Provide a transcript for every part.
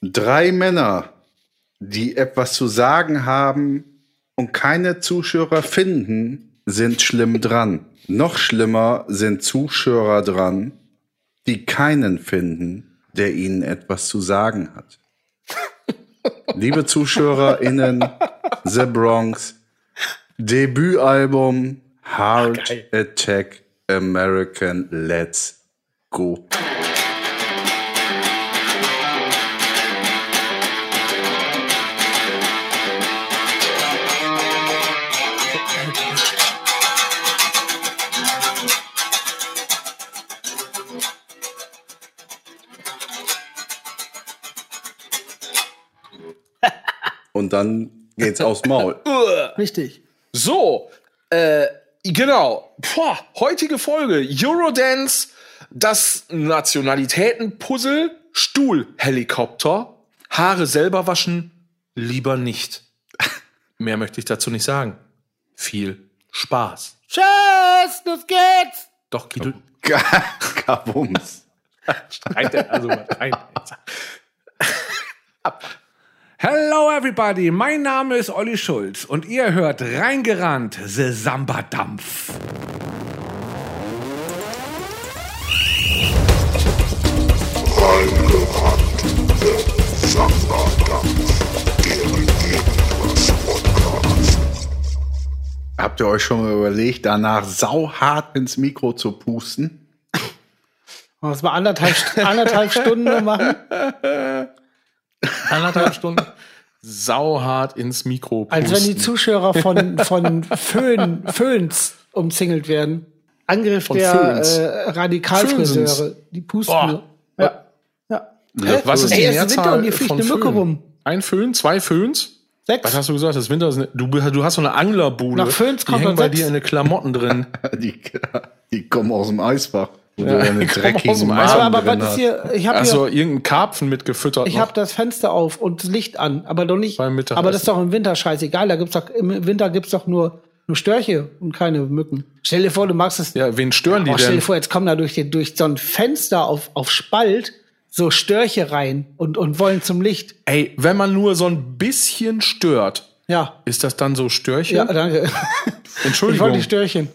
Drei Männer, die etwas zu sagen haben und keine Zuschauer finden, sind schlimm dran. Noch schlimmer sind Zuschauer dran, die keinen finden, der ihnen etwas zu sagen hat. Liebe ZuschauerInnen, The Bronx, Debütalbum Heart Attack American Let's Go. Und dann geht's aufs Maul. Richtig. So, äh, genau. Boah, heutige Folge. Eurodance, das Nationalitätenpuzzle, Stuhlhelikopter, Haare selber waschen, lieber nicht. Mehr möchte ich dazu nicht sagen. Viel Spaß. Tschüss, los geht's. Doch, Guido, Kabums. streit er also mal rein. Hello everybody, mein Name ist Olli Schulz und ihr hört reingerannt, The Samba Dampf. Habt ihr euch schon mal überlegt, danach sauhart ins Mikro zu pusten? Wir es mal anderthalb, anderthalb Stunden machen? Anderthalb Stunden. Sauhart ins Mikro. Als wenn die pusten. Zuschauer von, von Föhn, Föhns umzingelt werden. Angriff Von der Föhns. äh, Radikalfriseure. Die pusten Boah. nur. Ja. ja. Ja, Was ist Ey, die Winter Mehrzahl und hier fliegt von eine Mücke Föhn? rum. Ein Föhn, zwei Föhns? Sechs. Was hast du gesagt? Das Winter ist eine, du, du hast so eine Anglerbude. Nach Föhns die kommt hängen noch bei sechs. dir in den Klamotten drin. Die, die kommen aus dem Eisbach. Wo Ja, du deine dreckigen Eisbach. aber, was ist hier, ich habe Also hier, irgendein Karpfen mitgefüttert. ich habe das Fenster auf und das Licht an, aber doch nicht. Beim Mittagessen. Aber das ist doch im Winter scheißegal. Da gibt's doch im Winter gibt's doch nur nur Störche und keine Mücken. Stell dir vor, du machst es. ja, wen stören die oh, stell denn? dir vor, jetzt kommen da durch, durch so ein Fenster auf, auf Spalt so Störche rein und, und wollen zum Licht. Ey, wenn man nur so ein bisschen stört, Ja. ist das dann so Störchen? Ja, danke. Ich Entschuldigung. wollte die Störchen.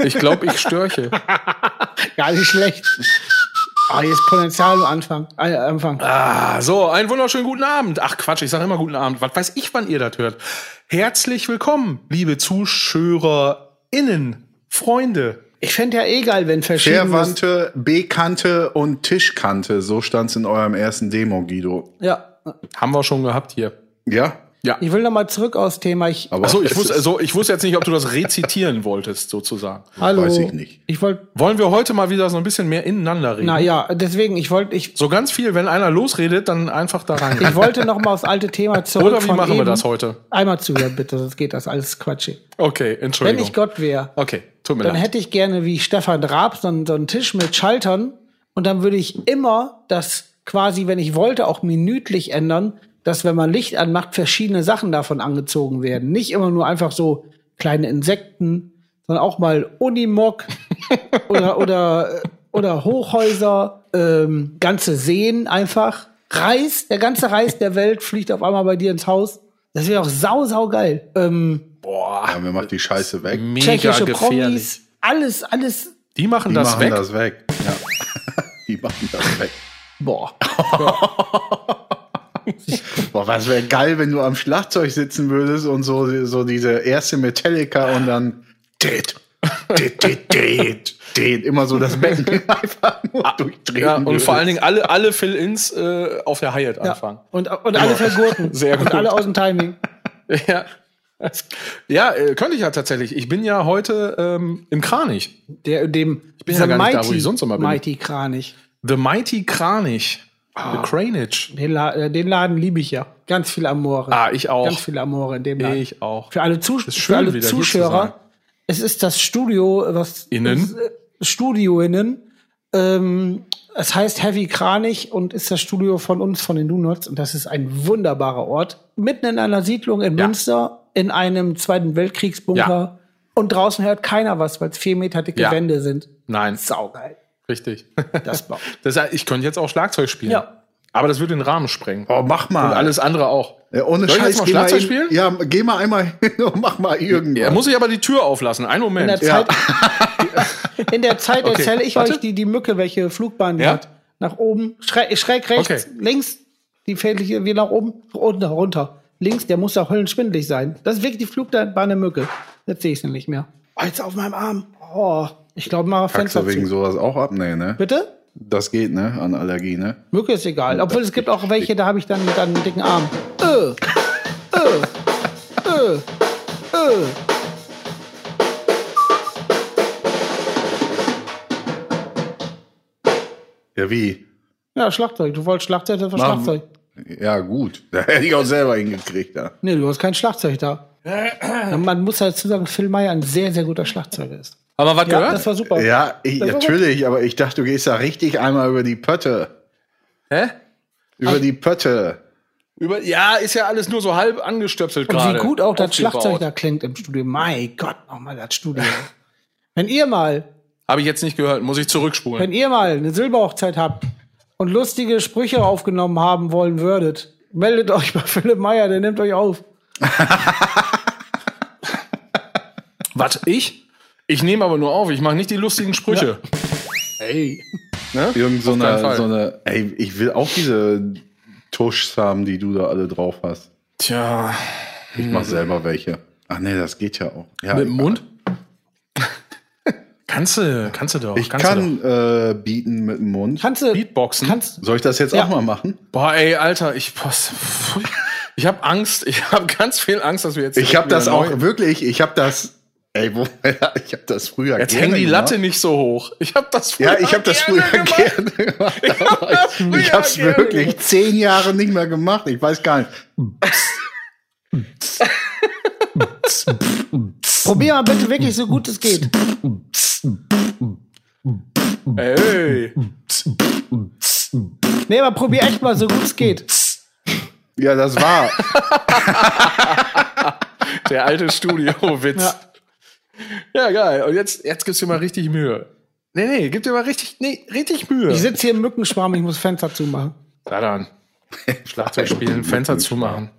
Ich glaube, ich störche. Gar nicht schlecht. Ah, hier ist Potenzial am Anfang. Äh, Anfang. Ah, so, einen wunderschönen guten Abend. Ach Quatsch, ich sage immer guten Abend. Was weiß ich, wann ihr das hört? Herzlich willkommen, liebe ZuschauerInnen, Freunde. Ich fände ja eh geil, wenn verschiedene. Querwante, B-Kante und Tischkante. So stand's in eurem ersten Demo, Guido. Ja. Haben wir schon gehabt hier. Ja? Ja. Ich will noch mal zurück aus Thema. Ich, Aber Achso, ich wusste, also, ich wusste jetzt nicht, ob du das rezitieren wolltest, sozusagen. hallo. weiß ich nicht. Ich wollte. Wollen wir heute mal wieder so ein bisschen mehr ineinander reden? Na ja, deswegen, ich wollte, ich, So ganz viel, wenn einer losredet, dann einfach da rein. ich wollte noch mal aufs alte Thema zurück. Oder wie von machen wir eben. das heute? Einmal zuhören, bitte, sonst geht das alles quatschig. Okay, Wenn Entschuldigung. ich Gott wäre, okay, tut mir dann leid. hätte ich gerne wie Stefan Raab so, einen- so einen Tisch mit Schaltern und dann würde ich immer das quasi, wenn ich wollte, auch minütlich ändern, dass wenn man Licht anmacht, verschiedene Sachen davon angezogen werden. Nicht immer nur einfach so kleine Insekten, sondern auch mal Unimog oder, oder, oder Hochhäuser, ähm, ganze Seen einfach. Reis, der ganze Reis der Welt fliegt auf einmal bei dir ins Haus. Das wäre auch sau, sau geil. Ähm, Boah, Ja, mir macht die Scheiße weg. mega tschechische gefährlich. Promis, alles, alles. Die machen Die das machen weg. das weg. Ja. Die machen das weg. Boah. Boah, was wäre geil, wenn du am Schlagzeug sitzen würdest und so, so diese erste Metallica und dann dit, dit, dit, dit, dit, immer so das Becken einfach nur durchdrehen Ja, und würdest. vor allen Dingen alle, alle Fill-Ins äh, auf der Hi-Hat anfangen. Und, und alle vergurten. Sehr gut. Und alle aus dem Timing. Ja, ja äh, könnte ich ja tatsächlich. Ich bin ja heute ähm, im Kranich. Der, dem, ich bin ja gar nicht da, wo ich sonst immer bin. Mighty Kranich. The Mighty Kranich. Ah. The Cranich. Den, La äh, den Laden liebe ich ja. Ganz viel Amore. Ah, ich auch. Ganz viel Amore in dem Laden. Ich auch. Für alle, Zus Ist für alle. Zuschauer. Es ist das Studio, was Innen? Das, äh, Studio innen. Ähm, es heißt Heavy Kranich und ist das Studio von uns, von den Donuts. Und das ist ein wunderbarer Ort. Mitten in einer Siedlung in Ja. Münster, in einem Zweiten Weltkriegsbunker. Ja. Und draußen hört keiner was, weil es vier Meter dicke Ja. Wände sind. Nein, Saugeil. Richtig. Das. Das heißt, ich könnte jetzt auch Schlagzeug spielen. Ja. Aber das würde den Rahmen sprengen. Oh, mach mal. Und alles andere auch. Ja, ohne Soll ich Scheiß. jetzt mal Schlagzeug spielen? Ja, geh mal einmal hin und mach mal irgendwas. Er muss sich aber die Tür auflassen. Einen In der Moment. Ja. Zeit, in der Zeit Okay, erzähle ich warte. euch die, die Mücke, welche Flugbahn die Ja? hat. Nach oben, schräg, schräg rechts, Okay. links, die fällt hier wie nach oben, runter, runter. Links, der muss doch höllenschwindelig sein. Das ist wirklich die Flugbahn der Mücke. Jetzt sehe ich sie nicht mehr. Oh, jetzt auf meinem Arm. Oh, ich glaube, Packst Fenster du wegen zu. sowas auch ab? Nee, ne? Bitte? Das geht, ne? An Allergie, ne? Mücke ist egal. Obwohl es gibt auch welche, da habe ich dann, dann einen dicken Arm. Äh, äh, äh, äh. Ja, wie? Ja, Schlagzeug. Du wolltest Schlagzeug, das war Mach- Schlagzeug. Ja, gut. Da hätte ich auch selber hingekriegt, da. Nee, du hast kein Schlagzeug da. Ja, Man muss dazu sagen, Phil Meyer ein sehr, sehr guter Schlagzeuger ist. Aber was Ja, gehört? das war super. Ja, ich, war natürlich, aber ich dachte, du gehst da richtig einmal über die Pötte. Hä? Über die Pötte. Über, ja, ist ja alles nur so halb angestöpselt Und gerade. wie gut auch das. Schlagzeug da klingt im Studio. Mein Gott, nochmal das Studio. wenn ihr mal, Habe ich jetzt nicht gehört, muss ich zurückspulen. wenn ihr mal eine Silberhochzeit habt und lustige Sprüche aufgenommen haben wollen würdet, meldet euch bei Philipp Meyer, der nimmt euch auf. Was? Ich? Ich nehme aber nur auf, ich mache nicht die lustigen Sprüche. Hey. Ne? Irgend so eine, so eine, ey, ich will auch diese Tuschs haben, die du da alle drauf hast. Tja, Ich mach selber welche. Ach nee, das geht ja auch. Ja, mit dem Mund? kannst du, kannst du doch. Ich kannst kann äh, bieten mit dem Mund. Kannst du, doch. Beatboxen. kannst, Soll ich das jetzt Ja. auch mal machen? Boah, ey, Alter, ich, pfui. ich habe Angst. Ich habe ganz viel Angst, dass wir jetzt. Ich habe das auch wirklich, ich habe das, ey, wo, ich habe das früher Jetzt gerne häng die Latte gemacht. nicht so hoch. Ich habe das früher Ja, ich habe das früher gemacht. gerne gemacht. das ich früher ich habe es gerne wirklich zehn Jahre nicht mehr gemacht. Ich weiß gar nicht. probier mal bitte wirklich so gut es geht. Ey, Nee, aber probier echt mal so gut es geht. Ja, das war. der alte Studio-Witz. Ja. Ja. geil. Und jetzt, jetzt gibt's dir mal richtig Mühe. Nee, nee, gib dir mal richtig, nee, richtig Mühe. Ich sitze hier im Mückenschwarm, ich muss Fenster zumachen. Da dann. Schlagzeug spielen, Fenster zumachen.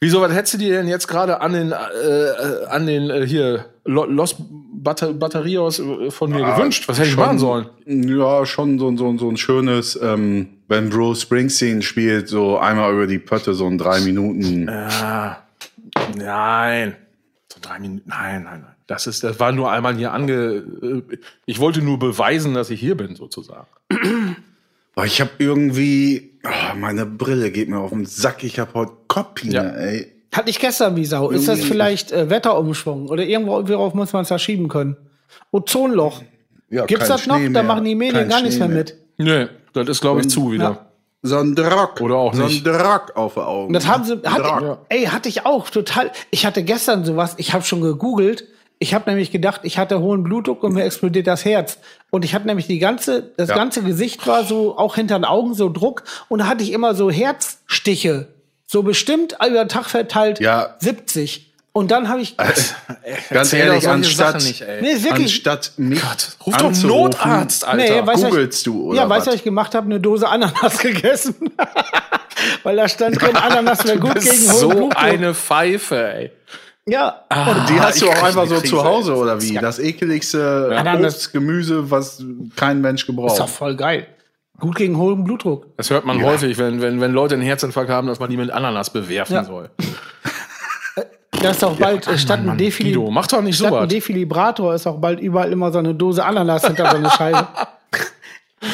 Wieso, was hättest du dir denn jetzt gerade an den, äh, an den, äh, hier, Lo- Los Batter Batterios äh, von mir gewünscht? Was hätte ich schon- machen sollen? Ja, schon so, so, so ein schönes, ähm, wenn Bruce Springsteen spielt, so einmal über die Pötte, so ein drei Minuten. Ah, nein. So drei Minuten. Nein, nein, nein. Das ist, das war nur einmal hier ange. äh, Ich wollte nur beweisen, dass ich hier bin, sozusagen. Aber ich habe irgendwie, oh, meine Brille geht mir auf den Sack. Ich habe heute Kopfpine, Ja. ey. Hatte ich gestern wie Sau. Ist das vielleicht äh, Wetterumschwung oder irgendwo worauf muss man es da schieben können? Ozonloch. Ja, Gibt's das noch? Schnee Da mehr. machen die Medien Kein gar nichts Schnee mehr mit. Nee, das ist, glaube ich, zu wieder. Ja. So ein Drock. Oder auch so nicht. ein Drock auf die Augen. Das haben sie, hatte, ey, hatte ich auch total. Ich hatte gestern sowas, ich habe schon gegoogelt. Ich habe nämlich gedacht, ich hatte hohen Blutdruck und mir explodiert das Herz. Und ich hatte nämlich die ganze, das Ja. ganze Gesicht war so, auch hinter den Augen so Druck. Und da hatte ich immer so Herzstiche. So bestimmt über den Tag verteilt Ja. 70. Und dann habe ich, Ganz Erzähl ehrlich, anstatt, nicht, ey. nee, wirklich, anstatt mich Ruf doch einen Notarzt, Alter. Nee, weißt du, googelst du, oder Ja, weißt du, was? ich gemacht habe? Eine Dose Ananas gegessen. Weil da stand drin, Ananas wäre gut gegen hohen so Blutdruck. eine Pfeife, ey. Ja. Ah, Die hast du auch einfach so zu Hause, oder wie? Das ekeligste Ananas. Obst, Gemüse, was kein Mensch Ist doch gebraucht. voll geil. Gut gegen hohen Blutdruck. Das hört man häufig, wenn, wenn, wenn Leute einen Herzinfarkt haben, dass man die mit Ananas bewerfen Ja. soll. Das ist auch bald äh, statt ein Defili Guido, mach doch nicht statt ein sowas. Defilibrator ist auch bald überall immer so eine Dose Ananas hinter so eine Scheibe.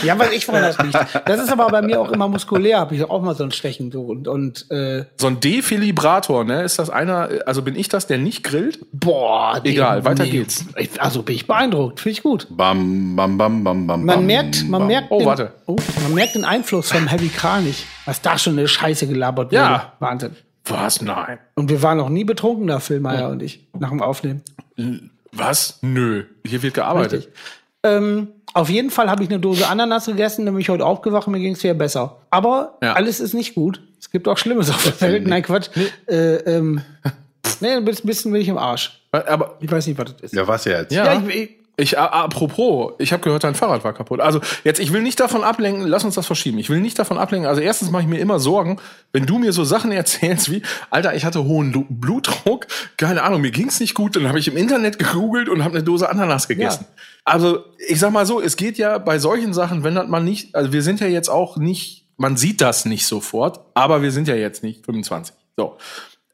ja, weil ich woran das liegt. Das ist aber bei mir auch immer muskulär, habe ich auch mal so ein Stechen so und, und äh, So ein Defilibrator, ne? Ist das einer, also bin ich das, der nicht grillt? boah, Egal, weiter geht's. Ich, also bin ich beeindruckt, finde ich gut. Bam, bam, bam, bam, bam. Man merkt, man bam. merkt, Oh, den, warte. Oh, man merkt den Einfluss vom Heavy Kranich, was da schon eine Scheiße gelabert wurde. Ja. Wahnsinn. Was? Nein. Und wir waren noch nie betrunken da, Phil Meyer und ich, nach dem Aufnehmen. Was? Nö. Hier wird gearbeitet. Richtig. Ähm, auf jeden Fall habe ich eine Dose Ananas gegessen, dann bin ich heute aufgewacht und mir ging es wieder besser. Aber Ja. alles ist nicht gut. Es gibt auch Schlimmes auf der Welt. Nein, Quatsch. Äh, ähm, nee, ein bisschen bin ich im Arsch. Aber Ich weiß nicht, was das ist. Ja, was jetzt? ja, ich, ich, Ich, apropos, ich habe gehört, dein Fahrrad war kaputt. Also jetzt, ich will nicht davon ablenken, lass uns das verschieben. Ich will nicht davon ablenken. Also erstens mache ich mir immer Sorgen, wenn du mir so Sachen erzählst wie, Alter, ich hatte hohen Lu- Blutdruck, keine Ahnung, mir ging's nicht gut, dann habe ich im Internet gegoogelt und habe eine Dose Ananas gegessen. Also ich sag mal so, es geht ja bei solchen Sachen, wenn das man nicht, also wir sind ja jetzt auch nicht, man sieht das nicht sofort, aber wir sind ja jetzt nicht 25. So.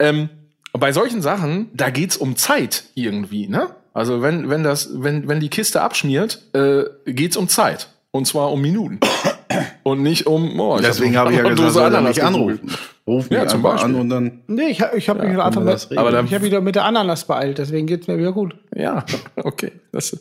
Ähm, bei solchen Sachen, da geht's um Zeit irgendwie, ne? Also wenn, wenn das, wenn, wenn die Kiste abschmiert, äh, geht's um Zeit. Und zwar um Minuten. Und nicht um, oh, Deswegen hab habe ich ja gesagt, soll Ananas mich gegoogelt. anrufen. Ruf Ja, mich zum einfach an Beispiel. und dann Nee, ich, ich habe mich einfach mit. Aber da- ich habe wieder mit der Ananas beeilt, deswegen geht's mir wieder gut. Ja, okay. Das,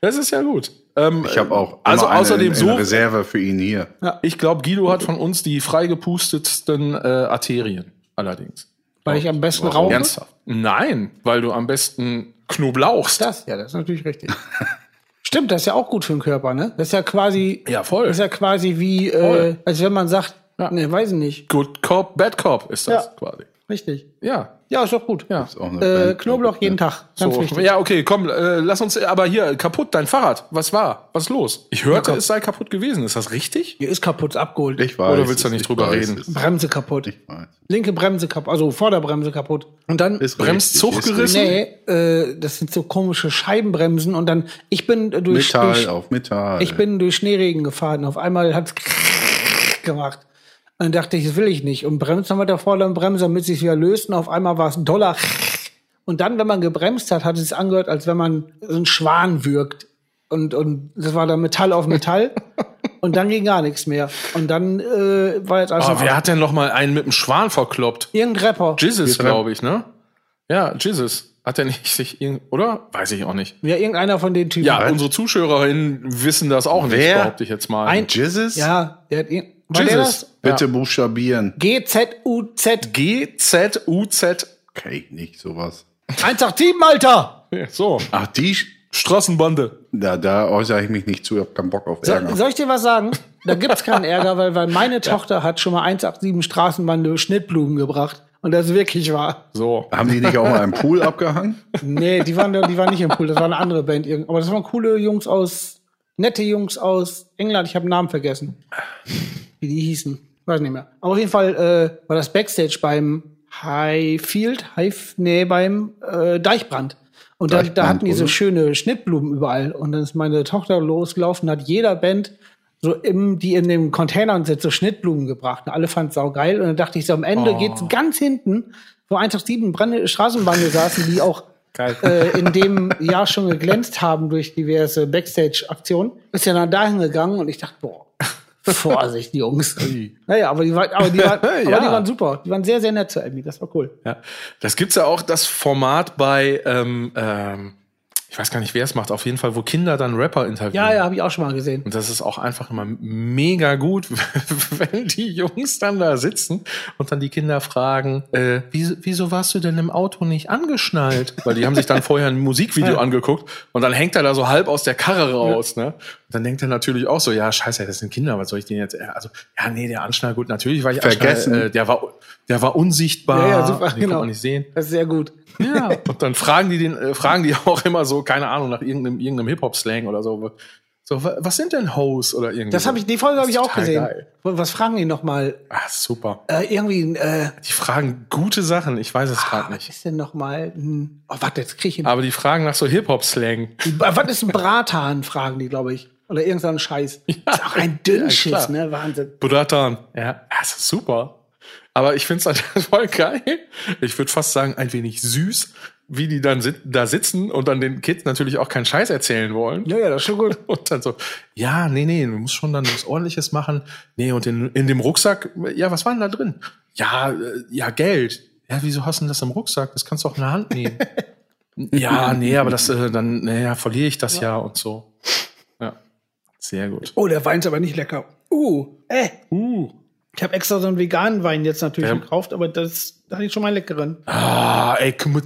das ist ja gut. Ähm, ich habe auch also immer eine außerdem so, Reserve für ihn hier. ich glaube, Guido hat von uns die freigepustetsten äh, Arterien. Allerdings. Weil ich am besten Warum? rauche. Ernsthaft? Nein, weil du am besten Knoblauchst. Das, ja, das ist natürlich richtig. Stimmt, das ist ja auch gut für den Körper, ne? Das ist ja quasi, Ja, voll. das ist ja quasi wie, äh, als wenn man sagt, Ja. ne, weiß ich nicht. Good Cop, Bad Cop ist das Ja. quasi. Richtig. Ja. Ja, ist doch gut. Ja. Ist auch eine Äh. Knoblauch jeden Tag. Ganz So, wichtig. ja, okay, komm, äh, lass uns, aber hier, kaputt, dein Fahrrad. Was war? Was ist los? Ich hörte, es sei kaputt gewesen. Ist das richtig? Hier ist kaputt, abgeholt. Ich weiß. Oder willst du es, nicht ich drüber weiß reden? Bremse kaputt. Ich weiß. Linke Bremse kaputt, also Vorderbremse kaputt. Und dann, Ist Bremszug richtig, ist gerissen? nee, äh, das sind so komische Scheibenbremsen und dann, ich bin durch, Metall durch auf Metall. Ich bin durch Schneeregen gefahren. Auf einmal hat's gemacht. Und dann dachte ich, das will ich nicht. Und bremst dann mit der vorderen Bremse, damit sich wieder löst. Und auf einmal war es ein Dollar. Und dann, wenn man gebremst hat, hat es sich angehört, als wenn man so ein Schwan würgt. Und, und das war dann Metall auf Metall. und dann ging gar nichts mehr. Und dann äh, war jetzt alles Aber noch- wer hat denn noch mal einen mit dem Schwan verkloppt? Irgendein Rapper. Jesus, Wir- glaube ich, ne? Ja, Jesus. Hat er nicht sich irgend, oder? Weiß ich auch nicht. Ja, irgendeiner von den Typen. Ja, unsere Zuschauerinnen wissen das auch nicht, Wer? behaupte ich jetzt mal. Ein- Jesus? Ja, der hat war Jesus. Bitte buchstabieren. G-Z-U-Z. G-Z-U-Z. Okay, nicht sowas. 187, Alter! Ja, So, Ach, die, Straßenbande. da, da äußere ich mich nicht zu. Ich hab keinen Bock auf So, Ärger. soll ich dir was sagen? Da gibt's keinen Ärger, weil, weil meine Tochter hat schon mal 187 Straßenbande Schnittblumen gebracht. Und das wirklich wahr. So. Haben die nicht auch mal im Pool abgehangen? Nee, die waren, die waren nicht im Pool, das war eine andere Band. irgend- Aber das waren coole Jungs aus, nette Jungs aus England, ich habe den Namen vergessen. Wie die hießen. Weiß nicht mehr. Aber auf jeden Fall äh, war das Backstage beim Highfield, High, nee, beim äh, Deichbrand. Und da, da hatten die so schöne Schnittblumen überall. Und dann ist meine Tochter losgelaufen, hat jeder Band so im, die in den Containern sind, so Schnittblumen gebracht. Und alle fanden sau geil. Und dann dachte ich so, am Ende geht's ganz hinten, wo 187 Brand Straßenbande saßen, die auch äh, in dem Jahr schon geglänzt haben durch diverse Backstage-Aktionen. Ist ja dann dahin gegangen und ich dachte, boah, Vorsicht, Jungs. naja, aber die, waren, aber, die waren, aber Ja. die waren super. Die waren sehr, sehr nett zu Abby. Das war cool. Ja. Das gibt's ja auch, das Format bei, ähm, ähm, ich weiß gar nicht, wer es macht, auf jeden Fall, wo Kinder dann Rapper interviewen. Ja, ja, habe ich auch schon mal gesehen. Und das ist auch einfach immer mega gut, wenn die Jungs dann da sitzen und dann die Kinder fragen, äh, wieso, wieso warst du denn im Auto nicht angeschnallt? Weil die haben sich dann vorher ein Musikvideo angeguckt und dann hängt er da so halb aus der Karre raus, ne? Und dann denkt er natürlich auch so, ja, scheiße, das sind Kinder, was soll ich denen jetzt, äh, also, ja, nee, der Anschnall, gut, natürlich war ich Vergessen. Äh, der war, der war unsichtbar, Ja, ja, super, den genau. konnte man nicht sehen. Das ist sehr gut. Ja, und dann fragen die den, äh, fragen die auch immer so, keine Ahnung, nach irgendeinem, irgendeinem Hip-Hop-Slang oder so. So, wa- was sind denn Hoes oder irgendwie? Das habe ich, die Folge habe ich auch gesehen. geil. Was fragen die nochmal? Ah, super. Äh, irgendwie, äh, Die fragen gute Sachen, ich weiß es gerade was nicht. ist denn nochmal? Hm, oh, warte, jetzt krieg ich ihn. Aber die fragen nach so Hip-Hop-Slang. Äh, Was ist ein Bratan, fragen die, glaube ich. Oder irgendein Scheiß. ist auch ein Dünnschiss, klar. ne? Wahnsinn. Bratan. Ja, das ist super. Aber ich finde es halt voll geil. Ich würde fast sagen, ein wenig süß, wie die dann sit da sitzen und dann den Kids natürlich auch keinen Scheiß erzählen wollen. Ja, ja, das ist schon gut. Und dann so, ja, nee, nee, du musst schon dann was ordentliches machen. Nee, und in, in dem Rucksack, ja, was war denn da drin? Ja, äh, ja, Geld. Ja, wieso hast du denn das im Rucksack? Das kannst du auch in der Hand nehmen. ja, nee, aber das, äh, dann, naja, verliere ich das ja. und so. Ja, sehr gut. Oh, der Wein ist aber nicht lecker. Uh, äh. Uh. Ich habe extra so einen veganen Wein jetzt natürlich Ja. gekauft, aber das, da hatte ich schon mal einen leckeren. Ah, ey, komm mit.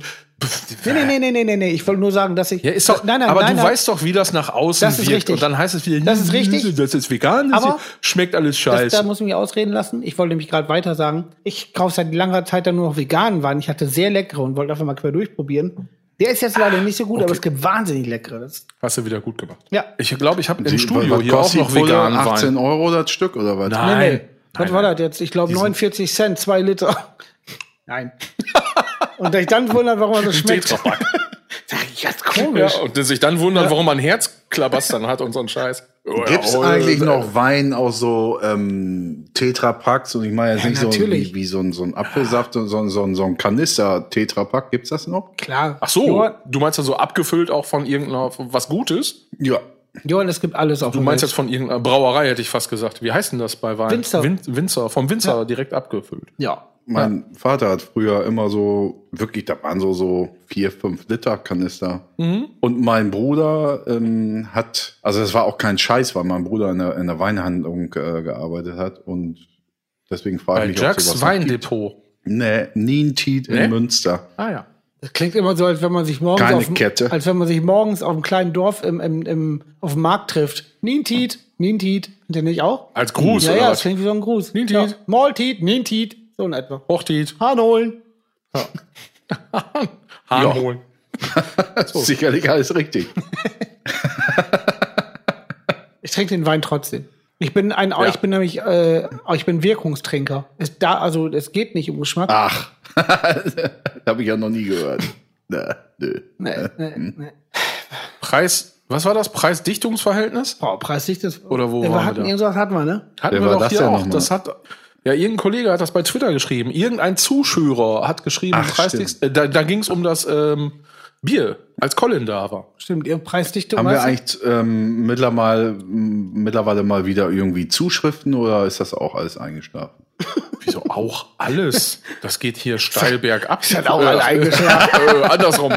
Nee, nee, nee, nee, nee, nee, nee. Ich wollte nur sagen, dass ich. Ja, ist doch, nein, nein, aber nein, du nein. weißt doch, wie das nach außen Das ist wirkt. richtig. Und dann heißt es wieder, Das ist richtig. das ist vegan, das Aber- schmeckt alles Das, scheiße. da muss ich mich ausreden lassen. Ich wollte nämlich gerade weiter sagen, ich kaufe seit langer Zeit dann nur noch veganen Wein. Ich hatte sehr leckere und wollte einfach mal quer durchprobieren. Der ist jetzt leider nicht so gut, aber es gibt wahnsinnig leckere. Das, Hast du wieder gut gemacht. Ja. Ich glaube, ich habe im Studio hier auch noch veganen 18 Wein. Euro das Stück oder was? Nein. nee, nee. Was Nein, war nein. das jetzt? Ich glaube 49 Cent, zwei Liter. Nein. Und ich dann wundert, warum er so schmeckt. Tetrapack. Sag ich jetzt Ja, komisch. und sich dann wundert, warum man Herzklabastern hat und so ein Scheiß. Gibt's Ja, oh, eigentlich äh, noch Wein aus so ähm, Tetrapacks? Und ich meine jetzt Ja, nicht so natürlich. wie, wie so ein, so ein Apfelsaft, so, so, so, so ein Kanister-Tetrapack. Gibt's das noch? Klar. Ach so, Johann, du meinst ja so abgefüllt auch von irgendeiner, was Gutes? Ja. Johann, es gibt alles auf Du meinst jetzt von irgendeiner Brauerei, hätte ich fast gesagt. Wie heißt denn das bei Wein? Winzer. Win Winzer, vom Winzer direkt abgefüllt. Ja. Mein Vater hat früher immer so, wirklich, da waren so, so vier, fünf Liter Kanister. Mhm. Und mein Bruder ähm, hat, also das war auch kein Scheiß, weil mein Bruder in der, in der Weinhandlung äh, gearbeitet hat. Und deswegen frage ich mich, ob Jacks sowas noch gibt. Weindepot. Nee, Nientiet in Nee? Münster. Ah ja. Das klingt immer so, als wenn man sich morgens, Keine auf, dem- Kette. als wenn man sich morgens auf einem kleinen Dorf im, im, im, auf dem Markt trifft. Nientit, Nientit. Und der nicht auch? Als Gruß, Ja, oder ja, was? das klingt wie so ein Gruß. Nientit. Ja. Maltit, Nientit. So in etwa. Hochtit. Hahn holen. Hahn Ja. holen. Sicherlich alles richtig. Ich trinke den Wein trotzdem. Ich bin ein, Ja. ich bin nämlich, äh, ich bin Wirkungstrinker. Es da, also es geht nicht um Geschmack. Ach, habe ich ja noch nie gehört. Na, nö. Nee, nee, nee. Preis, was war das? Preis-Dichtungsverhältnis? Boah, preislich das. Oder wo wir waren wir hatten da? irgendwas hatten wir, ne? Hatten Wer wir doch das hier auch. Das hat, ja, irgendein Kollege hat das bei Twitter geschrieben. Irgendein Zuschauer hat geschrieben, Ach, Preisdicht- äh, da, da ging es um das ähm, Bier, als Colin da war. Stimmt, ihr Preisdichtung. Haben wir eigentlich ähm, mittlerweile, mittlerweile mal wieder irgendwie Zuschriften oder ist das auch alles eingeschlafen? Wieso auch alles? Das geht hier steil bergab. Das hat auch alle eingeschlafen. äh, andersrum.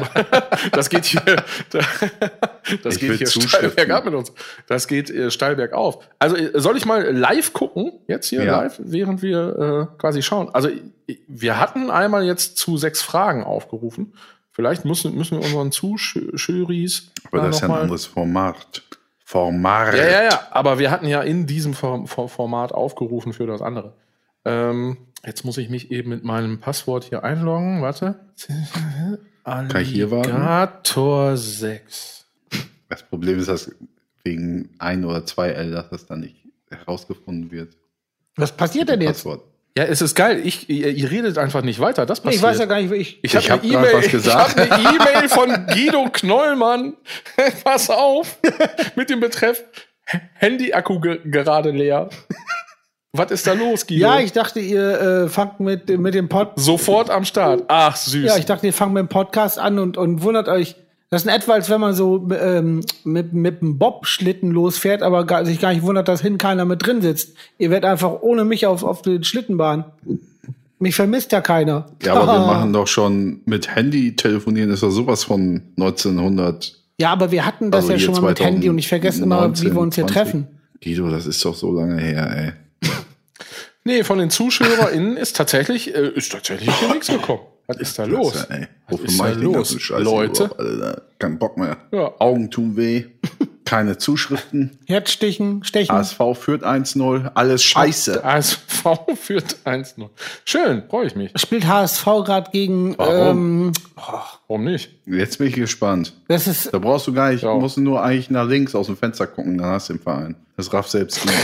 Das geht hier, das Ich geht hier steil bergab mit uns. Das geht äh, steil bergauf. Also äh, soll ich mal live gucken? Jetzt hier Ja. live, während wir äh, quasi schauen. Also äh, wir hatten einmal jetzt zu sechs Fragen aufgerufen. Vielleicht müssen, müssen wir unseren Zuschöris Aber das ist ja ein anderes Format. Format. ja, ja, ja. Aber wir hatten ja in diesem Form, Form- Format aufgerufen für das andere. Ähm, jetzt muss ich mich eben mit meinem Passwort hier einloggen. Warte. Kann ich hier warten? Alligator 6. Das Problem ist, dass wegen ein oder zwei L, dass das dann nicht herausgefunden wird. Was passiert denn jetzt? Passwort. Ja, es ist geil. Ich, ihr, ihr redet einfach nicht weiter. Das passiert. ich weiß ja gar nicht, wie ich. Ich habe Ich hab eine E-Mail was ich gesagt. hab eine E-Mail von Guido Knollmann. Pass auf. Mit dem Betreff Handy-Akku ge gerade leer. Was ist da los, Guido? Ja, ich dachte, ihr äh, fangt mit, mit dem Pod. Sofort am Start. Ach, süß. Ja, ich dachte, ihr fangt mit dem Podcast an und, und wundert euch. Das ist in etwa, als wenn man so ähm, mit, mit einem Bob-Schlitten losfährt, aber gar, sich gar nicht wundert, dass hinten keiner mit drin sitzt. Ihr werdet einfach ohne mich auf, auf die Schlittenbahn. Mich vermisst ja keiner. Ja, aber wir machen doch schon mit Handy telefonieren, ist doch sowas von 1900. Ja, aber wir hatten das Also ja schon mal mit Handy und ich vergesse immer, 2019, wie wir uns hier 20. treffen. Guido, das ist doch so lange her, ey. Nee, von den ZuschauerInnen ist tatsächlich, äh, ist tatsächlich hier nichts gekommen. Was ist da los? Das, ey. Was ist da los, Leute? Kein Bock mehr. Ja. Augen tun weh. Keine Zuschriften. Herzstichen, Stechen. ASV führt 1-0. Alles scheiße. ASV führt 1-0. Schön, freue ich mich. Spielt HSV gerade gegen. Warum? Ähm, Warum nicht? Jetzt bin ich gespannt. das ist Da brauchst du gar nicht, Ja. musst du nur eigentlich nach links aus dem Fenster gucken, dann hast du den Verein. Das rafft selbst nicht.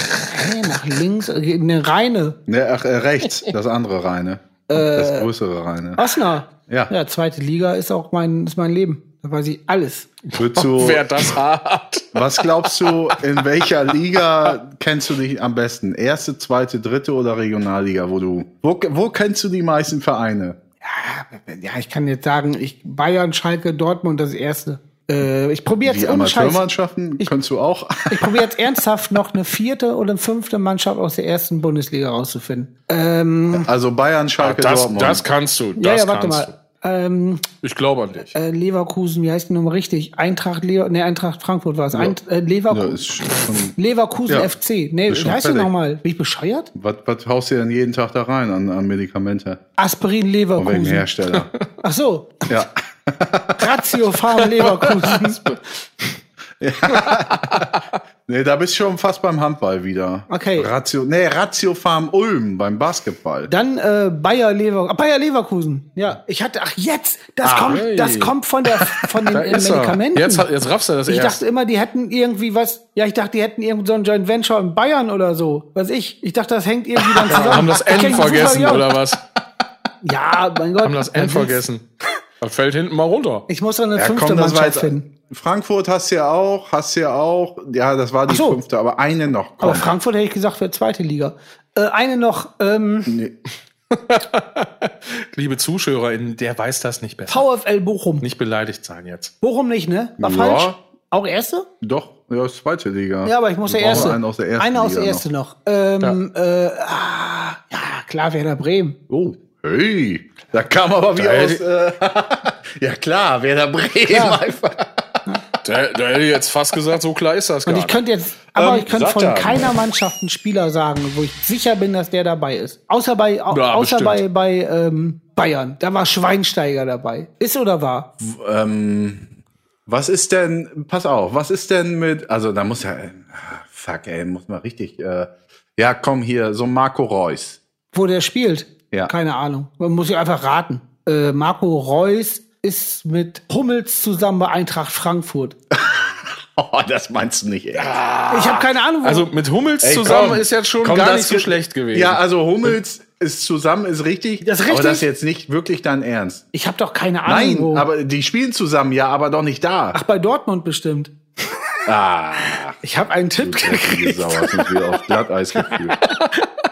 äh, nach links, äh, eine reine. ne, ach, äh, rechts, das andere Reine. das größere Reine. Osnabrück. Ja. Ja, zweite Liga ist auch mein, ist mein Leben. Da weiß ich alles. Würdest du, Wer das hat. was glaubst du, in welcher Liga kennst du dich am besten? Erste, zweite, dritte oder Regionalliga, wo du, wo, wo kennst du die meisten Vereine? Ja, ich kann jetzt sagen, ich Bayern, Schalke, Dortmund das erste. Äh, ich probiere jetzt. Amateurmannschaften kennst du auch? Ich probiere jetzt ernsthaft noch eine vierte oder eine fünfte Mannschaft aus der ersten Bundesliga rauszufinden. Ähm, Also Bayern, Schalke, Das, Dortmund. das kannst du. Das ja, ja, warte kannst mal. Ähm. Ich glaube an dich. äh, Leverkusen, wie heißt die nochmal richtig? Eintracht, Lever nee, Eintracht Frankfurt war es. Eint äh, Leverku ja, ist schon, Leverkusen Ja, FC. Nee, wie heißt die nochmal? Bin ich bescheuert? was, was haust du denn jeden Tag da rein an, an Medikamente? Aspirin Von welchem Leverkusen. Hersteller? Ach so, ja. Ratio Farm Leverkusen. Nee, da bist du schon fast beim Handball wieder. Okay. Ratio, nee, Ratio Farm Ulm beim Basketball. Dann äh, Bayer Lever Bayer Leverkusen. Ja, ich hatte ach jetzt, das kommt hey. das kommt von der von den äh. Medikamenten. Jetzt, jetzt raffst du das ich erst. dachte immer, die hätten irgendwie was. Ja, ich dachte, die hätten irgend so ein Joint Venture in Bayern oder so. Was ich? Ich dachte, das hängt irgendwie dann zusammen. haben das N vergessen, ja. oder was? Ja, mein Gott. Haben das N vergessen. Das fällt hinten mal runter. Ich muss doch eine Ja, fünfte komm, Mannschaft jetzt, finden. Frankfurt hast du ja auch, hast du ja auch. Ja, das war die so. fünfte, aber eine noch. Komm. Aber Frankfurt hätte ich gesagt für zweite Liga. Äh, eine noch, ähm, Nee. Liebe ZuschauerInnen, der weiß das nicht besser. VfL Bochum. Nicht beleidigt sein jetzt. Bochum nicht, ne? War Ja. falsch. Auch erste? Doch, ja, zweite Liga. Ja, aber ich muss der erste. Einen aus der ersten Einer aus der erste noch. Ähm, äh, ah, ja, klar, Werder Bremen. Noch. Oh, hey, da kam aber wie Da aus. Äh, ja klar, wer da Bremen einfach. Da, da hätte ich jetzt fast gesagt, so klar ist das gar Und ich nicht. könnte jetzt, aber Ähm, ich könnte von da. keiner Mannschaft einen Spieler sagen, wo ich sicher bin, dass der dabei ist. Außer bei, au, Ja, außer bestimmt. bei, bei ähm, Bayern. Da war Schweinsteiger dabei. Ist oder war? Ähm, was ist denn, pass auf, was ist denn mit, also da muss ja, äh, fuck ey, muss man richtig, äh, ja komm hier, so Marco Reus. Wo der spielt? Ja. Keine Ahnung. Man muss ich einfach raten. Äh, Marco Reus ist mit Hummels zusammen bei Eintracht Frankfurt. Oh, das meinst du nicht, ey. Ich habe keine Ahnung. Wo Also mit Hummels Ey, zusammen komm, ist jetzt schon komm, gar nicht so schlecht gewesen. Ja, also Hummels ist zusammen, ist richtig. Das ist Aber richtig? das ist jetzt nicht wirklich dein Ernst. ich habe doch keine Ahnung. Nein, wo. aber die spielen zusammen, ja, aber doch nicht da. Ach, bei Dortmund bestimmt. Ah, Ich habe einen Tipp gekriegt. Sau, hast uns wieder auf Glatteis geführt.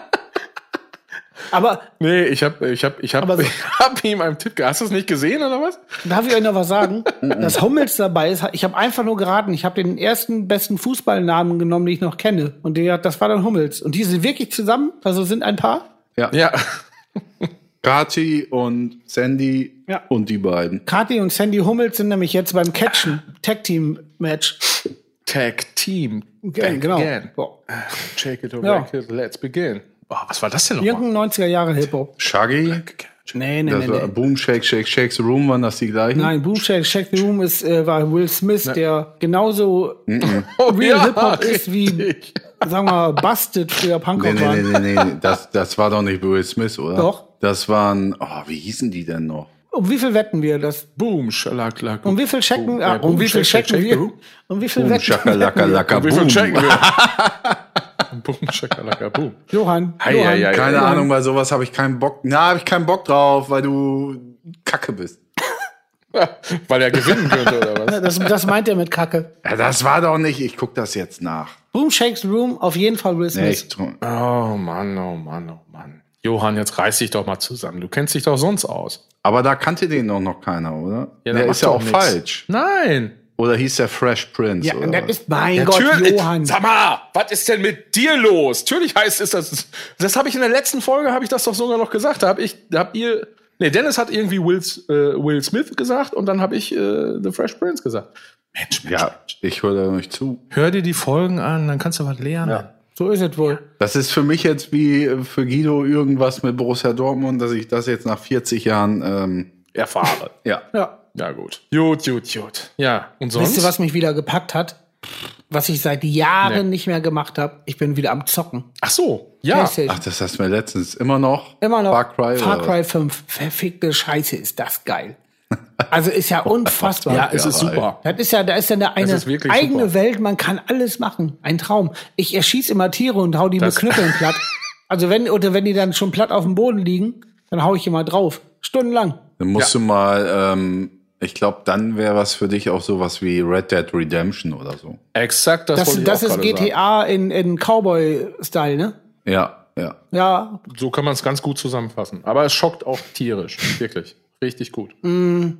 Aber Nee, ich hab, ich hab, ich hab, Aber so- ich hab ihm einen Tipp. Hast du es nicht gesehen oder was? darf ich euch noch was sagen? Dass Hummels dabei ist, ich habe einfach nur geraten. Ich habe den ersten besten Fußballnamen genommen, den ich noch kenne. Und der, das war dann Hummels. Und die sind wirklich zusammen, also sind ein Paar. Ja. Ja. Kati und Sandy Ja. und die beiden. Kati und Sandy Hummels sind nämlich jetzt beim Catchen, Tag Team Match. Tag Team. Okay, genau. Again. Boah. Shake it or Ja. break it, let's begin. Oh, was war das denn nochmal? Irgendein 90er Jahre Hip-Hop. Shaggy, Nee, nee, das nee, war nee. Boom, Shake, Shake, Shake the Room, waren das die gleichen? Nein, Boom Shake, Shake the Room ist, äh, war Will Smith, der genauso Oh, real ja, Hip-Hop ist wie, sagen wir mal, Busted früher Nee, Punkrock nee, war. nee, nee, nee, das, das war doch nicht Will Smith, oder? Doch. Das waren, oh, wie hießen die denn noch? Um wie viel wetten wir das? Boom, schalak, Um wie viel checken, Boom, ah, boom, um wie viel checken wir? Um wie viel Boom, wetten Shakalaka, Laka, Wie viel Boom. checken wir? Boom, shakalaka, boom. Johann, Ei, Johann. ei, ei. Keine Ja. Ahnung, bei sowas habe ich keinen Bock. Na, habe ich keinen Bock drauf, weil du Kacke bist. Weil er gewinnen könnte, oder was? Das, das meint er mit Kacke. Ja, das war doch nicht. Ich guck das jetzt nach. Boom Shakes Room, auf jeden Fall Will Smith. Nee, Oh Mann, oh Mann, oh Mann. Johann, jetzt reiß dich doch mal zusammen. Du kennst dich doch sonst aus. Aber da kannte den doch noch keiner, oder? Ja, der ist ja auch nix. falsch. Nein. Oder hieß der Fresh Prince? Ja, oder und das ist, mein Gott, Johann. Sag mal, was ist denn mit dir los? Natürlich heißt es das. Das habe ich in der letzten Folge, habe ich das doch sogar noch gesagt. Da hab ich, da habt ihr. Nee, Dennis hat irgendwie Will, äh, Will Smith gesagt und dann habe ich äh, The Fresh Prince gesagt. Mensch, Mensch, ja, ich höre da nicht zu. hör dir die Folgen an, dann kannst du was lernen. So ist es wohl. Das ist für mich jetzt wie für Guido irgendwas mit Borussia Dortmund, dass ich das jetzt nach 40 Jahren, ähm, Erfahre. ja. Ja. Ja, gut. Gut, gut, gut. Ja, und sonst? Wisst ihr, was mich wieder gepackt hat? Was ich seit Jahren Nee. nicht mehr gemacht habe? Ich bin wieder am Zocken. Ach so, ja. Ach, das hast du mir letztens immer noch. Immer noch. Far Cry. Far Cry 5. Verfickte Scheiße, ist das geil. Also ist ja unfassbar. Ja, es ist Ja, super. Das ist ja, da ist ja eine, eine eigene super. Welt, man kann alles machen. Ein Traum. Ich erschieße immer Tiere und hau die Das- mit Knüppeln platt. Also wenn, oder wenn die dann schon platt auf dem Boden liegen, dann hau ich immer drauf. Stundenlang. Dann musst du mal, ähm, ich glaube, dann wäre was für dich auch sowas wie Red Dead Redemption oder so. Exakt, das, Das, das auch ist gerade sagen. GTA in, in Cowboy-Style, ne? Ja, ja. Ja, So kann man es ganz gut zusammenfassen. Aber es schockt auch tierisch. Wirklich. Richtig gut.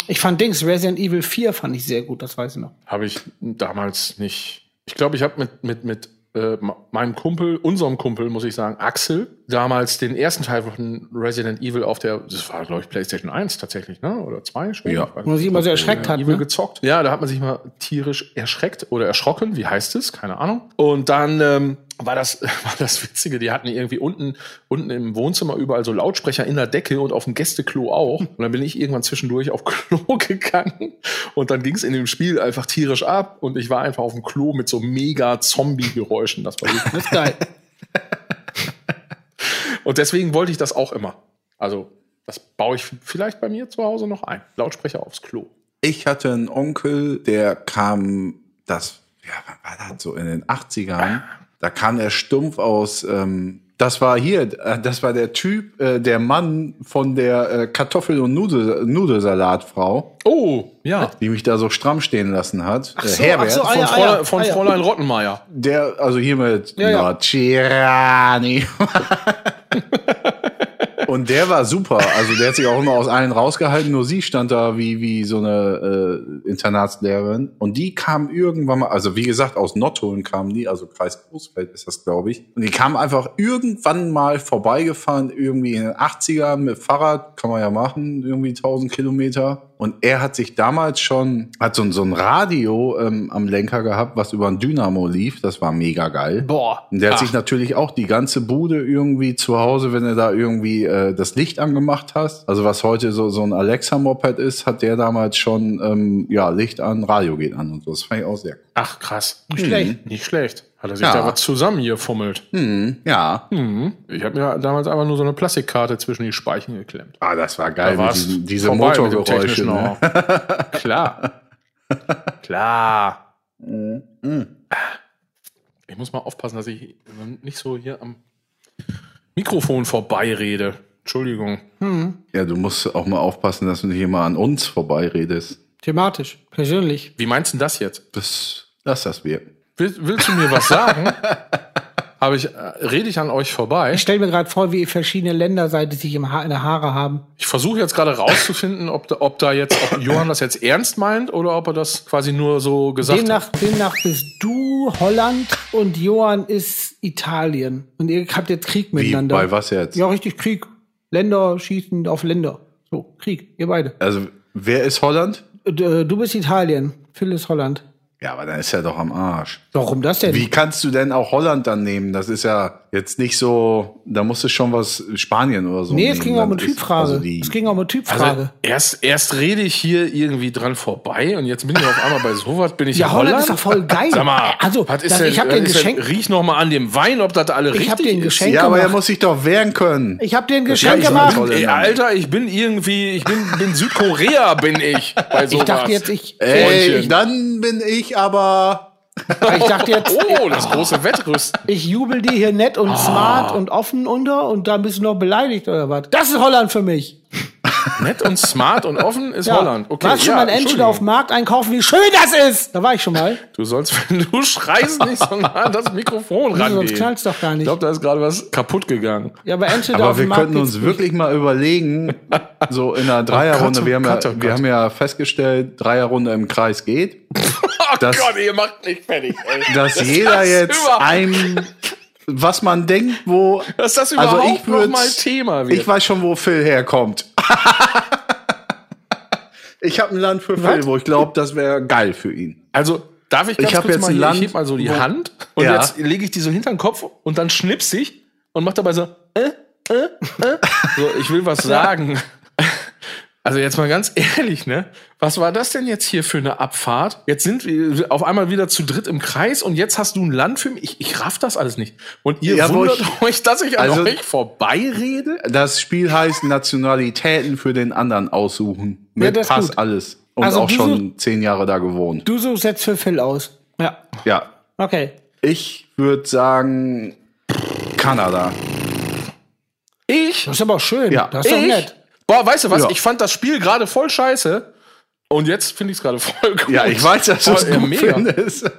ich fand Dings, Resident Evil 4 fand ich sehr gut, das weiß ich noch. Habe ich damals nicht. Ich glaube, ich habe mit, mit, mit äh, ma- meinem Kumpel, unserem Kumpel, muss ich sagen, Axel, damals den ersten Teil von Resident Evil auf der, das war, glaube ich, PlayStation 1 tatsächlich, ne? Oder 2 schon? Ja. Wo man sich immer so erschreckt hat, Evil ne? gezockt. Ja, da hat man sich mal tierisch erschreckt oder erschrocken, wie heißt es? Keine Ahnung. Und dann ähm, war das, war das Witzige, die hatten irgendwie unten, unten im Wohnzimmer überall so Lautsprecher in der Decke und auf dem Gästeklo auch. Und dann bin ich irgendwann zwischendurch auf Klo gegangen und dann ging es in dem Spiel einfach tierisch ab und ich war einfach auf dem Klo mit so mega Zombie-Geräuschen. Das war wirklich Das ist geil. Und deswegen wollte ich das auch immer. Also, das baue ich vielleicht bei mir zu Hause noch ein. Lautsprecher aufs Klo. Ich hatte einen Onkel, der kam, das, ja, wann war das so in den 80ern? Da kam er stumpf aus, ähm, das war hier, äh, das war der Typ, äh, der Mann von der äh, Kartoffel- und Nudel, Nudelsalatfrau, Oh, ja. die mich da so stramm stehen lassen hat. Ach so, äh, Herbert, ach so, ah, Von, ja, Fräulein, ja, von ah, ja. Fräulein Rottenmeier. der, also hier mit Ja, ja. Nocirani. Und der war super. Also der hat sich auch immer aus allen rausgehalten. Nur sie stand da wie, wie so eine äh, Internatslehrerin. Und die kam irgendwann mal, also wie gesagt, aus Nottuln kamen die, also Kreis Großfeld ist das, glaube ich. Und die kamen einfach irgendwann mal vorbeigefahren, irgendwie in den 80ern mit Fahrrad, kann man ja machen, irgendwie 1000 Kilometer. Und er hat sich damals schon, hat so, ein- so ein Radio ähm, am Lenker gehabt, was über ein Dynamo lief. Das war mega geil. Boah. Und der hat Ach. sich natürlich auch die ganze Bude irgendwie zu Hause, wenn er da irgendwie äh, das Licht angemacht hast, also was heute so, so ein Alexa-Moped ist, hat der damals schon, ähm, ja, Licht an, Radio geht an und so. Das fand ich auch sehr cool. Ach, krass. Nicht schlecht. Nicht schlecht. Hat er sich Ja. da was zusammengefummelt. Hm, ja. Mhm. Ich habe mir damals einfach nur so eine Plastikkarte zwischen die Speichen geklemmt. Ah, das war geil, Da diesen, diese Motorgeräusche. Ne? Klar. Klar. Ich muss mal aufpassen, dass ich nicht so hier am Mikrofon vorbeirede. Entschuldigung. Ja, du musst auch mal aufpassen, dass du nicht immer an uns vorbeiredest. Thematisch, persönlich. Wie meinst du denn das jetzt? Das, lass das wirken. Will, willst du mir was sagen? Habe ich, äh, rede ich an euch vorbei? Ich stelle mir gerade vor, wie ihr verschiedene Länder seid, die sich im ha in der Haare haben. Ich versuche jetzt gerade rauszufinden, ob da, ob da jetzt, ob Johann das jetzt ernst meint oder ob er das quasi nur so gesagt hat. Demnach, demnach bist du Holland und Johann ist Italien. Und ihr habt jetzt Krieg Wie, miteinander. bei was jetzt? Ja, richtig Krieg. Länder schießen auf Länder. So, Krieg, ihr beide. Also, wer ist Holland? D- Du bist Italien, Phil ist Holland. Ja, aber dann ist er doch am Arsch. Warum das denn? Wie kannst du denn auch Holland dann nehmen? Das ist ja jetzt nicht so, da musst du schon was Spanien oder so. nee, es ging auch um eine Dann ist- Typfrage. also die- es ging auch um eine Typfrage. Also erst, erst rede ich hier irgendwie dran vorbei und jetzt bin ich auf einmal bei sowas, bin ich Ja, in Holland Holland. ist doch voll geil. Sag mal, Also, was ist das- denn, ich hab was dir ein ist denn- Geschenk- Riech noch mal an dem Wein, ob das da alle Ich hab richtig dir ein ist. Geschenk ja, aber er muss sich doch wehren können. ich habe dir ein kann Geschenk gemacht. Ey, Alter, ich bin irgendwie, ich bin, bin Südkorea, bin ich. Bei sowas. Ich dachte jetzt, ich, Ey, dann bin ich aber. ich dachte jetzt, Oh, das große Wettrüsten. ich jubel dir hier nett Ah. und smart und offen unter und dann bist du noch beleidigt oder was? Das ist Holland für mich. Nett und smart und offen ist Holland. Okay, Warst schon ja, mal ein Entschuldigung. auf dem Markt einkaufen, wie schön das ist? Da war ich schon mal. Du sollst, wenn du schreist, nicht so nah an das Mikrofon rangehen. sonst knallt's doch gar Ich nicht. glaube, da ist gerade was kaputt gegangen. Ja, aber Aber auf wir dem Markt könnten uns wirklich mal überlegen, so in einer Dreierrunde, oh wir, haben ja, oh wir haben ja festgestellt, Dreierrunde im Kreis geht, Oh Das- Gott, ihr macht mich fertig, ey. dass Das jeder jetzt über- ein, was man denkt, wo, Dass das also überhaupt ich noch würd's- mal Thema wird. ich weiß schon, wo Phil herkommt. ich habe ein Land für Phil, Was? wo ich glaube, das wäre geil für ihn. Also, darf ich ganz Ich kurz jetzt mal ein hier, Land, ich heb mal so die wo- Hand und Ja. jetzt lege ich die so hinter den Kopf und dann schnips ich und mach dabei so, äh, äh, äh. So, ich will was sagen. Also jetzt mal ganz ehrlich, ne? Was war das denn jetzt hier für eine Abfahrt? Jetzt sind wir auf einmal wieder zu dritt im Kreis und jetzt hast du ein Land für mich. Ich, ich raff das alles nicht. Und ihr Ja, wundert ich- euch, dass ich an Also- euch vorbeirede? Das Spiel heißt Nationalitäten für den anderen aussuchen. Ja, Mit ist Pass gut. alles. Und Also auch schon zehn Jahre da gewohnt. Du suchst jetzt für Phil aus. Ja. Ja. Okay. Ich würde sagen Kanada. Ich? Das ist aber auch schön. Ja. Das ist doch Ich? nett. Boah, weißt du was? Ja. Ich fand das Spiel gerade voll scheiße. Und jetzt finde ich es gerade voll gut. Ja, ich weiß, dass du es mega. findest.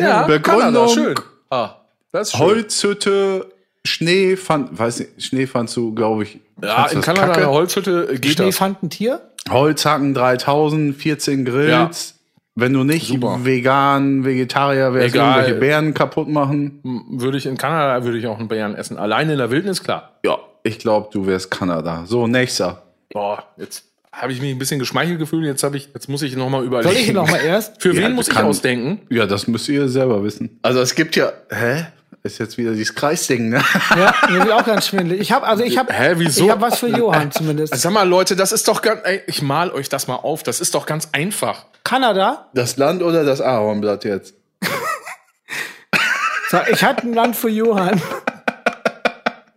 Ja, Begründung. Kanada, schön. Ah, das ist schön. Holzhütte, Schnee fand, weiß nicht, Schnee fandst du, glaube ich. Ja, in Kanada kacke? eine Holzhütte äh, geht Schnee das. fand ein Tier? Holzhacken 3000, 14 Grills. Ja. Wenn du nicht Super. vegan, Vegetarier wärst, Egal. irgendwelche Bären kaputt machen. Würde ich in Kanada, würde ich auch einen Bären essen. Alleine in der Wildnis, klar. Ja, ich glaube, du wärst Kanada. So, nächster. Boah, jetzt habe ich mich ein bisschen geschmeichelt gefühlt. Jetzt habe ich, jetzt muss ich noch mal überlegen. Soll ich noch mal erst? Für Ja, wen muss ich kann- ausdenken? Ja, das müsst ihr selber wissen. Also es gibt ja, hä? Ist jetzt wieder dieses Kreisding, ne? Ja, mir wird auch ganz schwindelig. Ich habe also ich habe Hä, wieso? ich habe was für Johann zumindest. Sag mal, Leute, das ist doch ganz, ey, ich mal euch das mal auf. Das ist doch ganz einfach. Kanada. Das Land oder das Ahornblatt jetzt? So, ich hatte ein Land für Johann.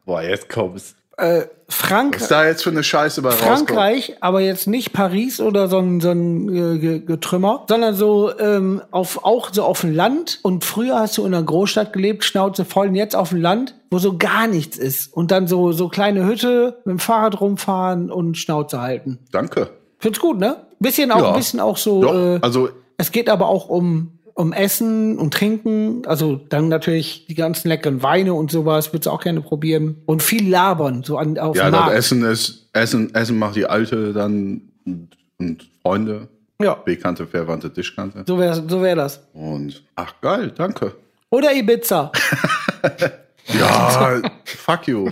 Boah, jetzt kommt's. Äh, Was Frank ist da jetzt für eine Scheiße bei rauskommt? Frankreich, aber jetzt nicht Paris oder so ein, so ein äh, Ge- Getrümmer, sondern so ähm, auf auch so auf dem Land. Und früher hast du in einer Großstadt gelebt, Schnauze voll, und jetzt auf dem Land, wo so gar nichts ist. Und dann so so kleine Hütte mit dem Fahrrad rumfahren und Schnauze halten. Danke. Find's gut, ne? Bisschen auch, Ja. ein bisschen auch so. Doch, Äh, also es geht aber auch um um Essen und Trinken, also dann natürlich die ganzen leckeren Weine und sowas, würdest du auch gerne probieren. Und viel labern, so an auf ja, dem das Markt. Essen ist Essen, Essen macht die Alte dann und, und Freunde, Ja, Bekannte, Verwandte, Tischkante. so wäre so wär das. Und ach geil, danke. Oder Ibiza. Ja, fuck you.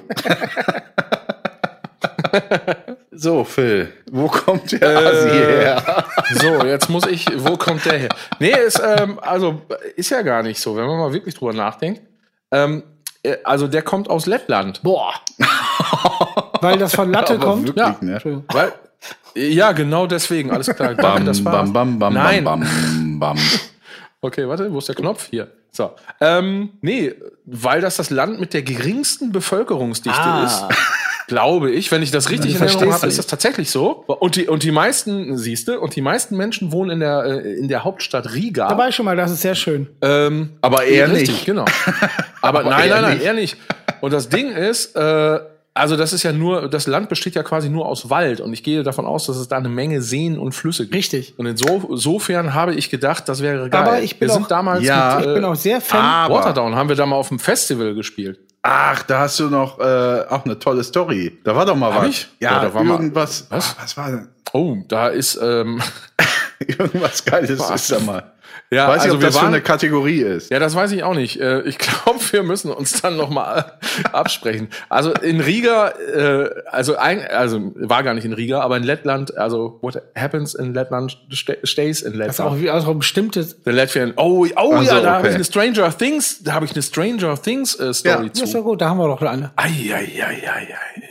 so, Phil, wo kommt der Asi her? So, jetzt muss ich, wo kommt der her? Nee, ist, ähm, also, ist ja gar nicht so, wenn man mal wirklich drüber nachdenkt. Ähm, äh, also, der kommt aus Lettland. Boah. Weil das von Latte Aber kommt. wirklich, Ja. ne? Weil, ja, genau deswegen, alles klar. Danke, Bam, das war's. bam, bam, bam, Nein. bam, bam, bam. Okay, warte, wo ist der Knopf? Hier. So. Ähm, nee, weil das das Land mit der geringsten Bevölkerungsdichte Ah. ist. Glaube ich, wenn ich das richtig Du in Erinnerung verstehst habe, ist nicht. das tatsächlich so. Und die, und die meisten, siehste, und die meisten Menschen wohnen in der, äh, in der Hauptstadt Riga. Da war ich schon mal, das ist sehr schön. Ähm, Aber eher richtig, nicht. genau. Aber, Aber nein, nein, nein, nicht. eher nicht. Und das Ding ist, äh, also das ist ja nur, das Land besteht ja quasi nur aus Wald und ich gehe davon aus, dass es da eine Menge Seen und Flüsse gibt. Richtig. Und inso, insofern habe ich gedacht, das wäre geil. Aber ich bin Wir auch- sind damals Ja, mit, Ich bin auch sehr Fan. aber- Waterdown haben wir da mal auf dem Festival gespielt. Ach, da hast du noch äh, auch eine tolle Story. Da war doch mal Hab was. ich? Ja, Ja, da war mal- irgendwas. Was? Ach, was war denn? Oh, da ist ähm, Irgendwas Geiles ist da mal. Ja, Weiß also ob wir das für waren, eine Kategorie ist. ja, das weiß ich auch nicht. Äh, Ich glaube, wir müssen uns dann noch mal absprechen. Also in Riga, äh, also ein, also war gar nicht in Riga, aber in Lettland, also what happens in Lettland sta- stays in Das ist auch Lettland. wie also ein bestimmtes. The Latvian. Oh, oh Ach ja, da habe ich okay. eine Stranger Things, da habe ich eine Stranger Things äh, Story Ja. Das ist zu. ja gut, da haben wir doch eine. Ei, ei, ei, ei,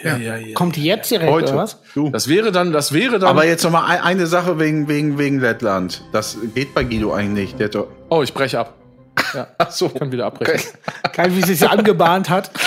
ei, ei, ei, ei. Kommt die jetzt direkt Heute. oder was? Du. Das wäre dann, das wäre dann. Aber jetzt noch mal ein- eine Sache wegen, wegen, wegen Lettland. Das geht bei Guido eigentlich nicht. Der hat doch, oh, ich breche ab. Ja, ach so. ich kann wieder abbrechen. Geil, wie sie sich angebahnt hat.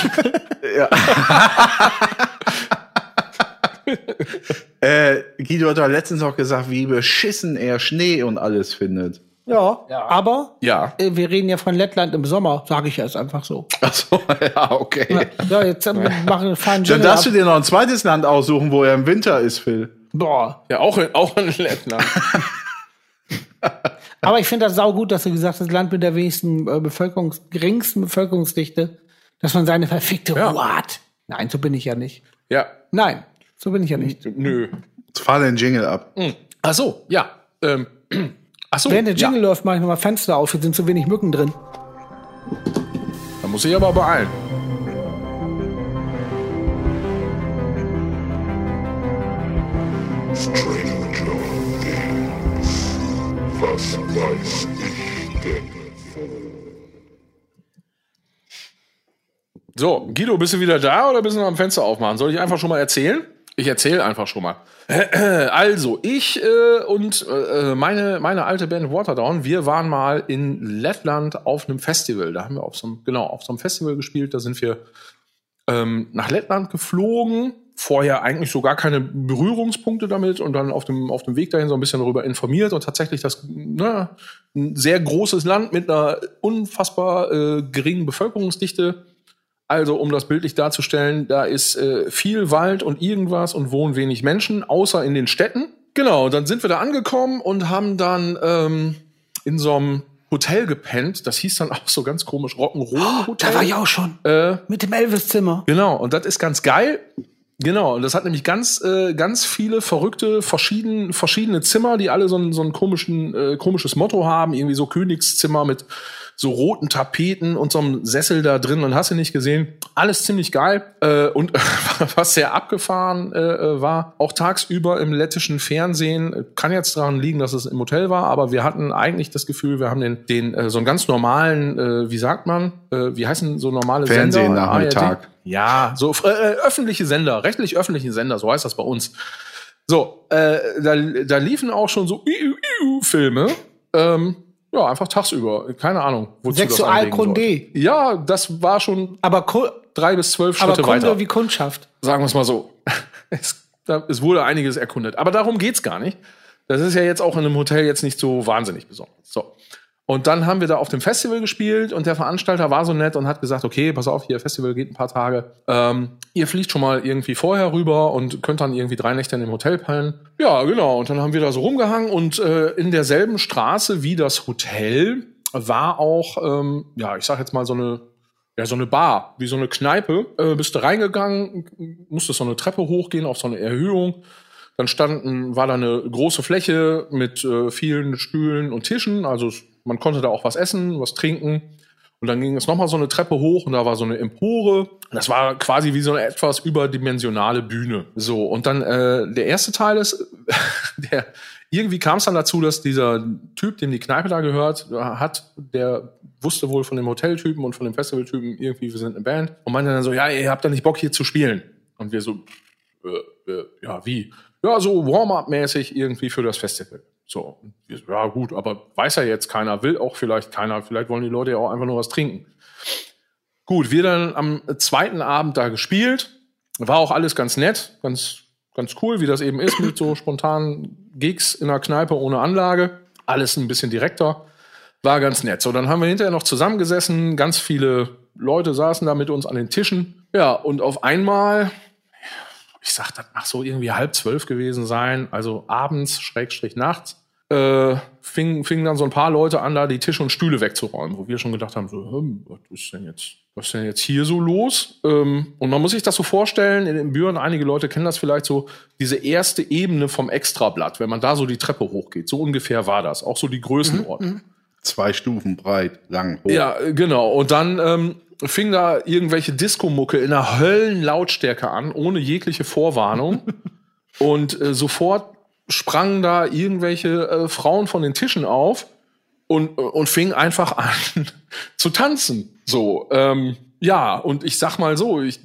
Äh, Guido hat doch letztens auch gesagt, wie beschissen er Schnee und alles findet. Ja, aber Ja. äh, wir reden ja von Lettland im Sommer, sage ich jetzt einfach so. Ach so, ja, okay. Ja, jetzt ähm, machen fahren Dann Jingle darfst du ab. dir noch ein zweites Land aussuchen, wo er im Winter ist, Phil. Boah. Ja, auch in, auch in Lettland. Aber ich finde das saugut, dass du gesagt hast, das Land mit der wenigsten äh, Bevölkerungs geringsten Bevölkerungsdichte, dass man seine verfickte Ja. Ruhe hat. Nein, so bin ich ja nicht. ja, Nein, so bin ich ja nicht. nö. Jetzt fahr den Jingle ab. Ach so, ja. Ähm, ach so, Während der Jingle ja. läuft, mache ich nochmal Fenster auf. Hier sind zu wenig Mücken drin. Da muss ich aber beeilen. Things. Was weiß ich denn? So, Guido, bist du wieder da oder bist du noch am Fenster aufmachen? Soll ich einfach schon mal erzählen? Ich erzähle einfach schon mal. Also, ich äh, und äh, meine, meine alte Band Waterdown, wir waren mal in Lettland auf einem Festival. Da haben wir auf so einem, genau, auf so einem Festival gespielt. Da sind wir ähm, nach Lettland geflogen. Vorher eigentlich so gar keine Berührungspunkte damit und dann auf dem, auf dem Weg dahin so ein bisschen darüber informiert und tatsächlich das ne, ein sehr großes Land mit einer unfassbar äh, geringen Bevölkerungsdichte. Also, um das bildlich darzustellen, da ist äh, viel Wald und irgendwas und wohnen wenig Menschen, außer in den Städten. Genau, dann sind wir da angekommen und haben dann ähm, in so einem Hotel gepennt. Das hieß dann auch so ganz komisch Rock'n'Roll Hotel. Da war ich auch schon. Äh, Mit dem Elvis-Zimmer. Genau, und das ist ganz geil. Genau, das hat nämlich ganz, äh, ganz viele verrückte, verschieden, verschiedene Zimmer, die alle so ein, so ein komischen, äh, komisches Motto haben, irgendwie so Königszimmer mit so roten Tapeten und so einem Sessel da drin und hast du nicht gesehen. Alles ziemlich geil. Äh, und was sehr abgefahren äh, äh, war, auch tagsüber im lettischen Fernsehen, kann jetzt daran liegen, dass es im Hotel war, aber wir hatten eigentlich das Gefühl, wir haben den, den äh, so einen ganz normalen, äh, wie sagt man, äh, wie heißen so normale Fernsehen Sender? Nachmittag. ARD? Ja, so äh, öffentliche Sender, rechtlich öffentliche Sender, so heißt das bei uns. So, äh, da, da liefen auch schon so Filme. Ähm, ja, einfach tagsüber. Keine Ahnung. wozu Sexualkunde. Ja, das war schon Aber, drei bis zwölf aber Schritte Kunde weiter. wie Kundschaft. Sagen wir es mal so. Es, da, es wurde einiges erkundet. Aber darum geht's gar nicht. Das ist ja jetzt auch in einem Hotel jetzt nicht so wahnsinnig besonders. So. Und dann haben wir da auf dem Festival gespielt und der Veranstalter war so nett und hat gesagt, okay, pass auf, hier Festival geht ein paar Tage. Ähm, ihr fliegt schon mal irgendwie vorher rüber und könnt dann irgendwie drei Nächte in dem Hotel pennen. Ja, genau. Und dann haben wir da so rumgehangen und äh, in derselben Straße wie das Hotel war auch, ähm, ja, ich sag jetzt mal so eine ja, so eine Bar, wie so eine Kneipe. Äh, bist du reingegangen, musstest so eine Treppe hochgehen auf so eine Erhöhung. Dann standen, war da eine große Fläche mit äh, vielen Stühlen und Tischen. Also man konnte da auch was essen, was trinken. Und dann ging es nochmal so eine Treppe hoch und da war so eine Empore. Das war quasi wie so eine etwas überdimensionale Bühne. So, und dann äh, der erste Teil ist, der irgendwie kam es dann dazu, dass dieser Typ, dem die Kneipe da gehört, hat, der wusste wohl von dem Hoteltypen und von dem Festivaltypen irgendwie, wir sind eine Band. Und meinte dann so, ja, ihr habt da nicht Bock hier zu spielen. Und wir so, äh, äh, ja, wie? Ja, so Warm-up-mäßig irgendwie für das Festival. So, ja gut, aber weiß ja jetzt keiner, will auch vielleicht keiner, vielleicht wollen die Leute ja auch einfach nur was trinken. Gut, wir dann am zweiten Abend da gespielt, war auch alles ganz nett, ganz, ganz cool, wie das eben ist mit so spontanen Gigs in der Kneipe ohne Anlage. Alles ein bisschen direkter, war ganz nett. So, dann haben wir hinterher noch zusammengesessen, ganz viele Leute saßen da mit uns an den Tischen. Ja, und auf einmal ich sag, das mag so irgendwie halb zwölf gewesen sein, also abends, Schrägstrich nachts, äh, fingen fing dann so ein paar Leute an, da die Tische und Stühle wegzuräumen, wo wir schon gedacht haben, so, hm, was ist denn jetzt, was ist denn jetzt hier so los? Ähm, und man muss sich das so vorstellen, in den Büren, einige Leute kennen das vielleicht so, diese erste Ebene vom Extrablatt, wenn man da so die Treppe hochgeht, so ungefähr war das, auch so die Größenordnung. Zwei Stufen breit, lang, hoch. Ja, genau. Und dann ähm, fing da irgendwelche Disco-Mucke in einer Höllenlautstärke an, ohne jegliche Vorwarnung. und äh, sofort sprangen da irgendwelche äh, Frauen von den Tischen auf und, äh, und fingen einfach an zu tanzen. So, ähm, ja, und ich sag mal so, ich,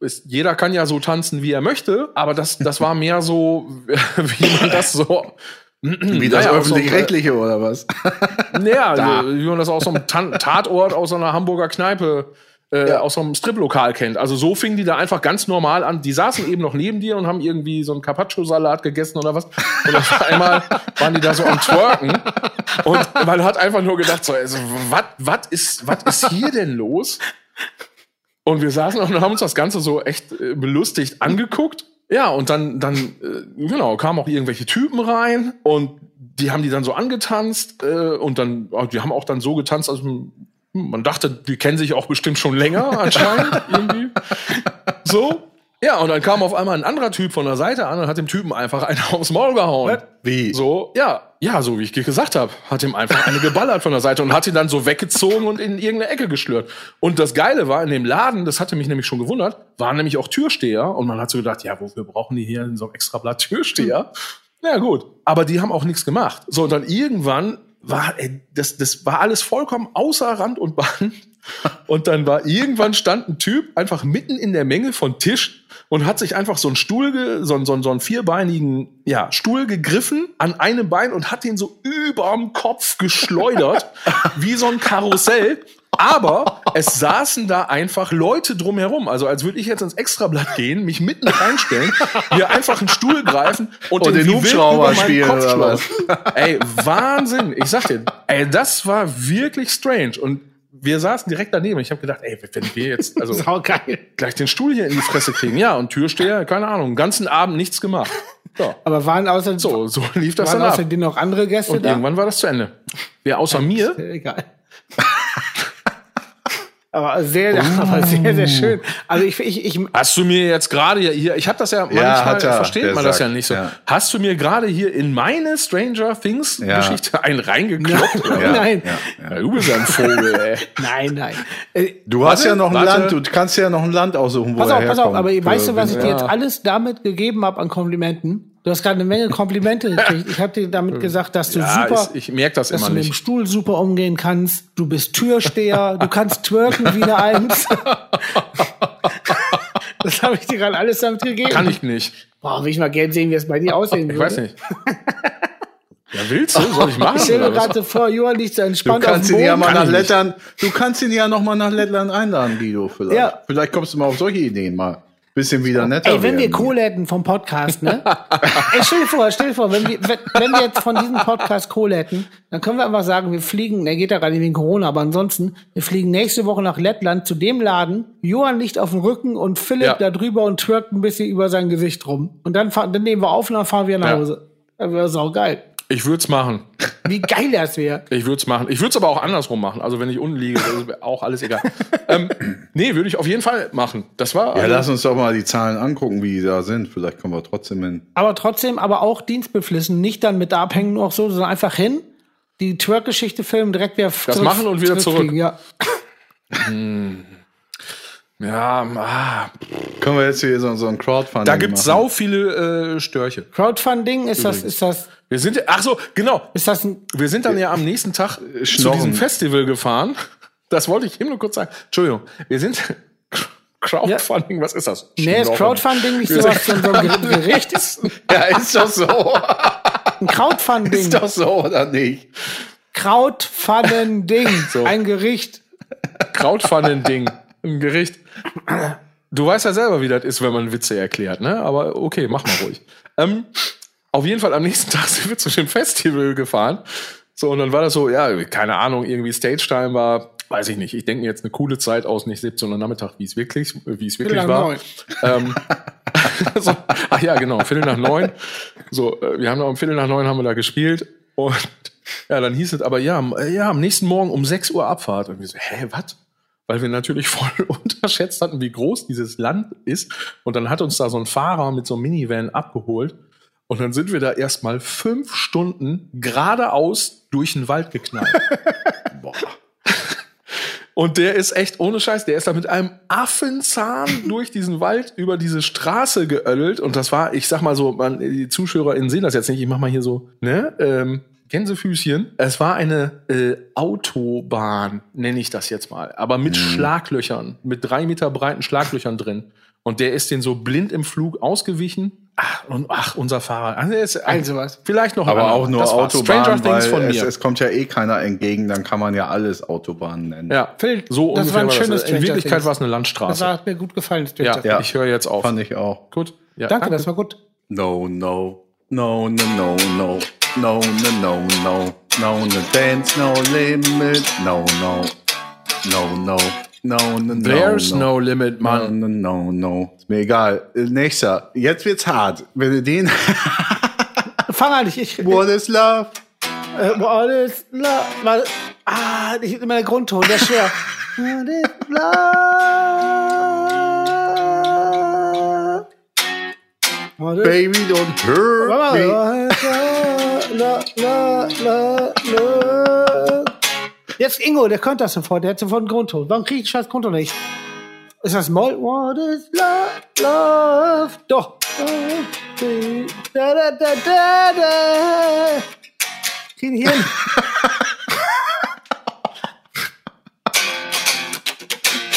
ist, jeder kann ja so tanzen, wie er möchte, aber das, das war mehr so, wie man das so. Wie das Naja, so einem, öffentlich-rechtliche oder was? ja, Da. also, wie man das aus so einem Tan Tatort aus so einer Hamburger Kneipe, äh, aus so einem Striplokal kennt. Also so fingen die da einfach ganz normal an. Die saßen eben noch neben dir und haben irgendwie so einen Carpaccio-Salat gegessen oder was. Und auf einmal waren die da so am Twerken. Und man hat einfach nur gedacht, so, also, was ist, was ist hier denn los? Und wir saßen und haben uns das Ganze so echt äh, belustigt angeguckt. Ja, und dann, dann, äh, genau, kamen auch irgendwelche Typen rein und die haben die dann so angetanzt äh, und dann, äh, die haben auch dann so getanzt, also hm, man dachte, die kennen sich auch bestimmt schon länger anscheinend irgendwie. So. Ja, und dann kam auf einmal ein anderer Typ von der Seite an und hat dem Typen einfach einen aufs Maul gehauen. Wie? So, ja, ja, so wie ich gesagt habe, hat ihm einfach eine geballert von der Seite und hat ihn dann so weggezogen und in irgendeine Ecke geschlürt. Und das Geile war, in dem Laden, das hatte mich nämlich schon gewundert, waren nämlich auch Türsteher und man hat so gedacht, ja, wofür brauchen die hier in so einem extra Blatt Türsteher? Ja, gut. Aber die haben auch nichts gemacht. So, und dann irgendwann war, ey, das, das war alles vollkommen außer Rand und Band. Und dann war irgendwann stand ein Typ einfach mitten in der Menge von Tisch und hat sich einfach so einen Stuhl, ge, so, einen- so, einen- so einen vierbeinigen ja, Stuhl gegriffen an einem Bein und hat den so überm Kopf geschleudert, wie so ein Karussell. Aber es saßen da einfach Leute drumherum. Also als würde ich jetzt ins Extrablatt gehen, mich mitten reinstellen, mir einfach einen Stuhl greifen und, Und den wild Hubschrauber spielen Kopf oder was? schleudern. Ey, Wahnsinn. Ich sag dir, ey, das war wirklich strange. Und wir saßen direkt daneben. Ich habe gedacht, ey, wenn wir jetzt also gleich den Stuhl hier in die Fresse kriegen. Ja, und Türsteher, keine Ahnung, den ganzen Abend nichts gemacht. Ja. Aber waren außer, So, so lief das waren dann ab. außer dir noch andere Gäste Und da? irgendwann war das zu Ende. Wer außer mir, Egal. Aber sehr, aber sehr, sehr schön. Also ich, ich, ich Hast du mir jetzt gerade hier, ich habe das ja manchmal, hat er, versteht man das sagt, ja nicht so. ja. Hast du mir gerade hier in meine Stranger Things Ja. Geschichte einen reingekloppt? Ja. nein, Ja, du bist ja ein Vogel, ey. nein, nein. Äh, Du hast Warte, ja noch ein warte. Land, du kannst ja noch ein Land aussuchen, wo pass er auf, pass auf, aber weißt du, was ich dir jetzt alles damit gegeben habe an Komplimenten? Du hast gerade eine Menge Komplimente gekriegt. Ich habe dir damit gesagt, dass du Ja, super, ich, ich merke das dass immer du mit dem. Stuhl super umgehen kannst. Du bist Türsteher, du kannst twerken wie eine Eins. das habe ich dir gerade alles damit gegeben. Kann ich nicht. Boah, will ich mal gerne sehen, wie es bei dir aussehen Ich würde. weiß nicht. Ja, willst du? Soll ich machen? Ich stelle mir gerade so vor, Johann liegt so Du entspannt kannst auf ihn dem ja Boden. mal Kann nach ich. Lettland, du kannst ihn ja noch mal nach Lettland einladen, Guido, vielleicht. Ja. Vielleicht kommst du mal auf solche Ideen mal. Bisschen wieder netter Ey, wenn wir werden. Kohle hätten vom Podcast, ne? Ey, stell dir vor, stell dir vor, wenn wir, wenn, wenn wir jetzt von diesem Podcast Kohle hätten, dann können wir einfach sagen, wir fliegen, der geht ja gerade nicht wegen Corona, aber ansonsten, wir fliegen nächste Woche nach Lettland zu dem Laden, Johann liegt auf dem Rücken und Philipp Ja. da drüber und twirkt ein bisschen über sein Gesicht rum. Und dann, fahren, dann nehmen wir auf und dann fahren wir nach Ja. Hause. Das wäre sau geil. Ich würde es machen. Wie geil das wäre. Ich würde es machen. Ich würde es aber auch andersrum machen. Also wenn ich unten liege, ist auch alles egal. ähm, nee, würde ich auf jeden Fall machen. Das war. Ja, lass uns doch mal die Zahlen angucken, wie die da sind. Vielleicht kommen wir trotzdem hin. Aber trotzdem, aber auch dienstbeflissen, nicht dann mit abhängen nur auch so, sondern einfach hin, die Twerk-Geschichte filmen, direkt wieder Das machen und wieder zurückfliegen, Ja. Ja, ah, Können wir jetzt hier so, so ein Crowdfunding da gibt es machen? sau viele äh, Störche. Crowdfunding, ist das, ist das, Wir sind, ach so, genau. ist das ein, Wir sind dann ja am nächsten Tag zu Schnorren. diesem Festival gefahren. Das wollte ich eben nur kurz sagen. Entschuldigung. Wir sind Crowdfunding, was ist das? nee, ist. Crowdfunding nicht sowas von so einem Gericht? Ja, ist doch so. Ein Crowdfunding. ist doch so, oder nicht? Crowdfunding. Ein Gericht. Crowdfunding-Ding. Ein Gericht. Du weißt ja selber, wie das ist, wenn man Witze erklärt, ne? Aber okay, mach mal ruhig. Ähm, auf jeden Fall am nächsten Tag sind wir zu dem Festival gefahren. So, und dann war das so, ja, keine Ahnung, irgendwie Stage Time war, weiß ich nicht. Ich denke mir jetzt eine coole Zeit aus, nicht 17 Uhr Nachmittag, wie es wirklich, wie es wirklich nach war. Ähm, so, ach ja, genau, Viertel nach neun. So, äh, wir haben da um Viertel nach neun haben wir da gespielt und ja, dann hieß es aber ja, am- ja, am nächsten Morgen um 6 Uhr Abfahrt. Und wir so, hä, was? Weil wir natürlich voll unterschätzt hatten, wie groß dieses Land ist. Und dann hat uns da so ein Fahrer mit so einem Minivan abgeholt. Und dann sind wir da erstmal fünf Stunden geradeaus durch den Wald geknallt. Boah. Und der ist echt ohne Scheiß, der ist da mit einem Affenzahn durch diesen Wald über diese Straße geöllelt. Und das war, ich sag mal so, man, die ZuschauerInnen sehen das jetzt nicht, ich mach mal hier so, ne? Ähm, Gänsefüßchen. Es war eine äh, Autobahn, nenne ich das jetzt mal, aber mit Schlaglöchern, mit drei Meter breiten Schlaglöchern drin. Und der ist den so blind im Flug ausgewichen. Ach, und ach, unser Fahrer. Also, ist, Also was. Vielleicht noch ein Aber auch nur Das Autobahn, Stranger Things weil von es, mir. es kommt ja eh keiner entgegen, dann kann man ja alles Autobahn nennen. ja, Phil, so das ungefähr war ein war schönes das. In Wirklichkeit Things. war es eine Das Landstraße. hat mir gut gefallen, Ja, Ja. ich höre jetzt auf. Fand ich auch. Gut. Ja, Danke, das war gut. No, no, no, no, no, no, no, no, no, no, no, no, dance, no limit, no, no, no, no, no, no, no, There's no limit, no, Mann. no, no, no. Ist mir egal. Nächster. Jetzt wird's hart. Wenn du den. Fang an, ich, ich, What is love? Äh, what is love? Ah, ich immer der Grundton, der ist schwer. What is love? Is Baby, don't hurt me. La, la, la, la. Jetzt Ingo, der könnte das sofort, der hat sofort einen Grundton. Warum kriege ich scheiß Grundton nicht? Ist das Moll? What is love? Love? Doch. Da, da, da, da, da. Krieg ich hin.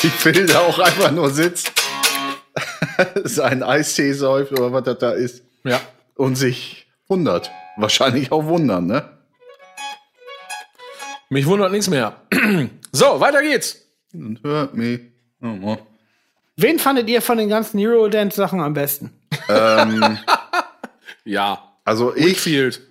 Ich Phil da auch einfach nur sitzt, seinen Eistee säuft oder was das da ist Ja. und sich wundert. Wahrscheinlich auch wundern, ne? Mich wundert nichts mehr. so, weiter geht's. Und hört mich. Oh, oh. Wen fandet ihr von den ganzen Eurodance-Sachen am besten? Ja. Also ich, Field.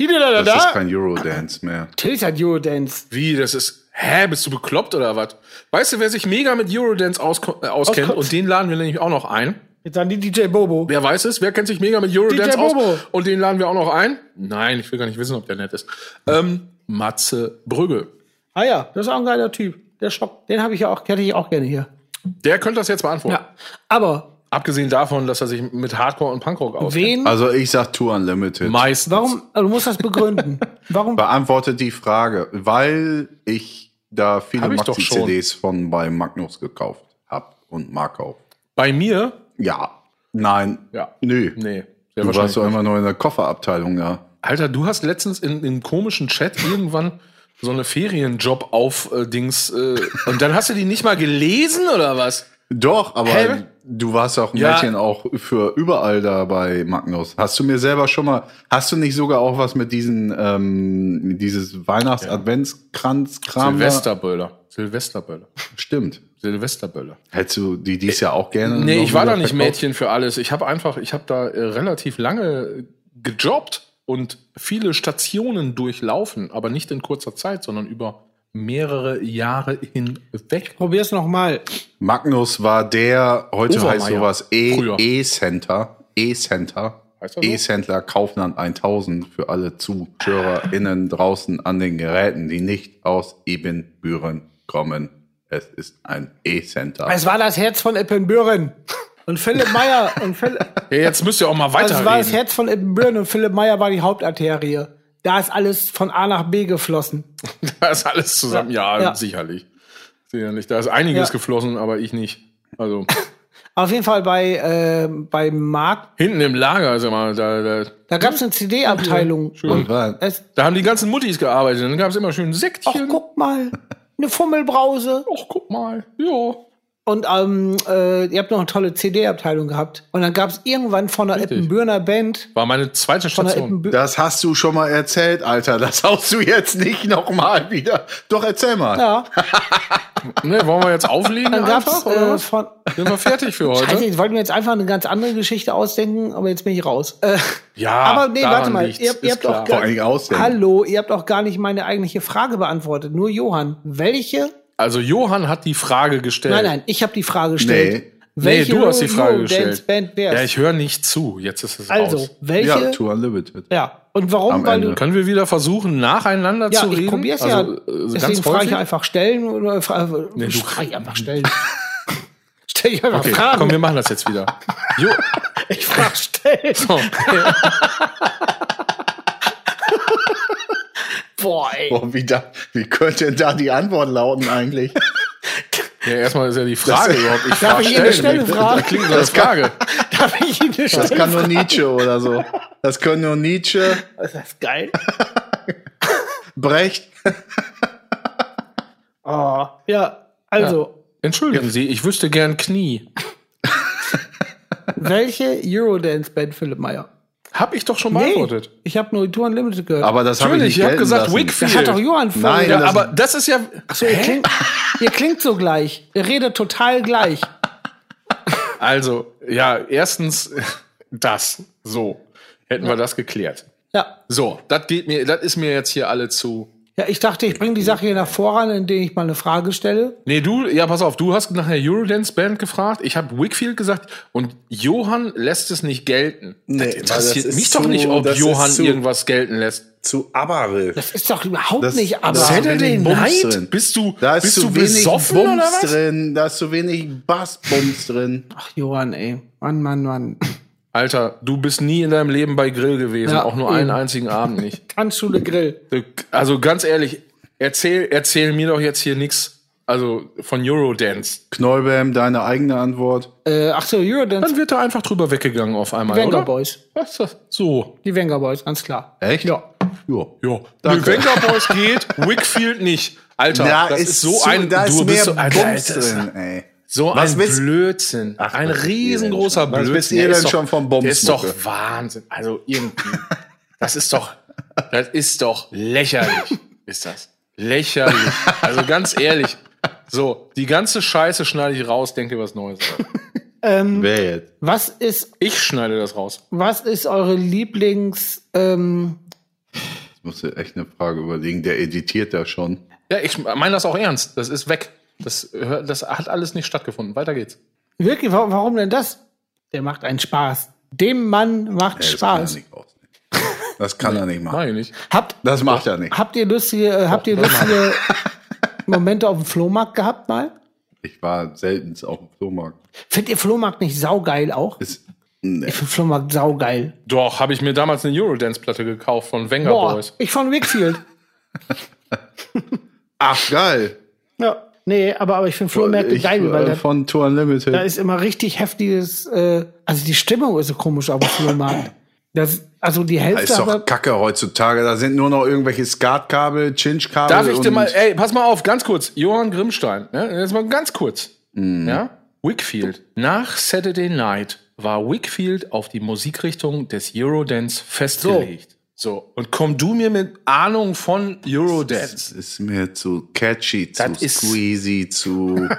Die da, da, das ist kein Eurodance mehr. Tilly hat Eurodance. Wie, das ist. Hä, bist du bekloppt oder was? Weißt du, wer sich mega mit Eurodance ausko- äh, auskennt? Auskommt. Und den laden wir nämlich auch noch ein. Jetzt dann die DJ Bobo. Wer weiß es? Wer kennt sich mega mit Eurodance DJ aus? Bobo. Und den laden wir auch noch ein? Nein, ich will gar nicht wissen, ob der nett ist. Ähm, Matze Brügge. Ah ja, das ist auch ein geiler Typ. der Schock, den habe ich ja auch, hätte ich auch gerne hier. Der könnte das jetzt beantworten. Ja. Aber Abgesehen davon, dass er sich mit Hardcore und Punkrock auskennt. wen, Also ich sag Tour Unlimited. Meistens. warum, also du musst das begründen. Warum? Beantwortet die Frage, weil ich da viele. Maxi-CDs von bei Magnus gekauft hab und mag auch. Bei mir? Ja. Nein. Ja. Nö. Nee. Sehr Du warst doch immer nur in der Kofferabteilung da. Alter, du hast letztens in, in komischen Chat irgendwann so eine Ferienjob-auf-Dings. Äh, und dann hast du die nicht mal gelesen oder was? Doch, aber Hä? du warst auch ein Ja. Mädchen auch für überall da bei Magnus. Hast du mir selber schon mal, hast du nicht sogar auch was mit diesen, ähm, dieses Weihnachts-Adventskranz-Kram? Silvesterböller. Silvesterböller. Stimmt. Silvesterböller. Hättest du die dies ja auch gerne? Nee, ich war da nicht verkauft? Mädchen für alles. Ich habe einfach, ich habe da äh, relativ lange gejobbt und viele Stationen durchlaufen, aber nicht in kurzer Zeit, sondern über mehrere Jahre hinweg. Probier's noch mal. Magnus war der, heute Obermeier. heißt sowas E-. E-Center. E-Center. Heißt das so? E-Center Kaufland 1000 für alle ZuhörerInnen draußen an den Geräten, die nicht aus Ebenbüren kommen. Es ist ein E-Center. Es war das Herz von Ippenbüren. Und Philipp Meyer und Philipp, Ja, jetzt müsst ihr auch mal also es war das. Herz von Ippenbüren und Philipp Meyer war die Hauptarterie. Da ist alles von A nach B geflossen. da ist alles zusammen. Ja, Ja. sicherlich. Sicherlich. Da ist einiges Ja. geflossen, aber ich nicht. Also Auf jeden Fall bei, äh, bei Marc, hinten im Lager, sag mal, da, da, da gab es eine CD-Abteilung. Da haben die ganzen Muttis gearbeitet. Dann gab es immer schön ach, Sektchen. guck mal, eine Fummelbrause. Ach, guck mal. Ja. Und ähm, äh, ihr habt noch eine tolle CD-Abteilung gehabt. Und dann gab es irgendwann von der Richtig. Ippenbürner Band, War meine zweite Station. Das hast du schon mal erzählt, Alter. Das haust du jetzt nicht noch mal wieder. Doch, erzähl mal. ja, Ne, wollen wir jetzt auflegen dann gab's einfach, oder äh, was? von, Sind wir fertig für heute? Scheiße, ich wollte mir jetzt einfach eine ganz andere Geschichte ausdenken, aber jetzt bin ich raus. Äh, Ja, aber nee, warte mal, ihr, habt- ihr habt auch klar. gar, Dingen ausdenken. Hallo, ihr habt auch gar nicht meine eigentliche Frage beantwortet. Nur Johann. Welche? Also Johann hat die Frage gestellt. Nein, nein, ich habe die Frage gestellt. Nee. Nee, Welche du hast die Frage gestellt. Band wär's? Ja, ich höre nicht zu. Jetzt ist es also, raus. welche? Ja, Ja, Tour Unlimited. Und warum? Am Weil Ende. du Können wir wieder versuchen, nacheinander ja, zu reden? ich probier's also, ja. äh, Deswegen ganz frage ich einfach stellen oder fra Nee, du- frage ich einfach stellen. Stell ich einfach Okay, Fragen. komm, wir machen das jetzt wieder. Jo, ich frage stellen. so, ja. Boah, ey. Boah, wie, da, wie könnte denn da die Antwort lauten eigentlich? ja, erstmal ist ja die Frage überhaupt. Ich Darf frage ich Ihnen eine stellen. Stelle fragen? Das klingt so eine Frage. Darf ich Ihnen eine Das kann nur Nietzsche oder so. Das können nur Nietzsche, Das ist geil. Brecht. Oh, ja, also, Entschuldigen Sie, ich wüsste gern Knie. welche Eurodance-Band Philipp Meyer? Hab ich doch schon beantwortet. ich habe nur Tour Unlimited gehört. Aber das habe ich Natürlich, nicht ich habe gelten gesagt lassen. Wickfield. das hat doch Johann vor. Nein, Ja, das- aber das ist ja. so, ihr, klingt, ihr klingt so gleich. Ihr redet total gleich. Also, ja, erstens das. So. Hätten wir das geklärt. Ja. So, das geht mir, das ist mir jetzt hier alle zu. Ja, ich dachte, ich bringe die Sache hier nach voran, indem ich mal eine Frage stelle. Nee, du, ja, pass auf, du hast nach der Eurodance Band gefragt. Ich habe Wickfield gesagt und Johann lässt es nicht gelten. Nee, das interessiert das ist mich doch zu- nicht, ob Johann zu- irgendwas gelten lässt. Zu Abaril. Das ist doch überhaupt Das- nicht, aber das- Da ist Saturday Night? drin. Bist du, Da ist bist zu du wenig besoffen Bums oder was? drin. Da ist zu wenig Bassbums drin. Ach, Johann, ey. Mann, Mann, Mann. Alter, du bist nie in deinem Leben bei Grill gewesen, Ja, auch nur eben. einen einzigen Abend nicht. Tanzschule Grill. Also ganz ehrlich, erzähl, erzähl mir doch jetzt hier nix. Also von Eurodance. Knollbam, deine eigene Antwort. Äh, ach so, Eurodance. Dann wird da einfach drüber weggegangen auf einmal, Venga oder? Boys. Was ist das? So. Die Venga Boys, ganz klar. Echt? Ja. Ja. Ja. Danke. Nee, Venga Boys geht, Wickfield nicht. Alter, Da das ist, ist, so zu, ein, da ist du mehr bist so, Alter, Bums ist drin, ey. So Was ein Blödsinn. Ach, ein was riesengroßer? Was Blödsinn. wisst ihr denn ist doch- schon vom Der ist doch? Wahnsinn. Also irgendwie. Das ist doch, das ist doch lächerlich. Ist das. Lächerlich. Also ganz ehrlich. So, die ganze Scheiße schneide ich raus, denke was Neues. Wer jetzt? Was ist, Ich schneide das raus. was ist eure Lieblings, ähm, Ich muss dir echt eine Frage überlegen. Der editiert da schon. Ja, ich meine das auch ernst. Das ist weg. Das, das hat alles nicht stattgefunden. Weiter geht's. wirklich, warum, warum denn das? Der macht einen Spaß. Dem Mann macht das kann er Spaß. nicht rausnehmen. Das kann er nicht machen. Nein, nicht. Habt, Das macht er nicht. habt ihr lustige, äh, habt ihr lustige, Momente auf dem Flohmarkt gehabt mal? Ich war selten auf dem Flohmarkt. Findet ihr Flohmarkt nicht saugeil auch? Ist, nee. Ich finde Flohmarkt saugeil. Doch, habe ich mir damals eine Eurodance-Platte gekauft von Venga Boah, Boys. ich von Wickfield. Ach, geil. ja. Nee, aber, aber ich finde Flohmärkte Ich, geil, weil äh, da, von Tour Unlimited. da ist immer richtig heftiges, äh, also die Stimmung ist so komisch auf dem Flohmarkt. Das, also die Das Hälfte ist doch aber- kacke heutzutage. Da sind nur noch irgendwelche Skatkabel, Chinch-Kabel. Darf ich dir mal, ey, pass mal auf, ganz kurz. Johann Grimmstein, ne? jetzt mal ganz kurz. Mhm. Ja? Wickfield. Nach Saturday Night war Wickfield auf die Musikrichtung des Eurodance festgelegt. So. Und komm du mir mit Ahnung von Das Eurodance. ist mir zu catchy, zu Das ist- squeezy, zu.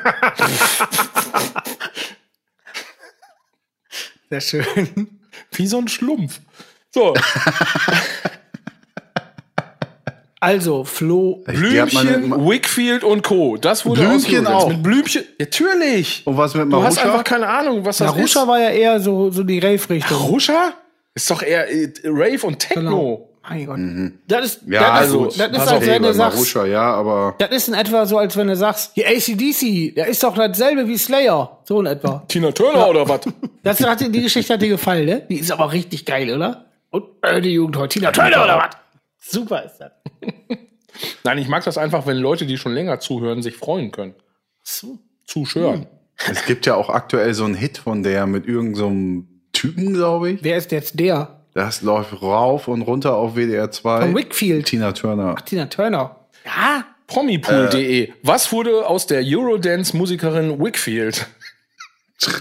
Sehr schön. Wie so ein Schlumpf. So, Also, Flo, Blümchen, Wickfield und Co. Das wurde Blümchen auch. Mit Blümchen. Natürlich. Und was mit Du hast einfach keine Ahnung, was das Narusha ist. war ja eher so, so die Rave-Richtung. Marusha? Ist doch eher äh, Rave und Techno. Genau. Mein Gott. Das ist, Ja, das also, ist, das ist als wenn du sagst, Marusha, ja, aber. das ist in etwa so, als wenn du sagst, die ACDC, der ist doch dasselbe wie Slayer. So in etwa. Tina Turner oder was? Das hat, dir- die Geschichte hat dir gefallen, ne? Die ist aber richtig geil, oder? Und äh, die Jugend heute, Tina Turner oder was? Super ist das. Nein, ich mag das einfach, wenn Leute, die schon länger zuhören, sich freuen können. Zuschören. Es gibt ja auch aktuell so einen Hit von der mit irgendeinem so einem Typen, glaube ich. Wer ist jetzt der? Das läuft rauf und runter auf WDR 2. Von Wickfield. Tina Turner. Tina Turner. Ja. Promipool.de. Was wurde aus der Eurodance-Musikerin Wickfield?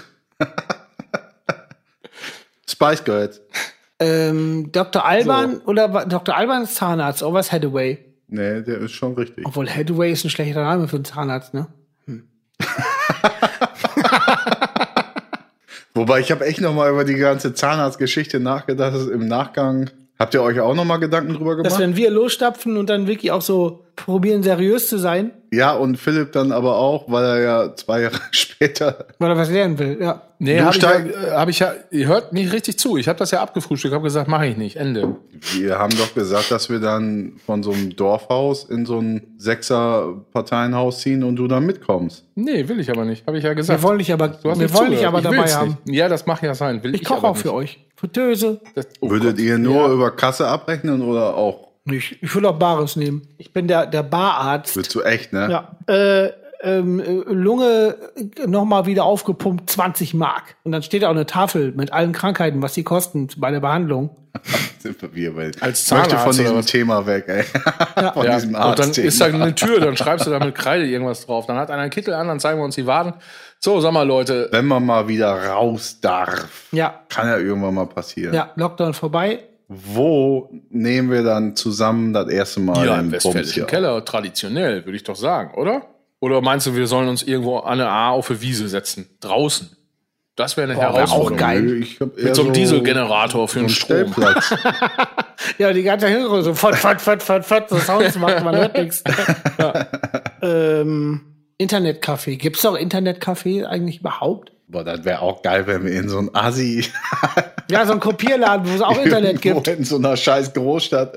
Spice Girls. Ähm, Dr. Alban oder wa- Dr. Alban ist Zahnarzt, oder was Hathaway? Nee, der ist schon richtig. Obwohl Hathaway ist ein schlechter Name für einen Zahnarzt, ne? Wobei ich habe echt noch mal über die ganze Zahnarztgeschichte nachgedacht. Im Nachgang habt ihr euch auch noch mal Gedanken drüber Dass gemacht? wenn wir losstapfen und dann wirklich auch so probieren, seriös zu sein, Ja, und Philipp dann aber auch, weil er ja zwei Jahre später. weil er was lernen will, ja. Nee, habe ich, ja, äh, hab ich ja, ihr hört nicht richtig zu. Ich habe das ja abgefrühstückt, habe gesagt, mache ich nicht, Ende. Wir haben doch gesagt, dass wir dann von so einem Dorfhaus in so ein Sechser-Parteienhaus ziehen und du dann mitkommst. Nee, will ich aber nicht, habe ich ja gesagt. Wir wollen dich aber, Du hast wir wollen dich aber Ich dabei haben. Nicht. Ja, das mag ja sein. Will Ich ich, koche auch für nicht. euch. Fritteuse. Das, oh Würdet Gott. ihr nur Ja. über Kasse abrechnen oder auch? Ich, ich will auch Bares nehmen. Ich bin der, der Bararzt. Willst du echt, ne? Ja. Äh, ähm, äh, Lunge nochmal wieder aufgepumpt, 20 Mark. Und dann steht da auch eine Tafel mit allen Krankheiten, was die kosten bei der Behandlung. Sind wir bei. Als Ich möchte Zahnarzt von diesem? Thema weg, ey. von Ja, diesem und dann ist da eine Tür, dann schreibst du da mit Kreide irgendwas drauf. Dann hat einer einen Kittel an, dann zeigen wir uns die Waden. So, sag mal, Leute, Wenn man mal wieder raus darf, Ja. kann ja irgendwann mal passieren. Ja, Lockdown vorbei. Wo nehmen wir dann zusammen das erste Mal ja, im westfälischen? Keller, traditionell, würde ich doch sagen, oder? Oder meinst du, wir sollen uns irgendwo an eine A auf eine Wiese setzen? Draußen. Das wäre eine wär Herausforderung. auch geil. Mit so einem so Dieselgenerator für so den einen Strom. Stellplatz. Ja, die ganze Hintergrund so fort, fort, fort, fort, fort, so Sounds macht, man hört nichts. ähm, Internetcafé. Gibt's doch Internetcafé eigentlich überhaupt? Boah, das wäre auch geil, wenn wir in so ein Asi Ja, so ein Kopierladen, wo es auch Internet gibt. in so einer scheiß Großstadt.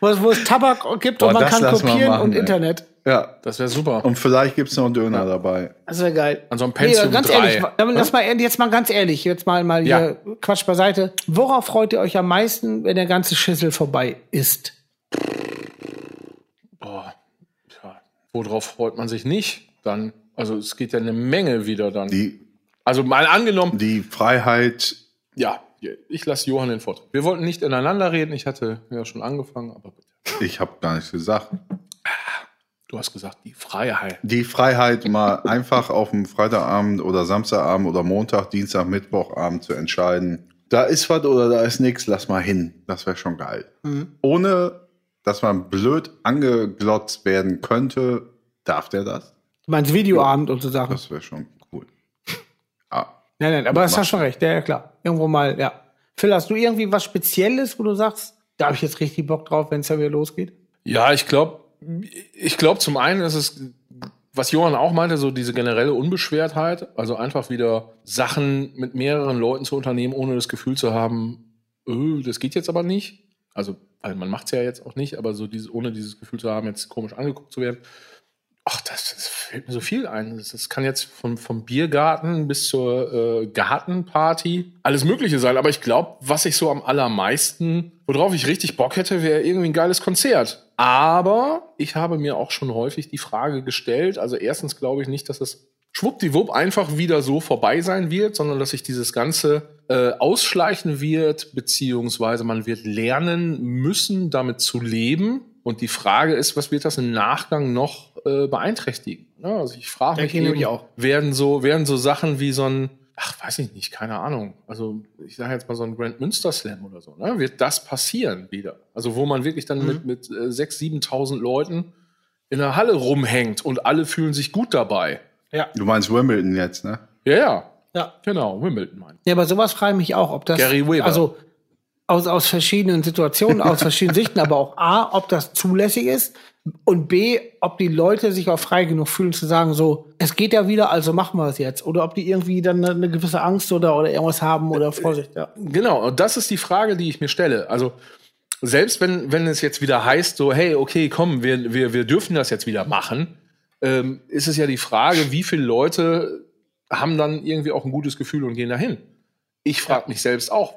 Wo es, wo es Tabak gibt Boah, und man kann kopieren machen, und ey. Internet. ja. Das wäre super. Und vielleicht gibt's noch einen Döner dabei. Das wäre geil. An so einem Pentium ganz 3. ehrlich, lass mal jetzt mal ganz ehrlich, jetzt mal mal Ja. hier Quatsch beiseite. Worauf freut ihr euch am meisten, wenn der ganze Schüssel vorbei ist? Boah, ja. Worauf freut man sich nicht? Dann, also es geht ja eine Menge wieder dann. Die, also mal angenommen, die Freiheit, ja, ich lasse Johann den Vortrag. Wir wollten nicht ineinander reden. Ich hatte ja schon angefangen, aber bitte. ich habe gar nichts gesagt. Du hast gesagt, die Freiheit. Die Freiheit, mal einfach auf dem Freitagabend oder Samstagabend oder Montag, Dienstag, Mittwochabend zu entscheiden, da ist was oder da ist nichts, lass mal hin. Das wäre schon geil. Ohne, dass man blöd angeglotzt werden könnte, darf der das? Du meinst Videoabend und so Sachen. Das wäre schon cool. Ah, Nein, nein, aber das hast schon recht. Ja, ja, klar. Irgendwo mal, ja. Phil, hast du irgendwie was Spezielles, wo du sagst, da habe ich jetzt richtig Bock drauf, wenn es ja wieder losgeht? Ja, ich glaube, ich glaube zum einen ist es, was Johann auch meinte, so diese generelle Unbeschwertheit, also einfach wieder Sachen mit mehreren Leuten zu unternehmen, ohne das Gefühl zu haben, öh, das geht jetzt aber nicht. Also, weil man macht es ja jetzt auch nicht, aber so dieses, ohne dieses Gefühl zu haben, jetzt komisch angeguckt zu werden. Ach, das, das fällt mir so viel ein. Das, das kann jetzt vom, vom Biergarten bis zur äh, Gartenparty alles Mögliche sein. Aber ich glaube, was ich so am allermeisten, worauf ich richtig Bock hätte, wäre irgendwie ein geiles Konzert. Aber ich habe mir auch schon häufig die Frage gestellt. Also erstens glaube ich nicht, dass es schwuppdiwupp einfach wieder so vorbei sein wird, sondern dass sich dieses Ganze äh, ausschleichen wird, beziehungsweise man wird lernen müssen, damit zu leben. Und die Frage ist, was wird das im Nachgang noch äh, beeinträchtigen? Ja, also ich frage mich, eben, auch. werden so werden so Sachen wie so ein Ach, weiß ich nicht, keine Ahnung. Also ich sage jetzt mal so ein Grand Münster Slam oder so. Ne? Wird das passieren wieder? Also wo man wirklich dann mit, mit äh, 6.000, 7.000 Leuten in der Halle rumhängt und alle fühlen sich gut dabei. Du meinst Wimbledon jetzt, ne? Ja, ja. Ja. Genau, Wimbledon meine ich. Ja, aber sowas frage ich mich auch, ob das. Gary Weber. Also aus, aus verschiedenen Situationen, aus verschiedenen Sichten, aber auch A, ob das zulässig ist und B, ob die Leute sich auch frei genug fühlen zu sagen, so, es geht ja wieder, also machen wir es jetzt. Oder ob die irgendwie dann eine, eine gewisse Angst oder, oder irgendwas haben oder Vorsicht, ja. Genau, und das ist die Frage, die ich mir stelle. Also selbst wenn, wenn es jetzt wieder heißt, so, hey, okay, komm, wir, wir, wir dürfen das jetzt wieder machen, ähm, ist es ja die Frage, wie viele Leute haben dann irgendwie auch ein gutes Gefühl und gehen dahin. Ich frage mich selbst auch,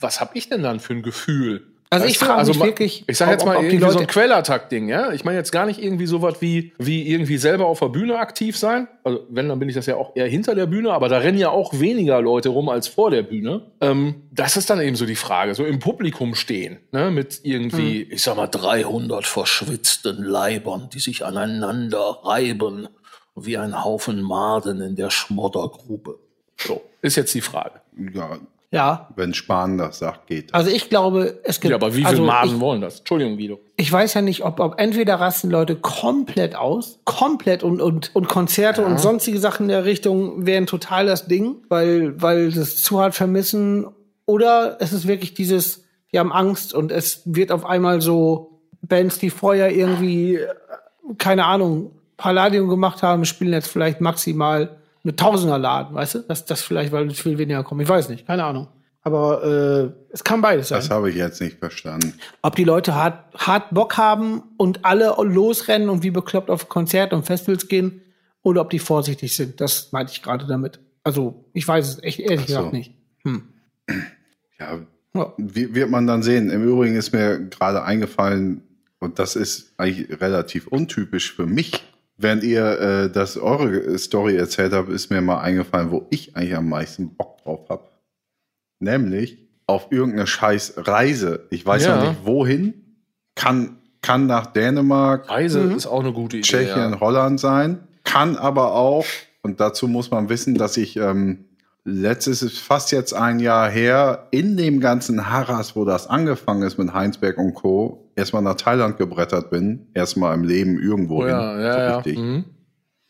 was habe ich denn dann für ein Gefühl? Also ich frage mich ma- wirklich, Ich sage ob- jetzt mal ob- irgendwie so ein Leute- Quellattack-Ding, ja. Ich meine jetzt gar nicht irgendwie sowas wie, wie irgendwie selber auf der Bühne aktiv sein. Also wenn, dann bin ich das ja auch eher hinter der Bühne, aber da rennen ja auch weniger Leute rum als vor der Bühne. Ähm, das ist dann eben so die Frage. So im Publikum stehen, ne, mit irgendwie, Hm. ich sag mal, 300 verschwitzten Leibern, die sich aneinander reiben, wie ein Haufen Maden in der Schmoddergrube. So, ist jetzt die Frage. Ja, ja. wenn Spahn das sagt, geht. Also ich glaube, es gibt. Ja, aber wie viele also Maden ich, wollen das? Entschuldigung, Guido. ich weiß ja nicht, ob, ob entweder rasten Leute komplett aus, komplett und, und, und Konzerte und sonstige Sachen in der Richtung wären total das Ding, weil, weil das zu hart vermissen. Oder es ist wirklich dieses, wir haben Angst und es wird auf einmal so Bands, die vorher irgendwie, äh, keine Ahnung, Palladium gemacht haben, spielen jetzt vielleicht maximal eine Tausenderladen, weißt du? Das, das vielleicht, weil viel weniger kommen. Ich weiß nicht, keine Ahnung. Aber äh, es kann beides sein Das habe ich jetzt nicht verstanden. ob die Leute hart, hart Bock haben und alle losrennen und wie bekloppt auf Konzerte und Festivals gehen oder ob die vorsichtig sind. Das meinte ich gerade damit. Also, ich weiß es echt ehrlich so. gesagt nicht. Ja, Ja. wie, wird man dann sehen. Im Übrigen ist mir gerade eingefallen, und das ist eigentlich relativ untypisch für mich. Während ihr äh, das eure Story erzählt habt, ist mir mal eingefallen, wo ich eigentlich am meisten Bock drauf habe. Nämlich auf irgendeine scheiß Reise. Ich weiß Ja. noch nicht wohin. Kann, kann nach Dänemark, Reise ist auch eine gute Idee. Tschechien, ja. Holland sein. Kann aber auch, und dazu muss man wissen, dass ich ähm, letztes ist fast jetzt ein Jahr her, in dem ganzen Harras, wo das angefangen ist mit Heinsberg und Co., erstmal nach Thailand gebrettert bin. Erstmal im Leben irgendwo Oh, ja, hin. ja, so ja. richtig. Mhm.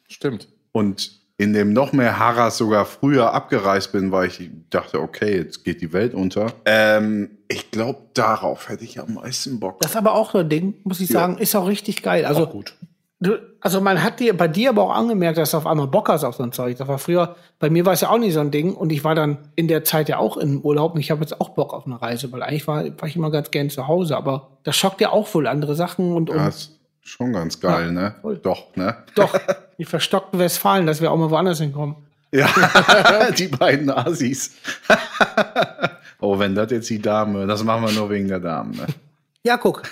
Stimmt. Und in dem noch mehr Harras sogar früher abgereist bin, weil ich dachte, okay, jetzt geht die Welt unter. Ähm, ich glaube, darauf hätte ich am meisten Bock. Das ist aber auch so ein Ding, muss ich sagen, ist auch richtig geil. Also, gut. Du, also man hat dir bei dir aber auch angemerkt, dass du auf einmal Bock hast auf so ein Zeug. Das war früher, bei mir war es ja auch nicht so ein Ding und ich war dann in der Zeit ja auch im Urlaub und ich habe jetzt auch Bock auf eine Reise, weil eigentlich war, war ich immer ganz gern zu Hause, aber das schockt ja auch wohl andere Sachen und, und Das ist schon ganz geil, Ja, ne? voll. Doch, ne? doch, die verstockten Westfalen, dass wir auch mal woanders hinkommen. Ja, die beiden Assis. oh, wenn das jetzt die Dame, das machen wir nur wegen der Damen, ne? Ja, guck.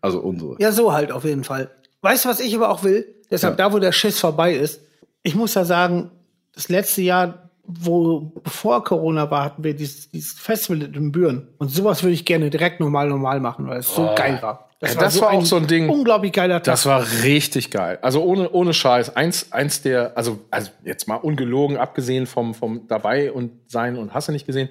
Also unsere. Ja, so halt auf jeden Fall. Weißt du, was ich aber auch will? Deshalb, Ja. da wo der Schiss vorbei ist, ich muss ja sagen, das letzte Jahr, wo bevor Corona war, hatten wir dieses, dieses Festival in Büren. Und sowas würde ich gerne direkt normal normal machen, weil es so geil war. Ja, das war auch so ein Ding. Unglaublich geiler Tag. Das war richtig geil. Also ohne, ohne Scheiß. Eins, eins der, also, also jetzt mal ungelogen, abgesehen vom, vom dabei und sein und hast du nicht gesehen.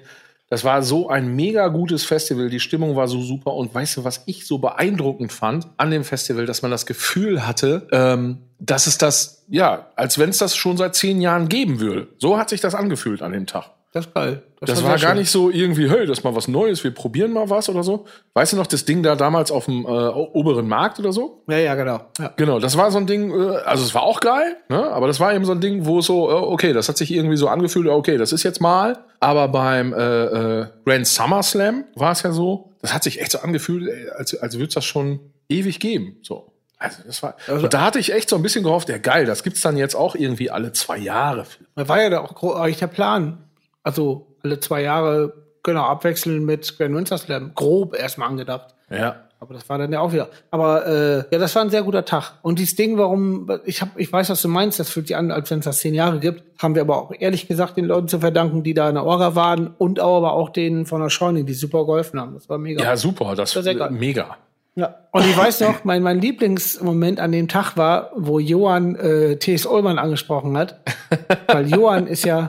Das war so ein mega gutes Festival. Die Stimmung war so super. Und weißt du, was ich so beeindruckend fand an dem Festival, dass man das Gefühl hatte, ähm, dass es das, ja, als wenn es das schon seit zehn Jahren geben würde. So hat sich das angefühlt an dem Tag. Das ist geil. Das war war gar schön. nicht so irgendwie, hey, das ist mal was Neues, wir probieren mal was oder so. Weißt du noch, das Ding da damals auf dem äh, oberen Markt oder so? Ja, ja, genau. Ja. Genau, das war so ein Ding, äh, also es war auch geil, ne? aber das war eben so ein Ding, wo es so, äh, okay, das hat sich irgendwie so angefühlt, okay, das ist jetzt mal. Aber beim äh, äh, Grand Summer Slam war es ja so, das hat sich echt so angefühlt, ey, als, als würde es das schon ewig geben. So. Also das war, und da hatte ich echt so ein bisschen gehofft, ja geil, das gibt's dann jetzt auch irgendwie alle zwei Jahre. Das war ja da auch eigentlich der Plan. Also alle zwei Jahre, genau, abwechseln mit Grand Winter Slam. Grob erstmal angedacht. Ja. Aber das war dann ja auch wieder. Aber äh, ja, das war ein sehr guter Tag. Und dieses Ding, warum, ich hab, ich weiß, was du meinst, das fühlt sich an, als wenn es das zehn Jahre gibt, haben wir aber auch ehrlich gesagt den Leuten zu verdanken, die da in der Orga waren und auch, aber auch denen von der Scheune, die super geholfen haben. Das war mega. Ja, super, das war sehr geil. mega. Ja. Und ich weiß noch, mein, mein Lieblingsmoment an dem Tag war, wo Johann äh, T.S. Ullmann angesprochen hat. Weil Johann ist ja,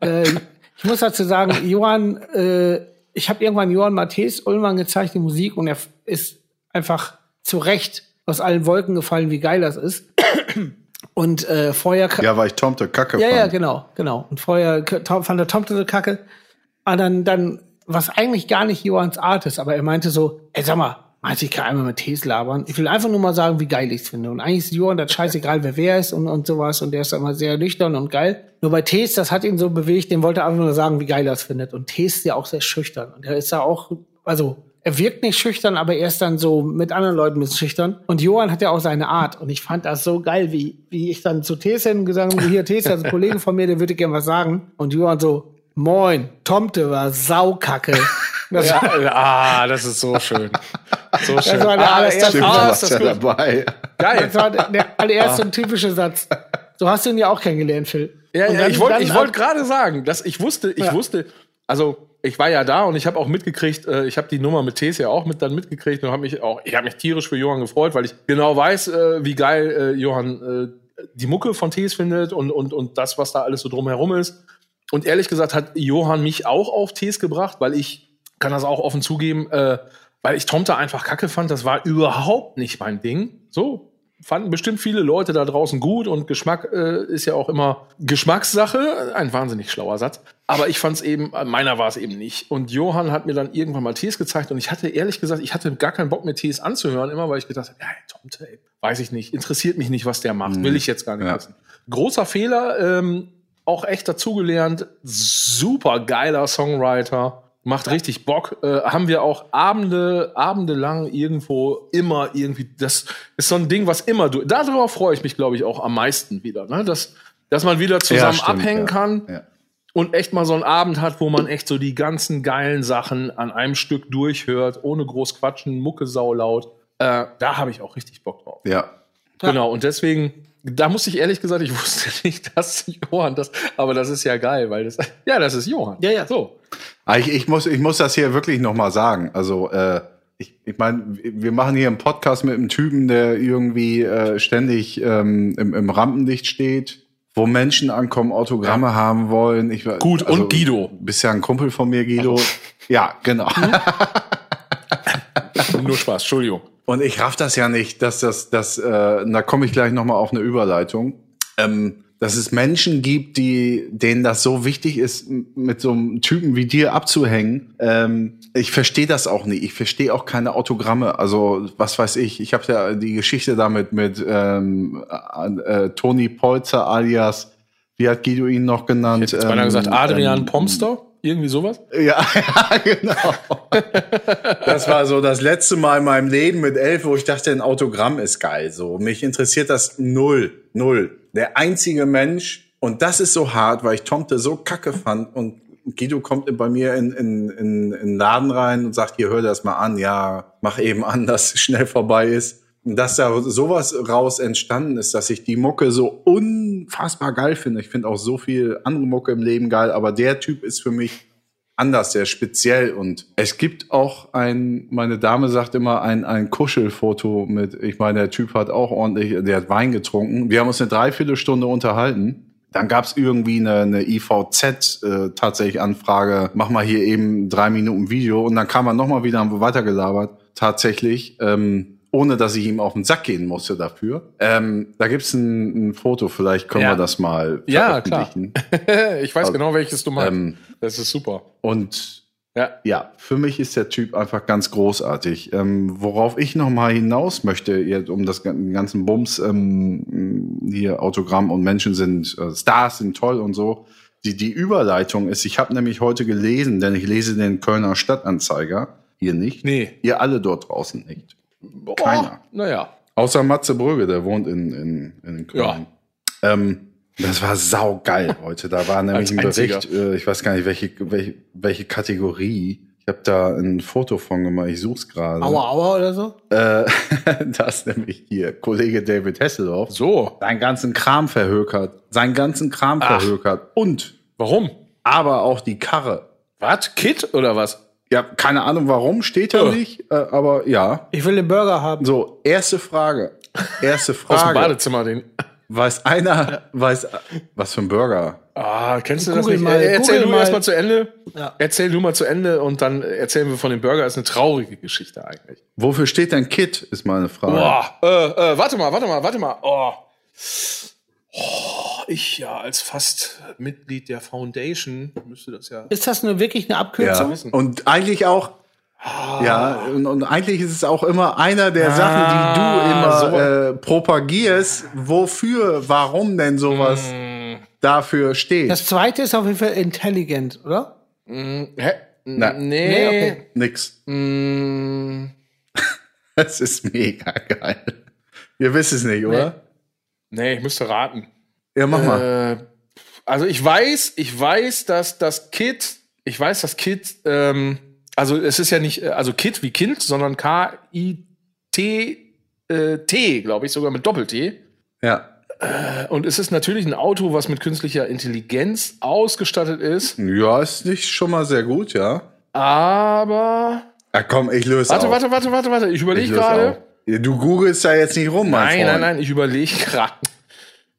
äh, ich muss dazu sagen, Johann, äh, ich habe irgendwann Johann Matthäus Ullmann gezeigt, die Musik, und er ist einfach zu Recht aus allen Wolken gefallen, wie geil das ist. Und äh, vorher Ja, weil ich Tomte Kacke ja, fand. ja, genau, genau. Und vorher fand der Tomte kacke. Aber dann, dann, was eigentlich gar nicht Johanns Art ist, aber er meinte so, ey, sag mal, du, ich kann einmal mit Tees labern? Ich will einfach nur mal sagen, wie geil ich's finde. Und eigentlich ist Johann das scheißegal, wer wer ist und, und sowas. Und der ist immer sehr nüchtern und geil. Nur bei Tees, das hat ihn so bewegt, dem wollte er einfach nur sagen, wie geil er es findet. Und Tees ist ja auch sehr schüchtern. Und er ist ja auch, also, er wirkt nicht schüchtern, aber er ist dann so mit anderen Leuten ein bisschen schüchtern. Und Johann hat ja auch seine Art. Und ich fand das so geil, wie, wie ich dann zu Tees hin gesagt habe, hier Tees, also ein Kollege von mir, der würde gerne was sagen. Und Johann so, moin, Tomte war saukacke. Das, Ja, ah, das ist so schön. So schön. war der ah, das, allererste- Stimmt, ah, ist das ja gut. dabei. Geil. das war der, allererste und typische Satz. So hast du ihn ja auch kennengelernt, Phil. Ja, ja ich wollte wollte gerade sagen, dass ich wusste, ich Ja. wusste, also ich war ja da und ich habe auch mitgekriegt, äh, ich habe die Nummer mit Tees ja auch mit dann mitgekriegt und habe mich auch, ich habe mich tierisch für Johann gefreut, weil ich genau weiß, äh, wie geil äh, Johann äh, die Mucke von Tees findet und, und, und das, was da alles so drumherum ist. Und ehrlich gesagt hat Johann mich auch auf Tees gebracht, weil ich kann das auch offen zugeben, äh, weil ich Tomte einfach kacke fand. Das war überhaupt nicht mein Ding. So fanden bestimmt viele Leute da draußen gut und Geschmack äh, ist ja auch immer Geschmackssache. Ein wahnsinnig schlauer Satz. Aber ich fand es eben, äh, meiner war es eben nicht. Und Johann hat mir dann irgendwann mal Tees gezeigt und ich hatte ehrlich gesagt, ich hatte gar keinen Bock mir Tees anzuhören, immer weil ich gedacht habe, ja, Tomte, ey, weiß ich nicht, interessiert mich nicht, was der macht, will ich jetzt gar nicht Ja. wissen. Großer Fehler, ähm, auch echt dazugelernt, super geiler Songwriter, macht richtig Bock. Äh, haben wir auch Abende, Abende lang irgendwo immer irgendwie, das ist so ein Ding, was immer du, darüber freue ich mich, glaube ich, auch am meisten wieder, ne? dass, dass man wieder zusammen stimmt, abhängen ja. kann Ja. und echt mal so einen Abend hat, wo man echt so die ganzen geilen Sachen an einem Stück durchhört, ohne groß quatschen, Mucke saulaut. Äh, da habe ich auch richtig Bock drauf. Ja. Genau, und deswegen, da musste ich ehrlich gesagt, ich wusste nicht, dass Johann das, aber das ist ja geil, weil das, ja, das ist Johann. Ja, ja. So. Aber Ich, ich, muss, ich muss das hier wirklich noch mal sagen. Also, äh, ich, ich meine, wir machen hier einen Podcast mit einem Typen, der irgendwie äh, ständig ähm, im, im Rampenlicht steht, wo Menschen ankommen, Autogramme haben wollen. Ich, also, Gut, und Guido. Bist ja ein Kumpel von mir, Guido. Ja, genau. Nur Spaß, Entschuldigung. Und ich raff das ja nicht, dass das, das, äh, da komme ich gleich noch mal auf eine Überleitung. Ähm, dass es Menschen gibt, die, denen das so wichtig ist, mit so einem Typen wie dir abzuhängen. Ähm, ich verstehe das auch nicht. Ich verstehe auch keine Autogramme. Also was weiß ich. Ich habe ja die Geschichte damit mit ähm, äh, Toni Polzer alias, wie hat Guido ihn noch genannt? Jetzt beinahe Ähm, gesagt, Adrian ähm, Pomster, irgendwie sowas. ja, ja, genau. Das war so das letzte Mal in meinem Leben mit elf, wo ich dachte, ein Autogramm ist geil. So, mich interessiert das null, null. Der einzige Mensch, und das ist so hart, weil ich Tomte so kacke fand und Guido kommt bei mir in, in, in, in den Laden rein und sagt, hier, hör das mal an. Ja, mach eben an, dass es schnell vorbei ist. Dass da sowas raus entstanden ist, dass ich die Mucke so unfassbar geil finde. Ich finde auch so viel andere Mucke im Leben geil, aber der Typ ist für mich anders, sehr speziell. Und es gibt auch ein, meine Dame sagt immer, ein, ein Kuschelfoto mit, ich meine, der Typ hat auch ordentlich, der hat Wein getrunken. Wir haben uns eine Dreiviertelstunde unterhalten. Dann gab es irgendwie eine, eine IVZ äh, tatsächlich Anfrage, mach mal hier eben drei Minuten Video und dann kam er nochmal wieder, haben wir weitergelabert, tatsächlich. Ähm, ohne dass ich ihm auf den Sack gehen musste dafür. Ähm, da gibt's ein, ein Foto, vielleicht können Ja. wir das mal Ja, klar. veröffentlichen. ich weiß genau, welches du meinst. Ähm, das ist super. Und Ja. ja, für mich ist der Typ einfach ganz großartig. Ähm, worauf ich noch mal hinaus möchte, jetzt um das ganzen Bums, ähm, hier Autogramm und Menschen sind, äh, Stars sind toll und so. Die, die Überleitung ist, ich habe nämlich heute gelesen, denn ich lese den Kölner Stadtanzeiger, ihr nicht, Nee. ihr alle dort draußen nicht. Boah, Keiner. Naja. Außer Matze Bröge, der wohnt in, in, in Köln. Ähm, das war saugeil heute. Da war nämlich ein. Bericht, äh, ich weiß gar nicht, welche, welche, welche Kategorie. Ich habe da ein Foto von gemacht, ich such's gerade. Aua, aua oder so? Äh, das ist nämlich hier, Kollege David Hasselhoff. So. Seinen ganzen Kram verhökert. Seinen ganzen Kram Ach. verhökert. Und Warum? aber auch die Karre. Was? Kid oder was? Ja, keine Ahnung warum, steht da Oh. nicht, äh, aber ja. Ich will den Burger haben. So, erste Frage. Erste Aus dem Frage. Badezimmer den. Weiß einer, weiß, was für ein Burger? Ah, kennst du das Google nicht? mal, Äh, Erzähl Google du mal. erst mal zu Ende. Ja. Erzähl du mal zu Ende und dann erzählen wir von dem Burger. Ist eine traurige Geschichte eigentlich. Wofür steht denn Kit, ist meine Frage. Boah, äh, äh, warte mal, warte mal, warte mal. Oh. Oh, ich ja als fast Mitglied der Foundation müsste das ja. Ist das nur wirklich eine Abkürzung? Ja. Und eigentlich auch, ja, und, und eigentlich ist es auch immer einer der Sachen, die du immer so. äh, propagierst, wofür, warum denn sowas dafür steht. Das zweite ist auf jeden Fall intelligent, oder? Hä? Na. nee. Nee, okay. Nix. Mm, Das ist mega geil. Ihr wisst es nicht, oder? nee, ich müsste raten. Ja, mach mal. Äh, also ich weiß, ich weiß, dass das Kid, ich weiß, dass Kid, ähm, also es ist ja nicht, äh, also Kid wie Kind, sondern K-I-T, äh, T, glaube ich, sogar mit Doppel-T. Ja. Und es ist natürlich ein Auto, was mit künstlicher Intelligenz ausgestattet ist, Ja, ist nicht schon mal sehr gut, ja. aber. Ja, komm, ich löse Warte, auf. warte, warte, warte, warte. Ich überlege gerade. Du googelst da jetzt nicht rum, mein Nein, Freund. nein, nein, ich überlege gerade.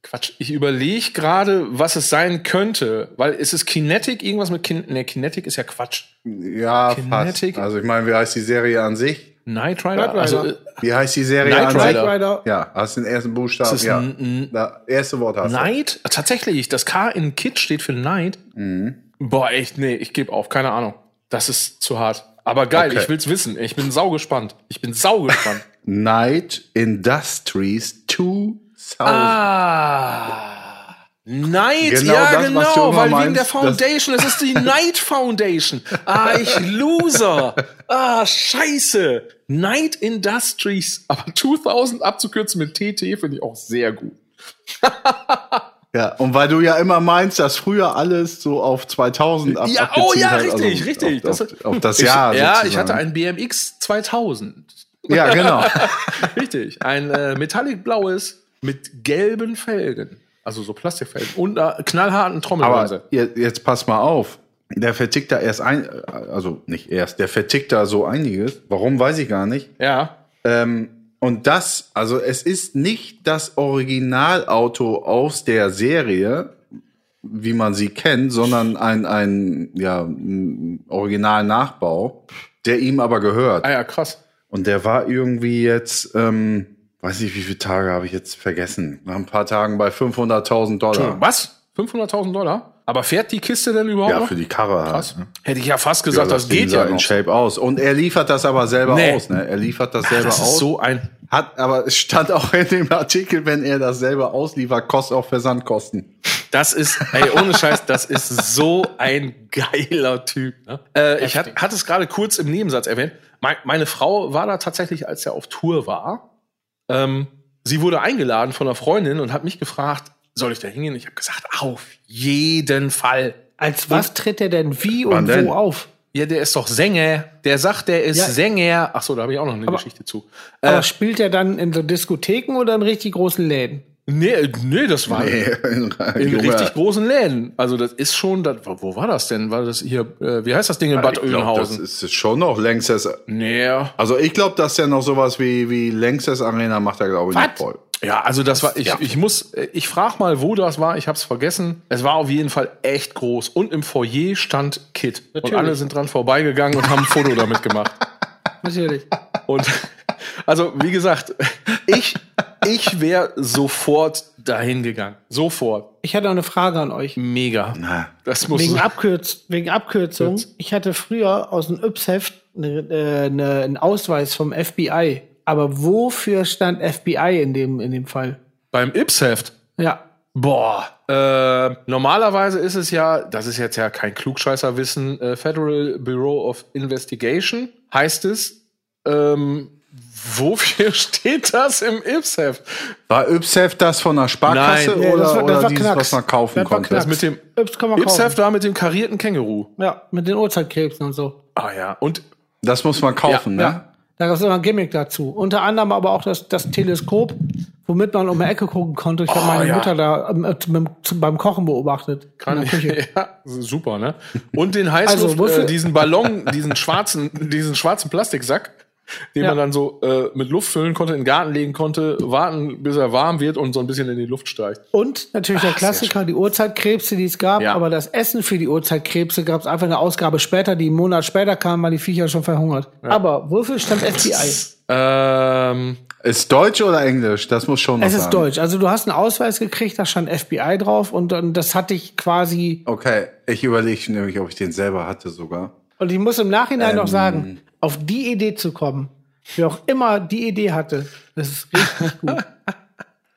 Quatsch, ich überlege gerade, was es sein könnte, weil ist es Kinetic, irgendwas mit Kin ne, Kinetic ist ja Quatsch. Ja, Kinetic. fast. Also ich meine, wie heißt die Serie an sich? Knight Rider? Knight Rider. Also, äh, Wie heißt die Serie Knight an Rider. sich? Rider. Ja, hast den ersten Buchstaben. Ist es ja. Da, erste Wort hast du. Knight? Tatsächlich, das K in Kid steht für Knight. Mhm. Boah, echt, nee, ich gebe auf, keine Ahnung. Das ist zu hart. Aber geil, Okay. ich will's wissen. Ich bin sau gespannt. Ich bin sau gespannt. Night Industries 2000. ah. Night, Genau ja genau, weil wegen meinst, der das- Foundation, es ist die Night Foundation. Ah, ich Loser. Ah, scheiße. Night Industries, aber 2000 abzukürzen mit TT finde ich auch sehr gut. Ja, und weil du ja immer meinst, dass früher alles so auf 2000 ab Ja, oh ja, hat, richtig, also richtig. Auf, Das- auf, das Ich- Jahr. ja, sozusagen. ich hatte ein BMX 2000. Ja, genau. Richtig. Ein äh, metallic-blaues mit gelben Felgen. Also so Plastikfelgen. Und einer knallharten Trommelbremse. Aber jetzt, pass mal auf. Der vertickt da erst ein, also nicht erst, der vertickt da so einiges. Warum, weiß ich gar nicht. Ja. Ähm, und das, also es ist nicht das Originalauto aus der Serie, wie man sie kennt, sondern ein, ein, ja, ein Original-Nachbau, der ihm aber gehört. Ah ja, krass. Und der war irgendwie jetzt, ähm, weiß nicht, wie viele Tage habe ich jetzt vergessen. Nach ein paar Tagen bei 500.000 Dollar. Was? 500.000 Dollar? Aber fährt die Kiste denn überhaupt Ja, noch? für die Karre halt. Krass. Hätte ich ja fast gesagt, das, Ding geht ja in noch. Shape aus. Und er liefert das aber selber Nee. aus. Ne? Er liefert das selber Das aus. ist so ein... Hat, aber es stand auch in dem Artikel, wenn er das selber ausliefert, kostet auch Versandkosten. Das ist, ey, ohne Scheiß, das ist so ein geiler Typ. Ne? Äh, ich hatte hat es gerade kurz im Nebensatz erwähnt. Mei- meine Frau war da tatsächlich, als er auf Tour war. Ähm, sie wurde eingeladen von einer Freundin und hat mich gefragt, soll ich da hingehen? Ich habe gesagt, auf jeden Fall. Als was tritt er denn wie und denn? wo auf? Ja, der ist doch Sänger. Der sagt, der ist Ja. Sänger. Ach so, da habe ich auch noch eine Aber- Geschichte zu. Aber spielt er dann in so Diskotheken oder in richtig großen Läden? Nee, nee, das war Nee, in Junge, richtig großen Läden. Also das ist schon, das, wo war das denn? War das hier, äh, wie heißt das Ding in Bad ich glaub, das Oeynhausen? ist schon noch längstes. Nee. Also ich glaube, dass der noch sowas wie, wie längstes Arena macht er, glaube ich, nicht voll. Ja, also das war, ich, Ja. ich muss, ich frag mal, wo das war, ich hab's vergessen. Es war auf jeden Fall echt groß. Und im Foyer stand Kit. Und Natürlich. alle sind dran vorbeigegangen und haben ein Foto damit gemacht. Natürlich. Und, Also, wie gesagt, ich, ich wäre sofort dahin gegangen. Sofort. Ich hatte noch eine Frage an euch. Mega. Na, Das muss Wegen, Abkürz, wegen Abkürzung. Kürz. Ich hatte früher aus dem Yps-Heft ne, äh, ne, einen Ausweis vom FBI. Aber wofür stand FBI in dem, in dem Fall? beim Ips-Heft. Ja. Boah. Äh, normalerweise ist es ja, das ist jetzt ja kein Klugscheißerwissen, äh, Federal Bureau of Investigation heißt es. Ähm, wofür steht das im Ips-Heft? War Ypsef das von der Sparkasse Nein. Ja, oder, das war- das oder war dieses, Knacks. was man kaufen Das konnte? Knacks. Das mit dem Yps kann man Ips-Heft kaufen. war mit dem karierten Känguru. Ja, mit den Urzeitkrebsen und so. Ah ja. Und Das muss man kaufen, Ja, ne? Da gab es immer ein Gimmick dazu. Unter anderem aber auch das, das Teleskop, womit man um die Ecke gucken konnte. Ich habe Oh, meine ja. Mutter da ähm, äh, beim, Kochen beobachtet. Kann in ich, der Küche. ja, super, ne? Und den Heißluft, Also, äh, diesen Ballon, diesen schwarzen, diesen schwarzen Plastiksack, den Ja. man dann so äh, mit Luft füllen konnte, in den Garten legen konnte, warten, bis er warm wird und so ein bisschen in die Luft steigt. Und natürlich der Klassiker, die Urzeitkrebse, die es gab. Ja. Aber das Essen für die Urzeitkrebse gab es einfach eine Ausgabe später, die einen Monat später kam, weil die Viecher schon verhungert. Aber wofür stand FBI? Ähm, Ist Deutsch oder Englisch? Das muss schon noch Es ist sagen. Deutsch. Also du hast einen Ausweis gekriegt, da stand FBI drauf und, dann das hatte ich quasi. Okay, ich überlege nämlich, ob ich den selber hatte sogar. Und ich muss im Nachhinein Ähm. noch sagen, auf die Idee zu kommen, wer auch immer die Idee hatte, das ist richtig gut.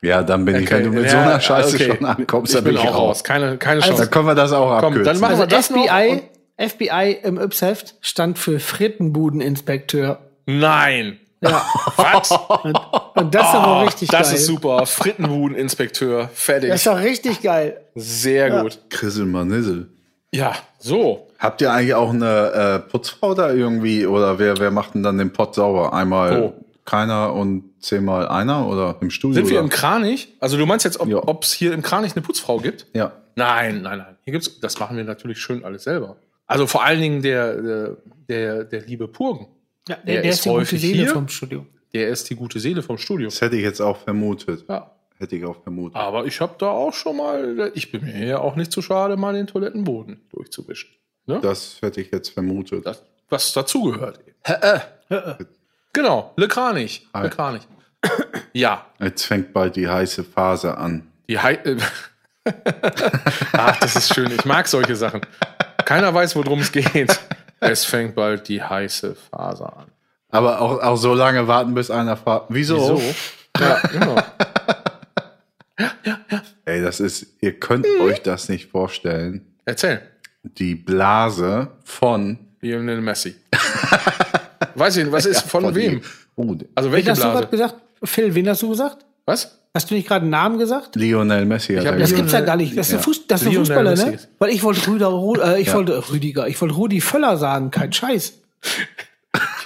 Ja, dann bin ich, wenn du mit so ja, einer Scheiße okay. schon ankommst, ich dann bin bin ich auch raus. raus. Keine, keine Dann Chance. können wir das auch Komm, abkürzen. dann machen Also wir das noch FBI, FBI im Yps-Heft stand für Frittenbudeninspekteur. Nein. Ja. Was? Und, und das ist aber richtig das geil. ist super. Frittenbudeninspekteur. Fertig. Das ist doch richtig geil. Sehr gut. Krissel Manissel. Ja, so. Habt ihr eigentlich auch eine äh, Putzfrau da irgendwie? Oder wer, wer macht denn dann den Pott sauber? Einmal Oh. keiner und zehnmal einer? Oder im Studio? Sind wir oder? im Kranich? Also du meinst jetzt, Ja. ob es hier im Kranich eine Putzfrau gibt? Ja. Nein, nein, nein. Hier gibt's, das machen wir natürlich schön alles selber. Also vor allen Dingen der, der, der, der liebe Purgen. Ja, Der der, der ist ist die gute Seele hier. vom Studio. Der ist die gute Seele vom Studio. Das hätte ich jetzt auch vermutet. Ja. Hätte ich auch vermutet. Aber ich habe da auch schon mal, ich bin mir ja auch nicht zu schade, mal den Toilettenboden durchzuwischen. Ne? Das hätte ich jetzt vermutet. Das, was dazugehört. Äh, äh. Genau, Le Kranich. Le. Kranich. Ja, Jetzt fängt bald die heiße Phase an. die Hei äh, Ach, das ist schön. Ich mag solche Sachen. Keiner weiß, worum es geht. Es fängt bald die heiße Phase an. Aber auch, auch so lange warten, bis einer fragt. Wieso? Wieso? Ja, genau. Ey, das ist, ihr könnt Mhm. euch das nicht vorstellen. Erzähl. Die Blase von. Lionel Messi. Weiß ich nicht, was ist von, wem? Die, oh, Also Wen welche hast du Blase? gerade gesagt? Phil, wen hast du gesagt? Was? Hast du nicht gerade einen Namen gesagt? Lionel Messi hat hab er Das Lionel- gibt's ja gar nicht. Das ist ein, Ja. Fuß, das ist ein Lionel Fußballer, Messi ne? Weil ich wollte Rüder, äh, ich wollte Rüdiger, ich wollte Rudi Völler sagen, kein Scheiß.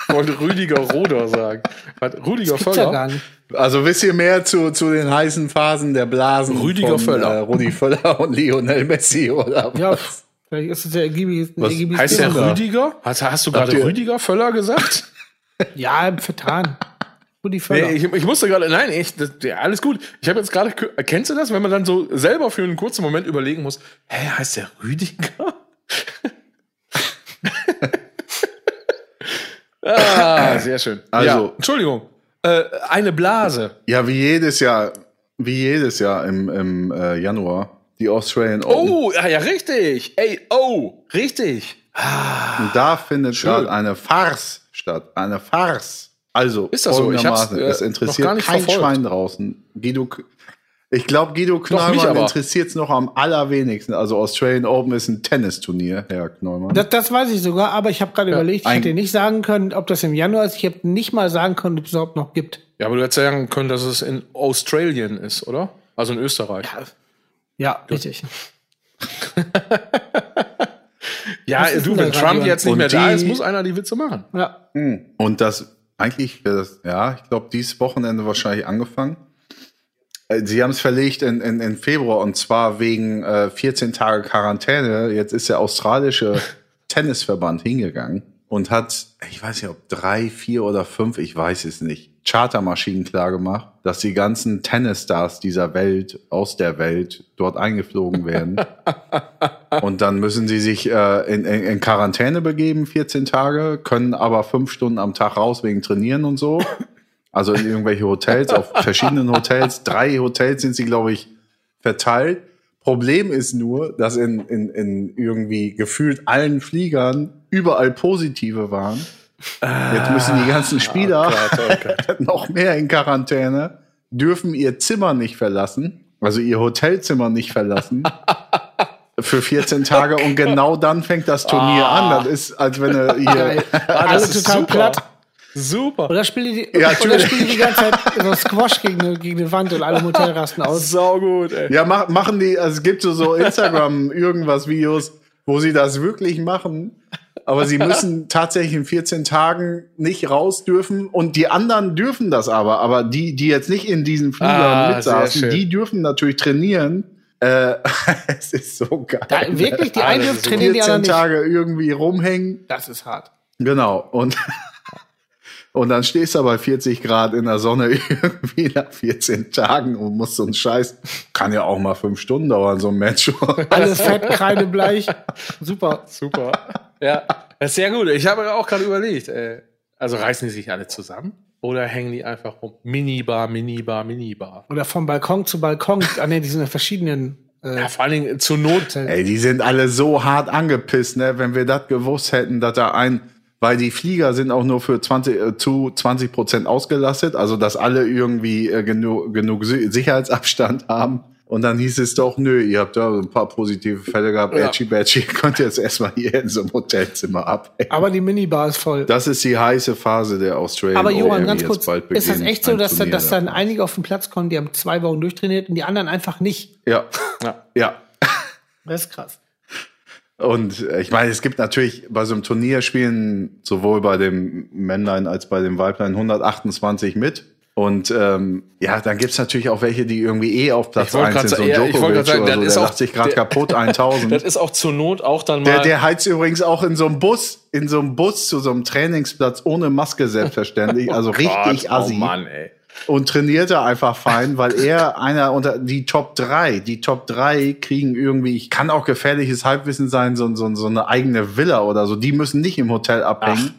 Ich wollte Rüdiger Roder sagen. Rüdiger ja Völler? gar nicht. Also wisst ihr mehr zu, zu den heißen Phasen der Blasen Rüdiger von Völler. Äh, Rudi Völler und Lionel Messi oder Ja, was? pff, vielleicht ist es ja ergiebig. Was ergiebiges Heißt der Thema. Rüdiger? Hast, hast du gerade Rüdiger Völler gesagt? Ja, vertan. Rudi Völler. Nee, ich, ich musste gerade, nein, ich, das, ja, alles gut. Ich habe jetzt gerade, kennst du das, wenn man dann so selber für einen kurzen Moment überlegen muss, hä, heißt der Rüdiger? ah, sehr schön. Also- ja, Entschuldigung, äh, eine Blase. Ja, wie jedes Jahr, wie jedes Jahr im, im äh, Januar, die Australian Open. Oh, ja, ja, richtig. Ey, oh, richtig. Und da findet gerade eine Farce statt. Eine Farce. Also, Ist das so? Ich hab's, äh, es noch interessiert gar nicht kein verfolgt. Schwein draußen. Guido, ich glaube, Guido aber. interessiert es noch am allerwenigsten. Also, Australian Open ist ein Tennisturnier, Herr Knollmann. Das, das weiß ich sogar, aber ich habe gerade überlegt, ich hätte nicht sagen können, ob das im Januar ist. Ich habe nicht mal sagen können, ob es überhaupt noch gibt. Ja, aber du hättest sagen können, dass es in Australien ist, oder? Also in Österreich. Ja, richtig. Ja, Was ist du, denn wenn Trump jetzt nicht mehr da die- ist, muss einer die Witze machen. Ja. Und das, eigentlich wäre das, ja, ich glaube, dieses Wochenende wahrscheinlich angefangen. Äh, Sie haben es verlegt in, in, in Februar und zwar wegen äh, 14 Tage Quarantäne. Jetzt ist der australische Tennisverband hingegangen und hat, ich weiß nicht, ob drei, vier oder fünf, ich weiß es nicht, Chartermaschinen klar gemacht, dass die ganzen Tennisstars dieser Welt, aus der Welt, dort eingeflogen werden. Und dann müssen sie sich äh, in, in, in Quarantäne begeben, 14 Tage, können aber fünf Stunden am Tag raus wegen Trainieren und so. Also in irgendwelche Hotels, auf verschiedenen Hotels. Drei Hotels sind sie, glaube ich, verteilt. Problem ist nur, dass in, in, in irgendwie gefühlt allen Fliegern überall positive waren. Jetzt müssen die ganzen Spieler noch mehr in Quarantäne, dürfen ihr Zimmer nicht verlassen, also ihr Hotelzimmer nicht verlassen. Für 14 Tage und genau dann fängt das Turnier an. Das ist, als wenn er hier. Alle ist total super. platt. Super. Oder spielen die, Ja, oder spielen die die ganze Zeit so Squash gegen, eine- gegen die Wand und alle im Hotel rasten aus. Sau gut, ey. Ja, mach, machen die, also es gibt so, so Instagram irgendwas Videos, wo sie das wirklich machen. Aber sie müssen tatsächlich in 14 Tagen nicht raus dürfen und die anderen dürfen das aber. Aber die, die jetzt nicht in diesen Fliegern Ah, mitsaßen, die dürfen natürlich trainieren. Äh, es ist so geil. Da, wirklich, die einen das dürfen trainieren, die 14 anderen nicht. Tage irgendwie rumhängen. Das ist hart. Genau. Und, und dann stehst du bei 40 Grad in der Sonne irgendwie nach 14 Tagen und musst so einen Scheiß, kann ja auch mal fünf Stunden dauern, so ein Match. Alles fett, kreidebleich. Super. Super. Ja, das ist sehr gut. Ich habe auch gerade überlegt, äh, also reißen die sich alle zusammen oder hängen die einfach rum? Minibar, Minibar, Minibar. Oder vom Balkon zu Balkon. Ah, nee, die sind in verschiedenen. Äh, Ja, vor allen Dingen zur Not. Ey, die sind alle so hart angepisst, ne? Wenn wir das gewusst hätten, dass da ein, weil die Flieger sind auch nur für 20, äh, zu 20 Prozent ausgelastet, also dass alle irgendwie äh, genug, genug Si- Sicherheitsabstand haben. Und dann hieß es doch, nö, ihr habt da ein paar positive Fälle gehabt, Ja. Edgy Badgy, ihr könnt jetzt erstmal hier in so einem Hotelzimmer abhängen. aber die Minibar ist voll. Das ist die heiße Phase der Australian Aber Johann, OM, ganz kurz, ist das echt so, dass, da, dass dann einige auf den Platz kommen, die haben zwei Wochen durchtrainiert und die anderen einfach nicht? Ja, Ja. ja. Das ist krass. Und äh, ich meine, es gibt natürlich bei so einem Turnier spielen sowohl bei dem Männlein als bei dem Weiblein 128 mit. Und ähm, ja, dann gibt's natürlich auch welche, die irgendwie eh auf Platz Ich wollte 1 sind, so ein Djokovic sagen, oder das so, ist der auch- lacht sich gerade kaputt, 1000. Das ist auch zur Not auch dann mal. der, der heizt übrigens auch in so einem Bus, in so einem Bus zu so einem Trainingsplatz ohne Maske selbstverständlich, also richtig Gott, assi. Oh Mann, ey. und trainiert er einfach fein, weil er einer unter die Top 3, die Top 3 kriegen irgendwie, ich kann auch gefährliches Halbwissen sein, so, so, so eine eigene Villa oder so, die müssen nicht im Hotel abhängen.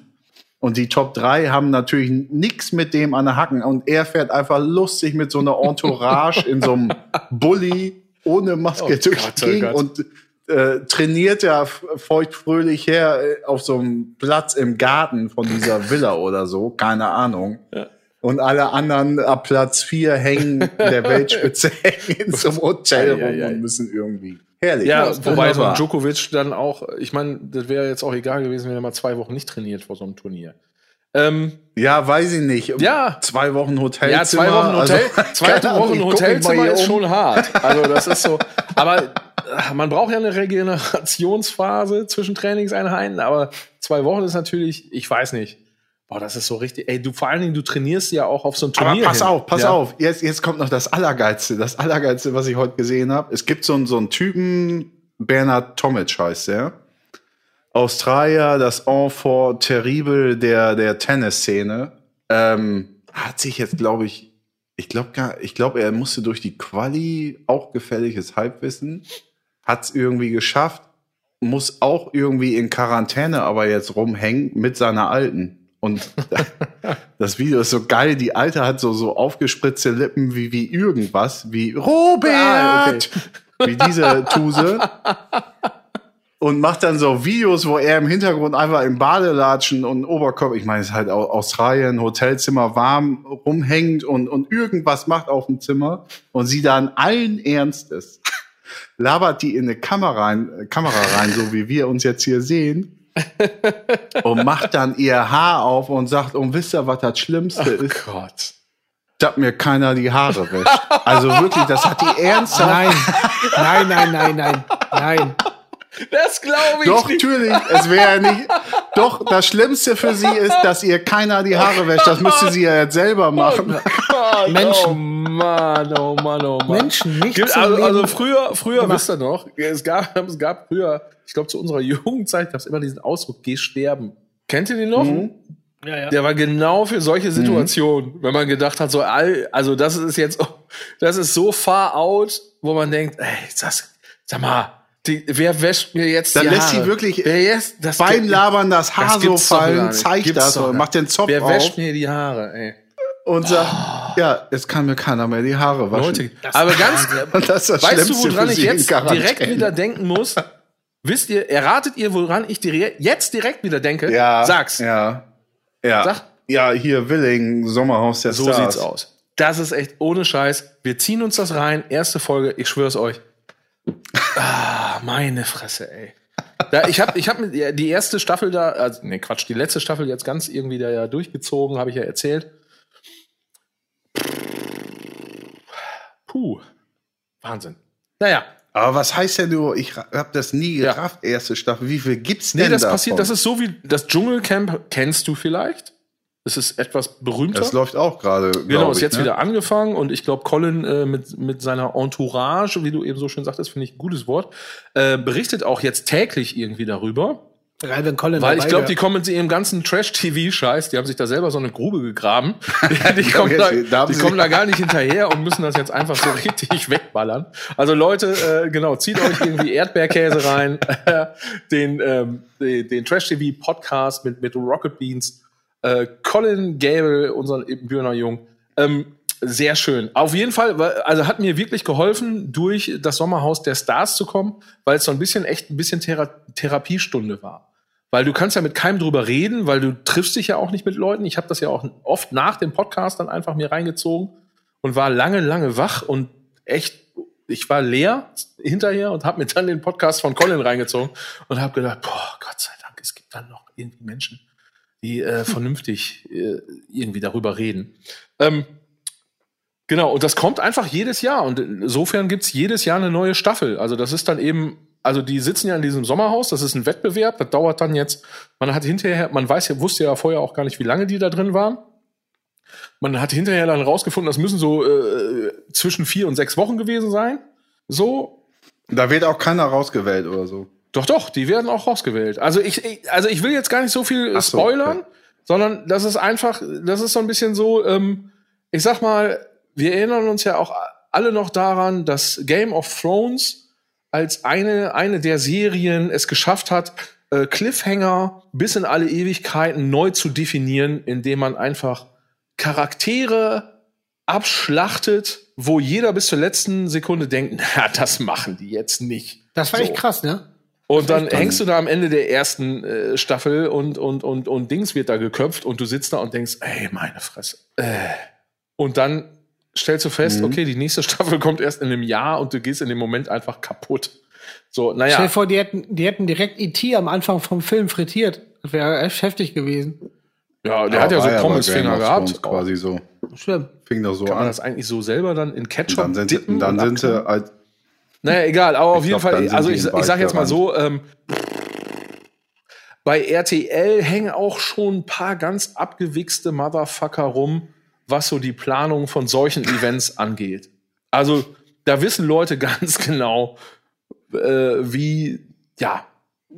Und die Top 3 haben natürlich nichts mit dem an der Hacken. Und er fährt einfach lustig mit so einer Entourage in so einem Bulli ohne Maske Oh durch Gott, oh Gott. und äh, trainiert ja feuchtfröhlich her äh, auf so einem Platz im Garten von dieser Villa oder so, keine Ahnung. Und alle anderen ab Platz 4 hängen der Weltspitze hängen in so einem Hotel rum ei, ei. und müssen irgendwie. Herrlich. Ja, ist wobei so ein. Djokovic dann auch, ich meine, das wäre jetzt auch egal gewesen, wenn er mal zwei Wochen nicht trainiert vor so einem Turnier. Ähm, Ja, weiß ich nicht. Ja. Zwei Wochen Hotel. ja, zwei Wochen Hotel, zwei keine Ahnung, Wochen Hotelzimmer ist um. schon hart. Also das ist so. Aber äh, man braucht ja eine Regenerationsphase zwischen Trainingseinheiten. Aber zwei Wochen ist natürlich, ich weiß nicht. Boah, das ist so richtig. Ey, du vor allen Dingen, du trainierst ja auch auf so ein Aber Turnier. pass hin. auf, pass ja. auf. Jetzt, jetzt kommt noch das Allergeilste. Das Allergeilste, was ich heute gesehen habe. Es gibt so einen, so einen Typen, Bernhard Tomic heißt der. Australier, das Enfant terrible der, der Tennisszene. Ähm, hat sich jetzt, glaube ich, ich glaube, ich glaube, er musste durch die Quali auch gefährliches Halbwissen. Hat es irgendwie geschafft. Muss auch irgendwie in Quarantäne aber jetzt rumhängen mit seiner Alten. Und das Video ist so geil. Die Alte hat so, so aufgespritzte Lippen wie, wie irgendwas, wie Robert! Ah, okay. Wie diese Tuse. Und macht dann so Videos, wo er im Hintergrund einfach im Badelatschen und Oberkörper, ich meine, es ist halt Au- Australien, Hotelzimmer warm rumhängt und, und irgendwas macht auf dem Zimmer und sie dann allen Ernstes labert die in eine Kamera rein, Kamera rein, so wie wir uns jetzt hier sehen, und macht dann ihr Haar auf und sagt, und wisst ihr, was das Schlimmste ist? Gott. Dass mir keiner die Haare wäscht. Also wirklich, das hat die ernsthaft. Nein, nein, nein, nein, nein, nein. Das glaube ich Doch, nicht. natürlich, es wäre nicht. Doch, das Schlimmste für sie ist, dass ihr keiner die Haare wäscht. Das müsste sie ja jetzt selber machen. Gott, Menschen. Oh Mann, oh Mann, oh Mann. Menschen nicht Gibt, also, also früher, früher gemacht. wisst ihr noch, es gab, es gab früher, ich glaube zu unserer Jugendzeit gab es immer diesen Ausdruck, geh sterben. Kennt ihr den noch? Ja, ja. Der war genau für solche Situationen, wenn man gedacht hat, so all, also das ist jetzt, das ist so far out, wo man denkt, ey, das, sag mal, die, wer wäscht mir jetzt Dann die lässt Haare? sie wirklich wer jetzt, das Beim Labern das Haar das so fallen, zeigt Gibt's das und macht den Zopf Wer auf. wäscht mir die Haare, ey? und sagt, ja, jetzt kann mir keiner mehr die Haare waschen. Leute, aber ganz, das ist das weißt du, woran ich jetzt Quarantäne. direkt wieder denken muss? Wisst ihr, erratet ihr, woran ich jetzt direkt wieder denke? Ja. Sag's. Ja. Ja. Sag. Ja, hier Willing, Sommerhaus der So Stars. sieht's aus. Das ist echt ohne Scheiß. Wir ziehen uns das rein. Erste Folge, ich schwör's euch. Ah, meine Fresse, ey. Da, ich habe ich hab die erste Staffel da, also, nee, Quatsch, die letzte Staffel jetzt ganz irgendwie da ja durchgezogen, habe ich ja erzählt. Puh. Wahnsinn. Naja, Aber was heißt denn du, ich ra- hab das nie Ja. gerafft, erste Staffel. Wie viel gibt's nee, denn das davon? passiert, das ist so wie das Dschungelcamp, kennst du vielleicht? Das ist etwas berühmter. Das läuft auch gerade. Genau, ist ich, jetzt ne? wieder angefangen und ich glaube, Colin äh, mit, mit seiner Entourage, wie du eben so schön sagtest, finde ich ein gutes Wort, äh, berichtet auch jetzt täglich irgendwie darüber. Geil, wenn Colin Weil ich glaube, die kommen mit ihrem ganzen Trash-TV-Scheiß, die haben sich da selber so eine Grube gegraben. Die, die, kommen, da, die sie- kommen da gar nicht hinterher und müssen das jetzt einfach so richtig wegballern. Also Leute, äh, genau, zieht euch irgendwie Erdbeerkäse rein, den, ähm, den, den Trash-TV-Podcast mit, mit Rocket Beans, äh, Colin Gable, unseren Björner Jung. Ähm, sehr schön. Auf jeden Fall, also hat mir wirklich geholfen, durch das Sommerhaus der Stars zu kommen, weil es so ein bisschen echt ein bisschen Thera Therapiestunde war. Weil du kannst ja mit keinem drüber reden, weil du triffst dich ja auch nicht mit Leuten. Ich habe das ja auch oft nach dem Podcast dann einfach mir reingezogen und war lange, lange wach und echt, ich war leer hinterher und habe mir dann den Podcast von Colin reingezogen und habe gedacht, boah, Gott sei Dank, es gibt dann noch irgendwie Menschen, die äh, vernünftig äh, irgendwie darüber reden. Ähm, genau, und das kommt einfach jedes Jahr. Und insofern gibt's jedes Jahr eine neue Staffel. Also das ist dann eben, also die sitzen ja in diesem Sommerhaus, das ist ein Wettbewerb, das dauert dann jetzt, man hat hinterher, man weiß ja, wusste ja vorher auch gar nicht, wie lange die da drin waren. Man hat hinterher dann rausgefunden, das müssen so äh, zwischen vier und sechs Wochen gewesen sein. So, Da wird auch keiner rausgewählt oder so. Doch, doch, die werden auch rausgewählt. Also ich, ich also ich will jetzt gar nicht so viel Ach so, spoilern, okay. sondern das ist einfach, das ist so ein bisschen so, ähm, ich sag mal, wir erinnern uns ja auch alle noch daran, dass Game of Thrones als eine, eine der Serien es geschafft hat, äh, Cliffhanger bis in alle Ewigkeiten neu zu definieren, indem man einfach Charaktere abschlachtet, wo jeder bis zur letzten Sekunde denkt, na, das machen die jetzt nicht. Das war So. echt krass, ne? Und dann hängst du da am Ende der ersten äh, Staffel und, und, und, und Dings wird da geköpft und du sitzt da und denkst, ey, meine Fresse. Äh. Und dann stellst du fest, okay, die nächste Staffel kommt erst in einem Jahr und du gehst in dem Moment einfach kaputt. So, Stell dir naja, vor, die hätten, die hätten direkt E.T. am Anfang vom Film frittiert. Das wäre echt heftig gewesen. ja, der hat ja so Pommesfinger gehabt. Quasi so. Schlimm. Fing doch so Kann man an. das eigentlich so selber dann in Und Ketchup dann sind, dippen? dann und sind sie Naja, egal, aber auf Ich jeden glaub, Fall, also ich, ich sag jetzt mal so, ähm, bei RTL hängen auch schon ein paar ganz abgewichste Motherfucker rum, was so die Planung von solchen Events angeht. Also da wissen Leute ganz genau, äh, wie, ja,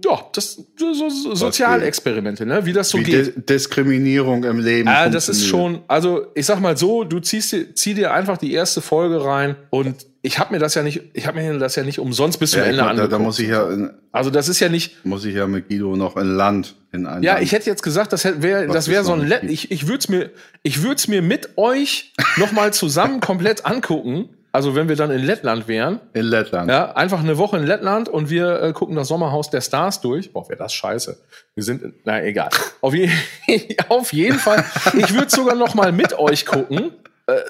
ja, das so, so, so Sozialexperimente, ne? Wie das so wie geht. Di Diskriminierung im Leben. Ah, das ist schon, also ich sag mal so, du ziehst dir, zieh dir einfach die erste Folge rein und ich habe mir das ja nicht, ich habe mir das ja nicht umsonst bis zum Ja, Ende da, angeguckt. da muss ich ja, in, also das ist ja nicht, muss ich ja mit Guido noch in Land in ein ja, Land. ich hätte jetzt gesagt, das wäre, das wäre so ein, gibt. ich, ich würde es mir, ich würde es mir mit euch noch mal zusammen komplett angucken. Also wenn wir dann in Lettland wären, in Lettland. ja, einfach eine Woche in Lettland und wir äh, gucken das Sommerhaus der Stars durch. Boah, wäre das scheiße. Wir sind, in- na egal. Auf, je, auf jeden Fall. Ich würde sogar noch mal mit euch gucken,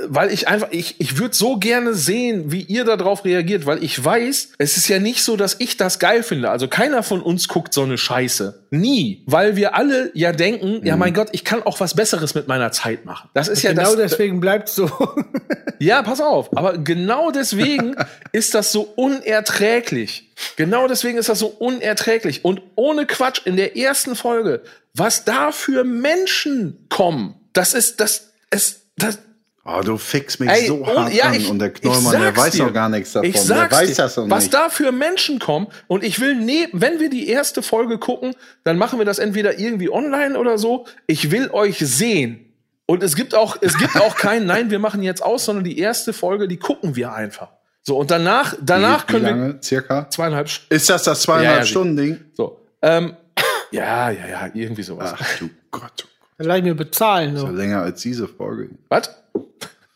weil ich einfach, ich, ich würde so gerne sehen, wie ihr darauf reagiert, weil ich weiß, es ist ja nicht so, dass ich das geil finde. Also keiner von uns guckt so eine Scheiße. Nie. Weil wir alle ja denken, ja mein Gott, ich kann auch was Besseres mit meiner Zeit machen. Das ist ja genau das, deswegen bleibt so. ja, pass auf. Aber genau deswegen ist das so unerträglich. Genau deswegen ist das so unerträglich. Und ohne Quatsch, in der ersten Folge, was da für Menschen kommen, das ist, das, es, das, Oh, du fixst mich Ey, so hart ja, an. ich- und der Knollmann, der weiß dir. doch gar nichts davon. Ich sag's der weiß das doch was nicht. da für Menschen kommen. Und ich will neben, wenn wir die erste Folge gucken, dann machen wir das entweder irgendwie online oder so. Ich will euch sehen. Und es gibt auch, es gibt auch kein, nein, wir machen jetzt aus, sondern die erste Folge, die gucken wir einfach. So, und danach, danach wie, können wie wir lange, circa? zweieinhalb Stunden. Ist das das zweieinhalb Ja, ja, Stunden Ding? So. Ähm, ja, ja, ja, irgendwie sowas. Ach du Gott. Das lass ich mir bezahlen. So So. länger als diese Folge. Was?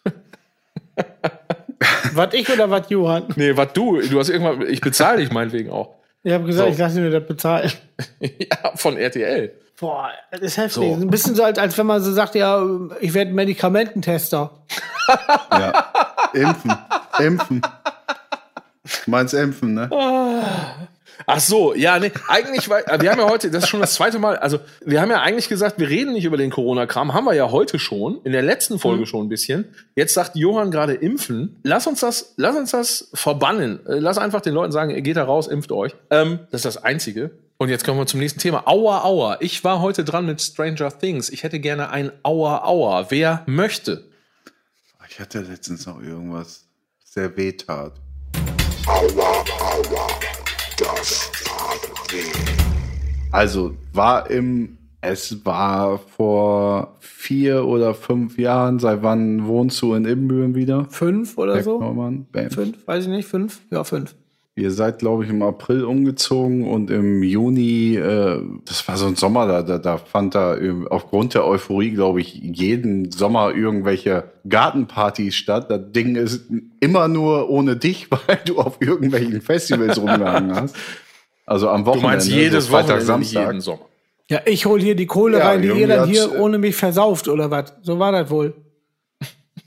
was ich oder was Johann? Nee, was du? Du hast irgendwann, ich bezahle dich meinetwegen auch. Ich habe gesagt, So. ich lasse mir das bezahlen. ja, von RTL. Boah, das ist heftig. Ein bisschen so, als, als wenn man so sagt, ja, ich werde Medikamententester. Ja. Impfen. Impfen. Du meinst impfen, ne? Ach so, ja, nee, eigentlich, weil, wir haben ja heute, das ist schon das zweite Mal, also wir haben ja eigentlich gesagt, wir reden nicht über den Corona-Kram, haben wir ja heute schon, in der letzten Folge schon ein bisschen. Jetzt sagt Johann gerade impfen. Lass uns das, lass uns das verbannen. Äh, Lass einfach den Leuten sagen, ihr geht da raus, impft euch. Ähm, das ist das Einzige. Und jetzt kommen wir zum nächsten Thema. Aua, aua. Ich war heute dran mit Stranger Things. Ich hätte gerne ein Aua, aua. Wer möchte? Ich hatte letztens noch irgendwas sehr weh tat. Aua, aua, das weh. Also war im, es war vor vier oder fünf Jahren. Seit wann wohnst du in Ibbenbüren wieder? Fünf oder so? Beckmann, Bam. Fünf, weiß ich nicht, fünf? Ja, fünf. Ihr seid, glaube ich, im April umgezogen und im Juni, äh, das war so ein Sommer, da, da, da fand da aufgrund der Euphorie, glaube ich, jeden Sommer irgendwelche Gartenpartys statt. Das Ding ist immer nur ohne dich, weil du auf irgendwelchen Festivals rumgehangen hast. Also am Du Wochenende. meinst jedes so Freitag, Wochenende, Samstag. jeden Sommer. Ja, ich hol hier die Kohle Ja, rein, die ihr dann hier äh, ohne mich versauft oder was? So war das wohl.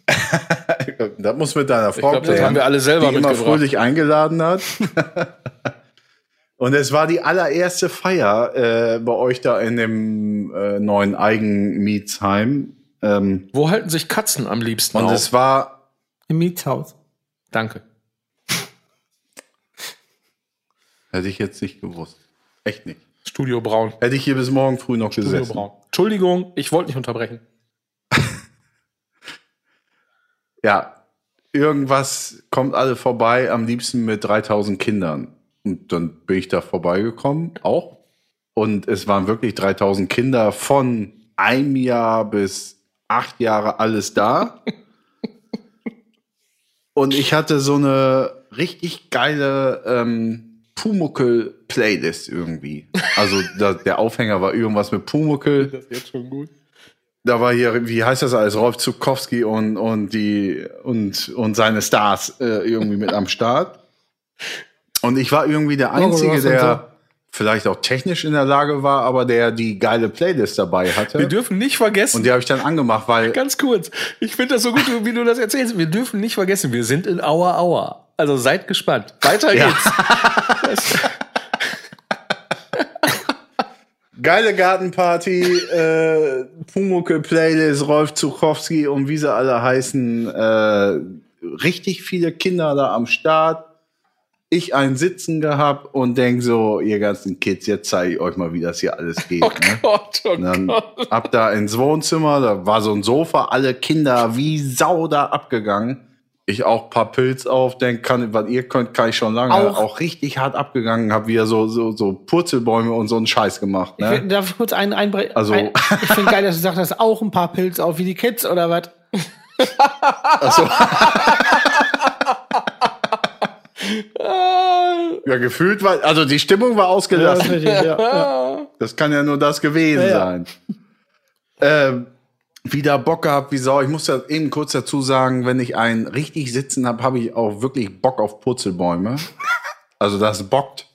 Das muss mit deiner Frau glaub, das haben wir alle selber die immer fröhlich eingeladen hat. Und es war die allererste Feier äh, bei euch da in dem äh, neuen Eigenmietsheim. Ähm, Wo halten sich Katzen am liebsten und auf? es war, Im Mietshaus. Danke. hätte ich jetzt nicht gewusst. Echt nicht. Studio Braun. Hätte ich hier bis morgen früh noch Studio gesessen. Braun. Entschuldigung, ich wollte nicht unterbrechen. Ja, irgendwas kommt alle vorbei, am liebsten mit 3000 Kindern. Und dann bin ich da vorbeigekommen, auch. Und es waren wirklich 3000 Kinder von einem Jahr bis acht Jahre alles da. Und ich hatte so eine richtig geile ähm, Pumuckel-Playlist irgendwie. Also da, der Aufhänger war irgendwas mit Pumuckel Das ist jetzt schon gut. Da war hier, wie heißt das alles, Rolf Zukowski und, und die und, und seine Stars äh, irgendwie mit am Start. Und ich war irgendwie der Einzige, der vielleicht auch technisch in der Lage war, aber der die geile Playlist dabei Wir hatte. dürfen nicht vergessen, Und die habe ich dann angemacht, weil ganz kurz, ich finde das so gut, wie du das erzählst. Wir dürfen nicht vergessen, wir sind in Aua Aua. Also seid gespannt. Weiter Ja. geht's. geile Gartenparty, äh, Pumuckel Playlist, Rolf Zukowski und wie sie alle heißen, äh, richtig viele Kinder da am Start. Ich ein Sitzen gehabt und denk so, ihr ganzen Kids, jetzt zeige ich euch mal, wie das hier alles geht. Oh ne? Gott, oh Und dann Gott. ab da ins Wohnzimmer, da war so ein Sofa, alle Kinder wie Sau da abgegangen. Ich auch paar Pilz auf, denk, kann, was ihr könnt, kann ich schon lange. Auch. Auch, richtig hart abgegangen, hab wieder so, so, so Purzelbäume und so einen Scheiß gemacht. Ich Ne? will- Darf ich kurz einen einbrechen? Also- Ein, ich finde geil, dass du sagst, dass auch ein paar Pilze auf wie die Kids oder was? Ah, ja, gefühlt war, also die Stimmung war ausgelassen. Ja, ja, ja. Das kann ja nur das gewesen sein. Ähm, wieder Bock gehabt, wie Sau. Ich muss ja eben kurz dazu sagen, wenn ich einen richtig sitzen habe, habe ich auch wirklich Bock auf Purzelbäume. Also das bockt.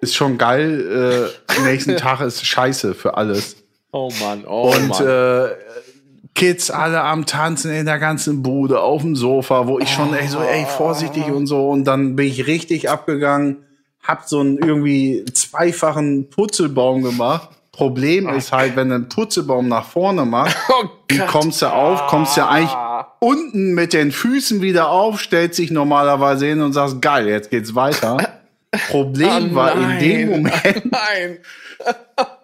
ist schon geil. Äh, nächsten Tag ist scheiße für alles. Oh Mann, oh Und Mann. äh, Kids alle am Tanzen in der ganzen Bude auf dem Sofa, wo ich schon echt so, ey, vorsichtig und so. Und dann bin ich richtig abgegangen, hab so einen irgendwie zweifachen Purzelbaum gemacht. Problem ist halt, wenn du einen Purzelbaum nach vorne machst, oh wie kommst du auf? Kommst du eigentlich unten mit den Füßen wieder auf, stellst dich normalerweise hin und sagst, geil, jetzt geht's weiter. Problem Oh war in dem Moment Nein.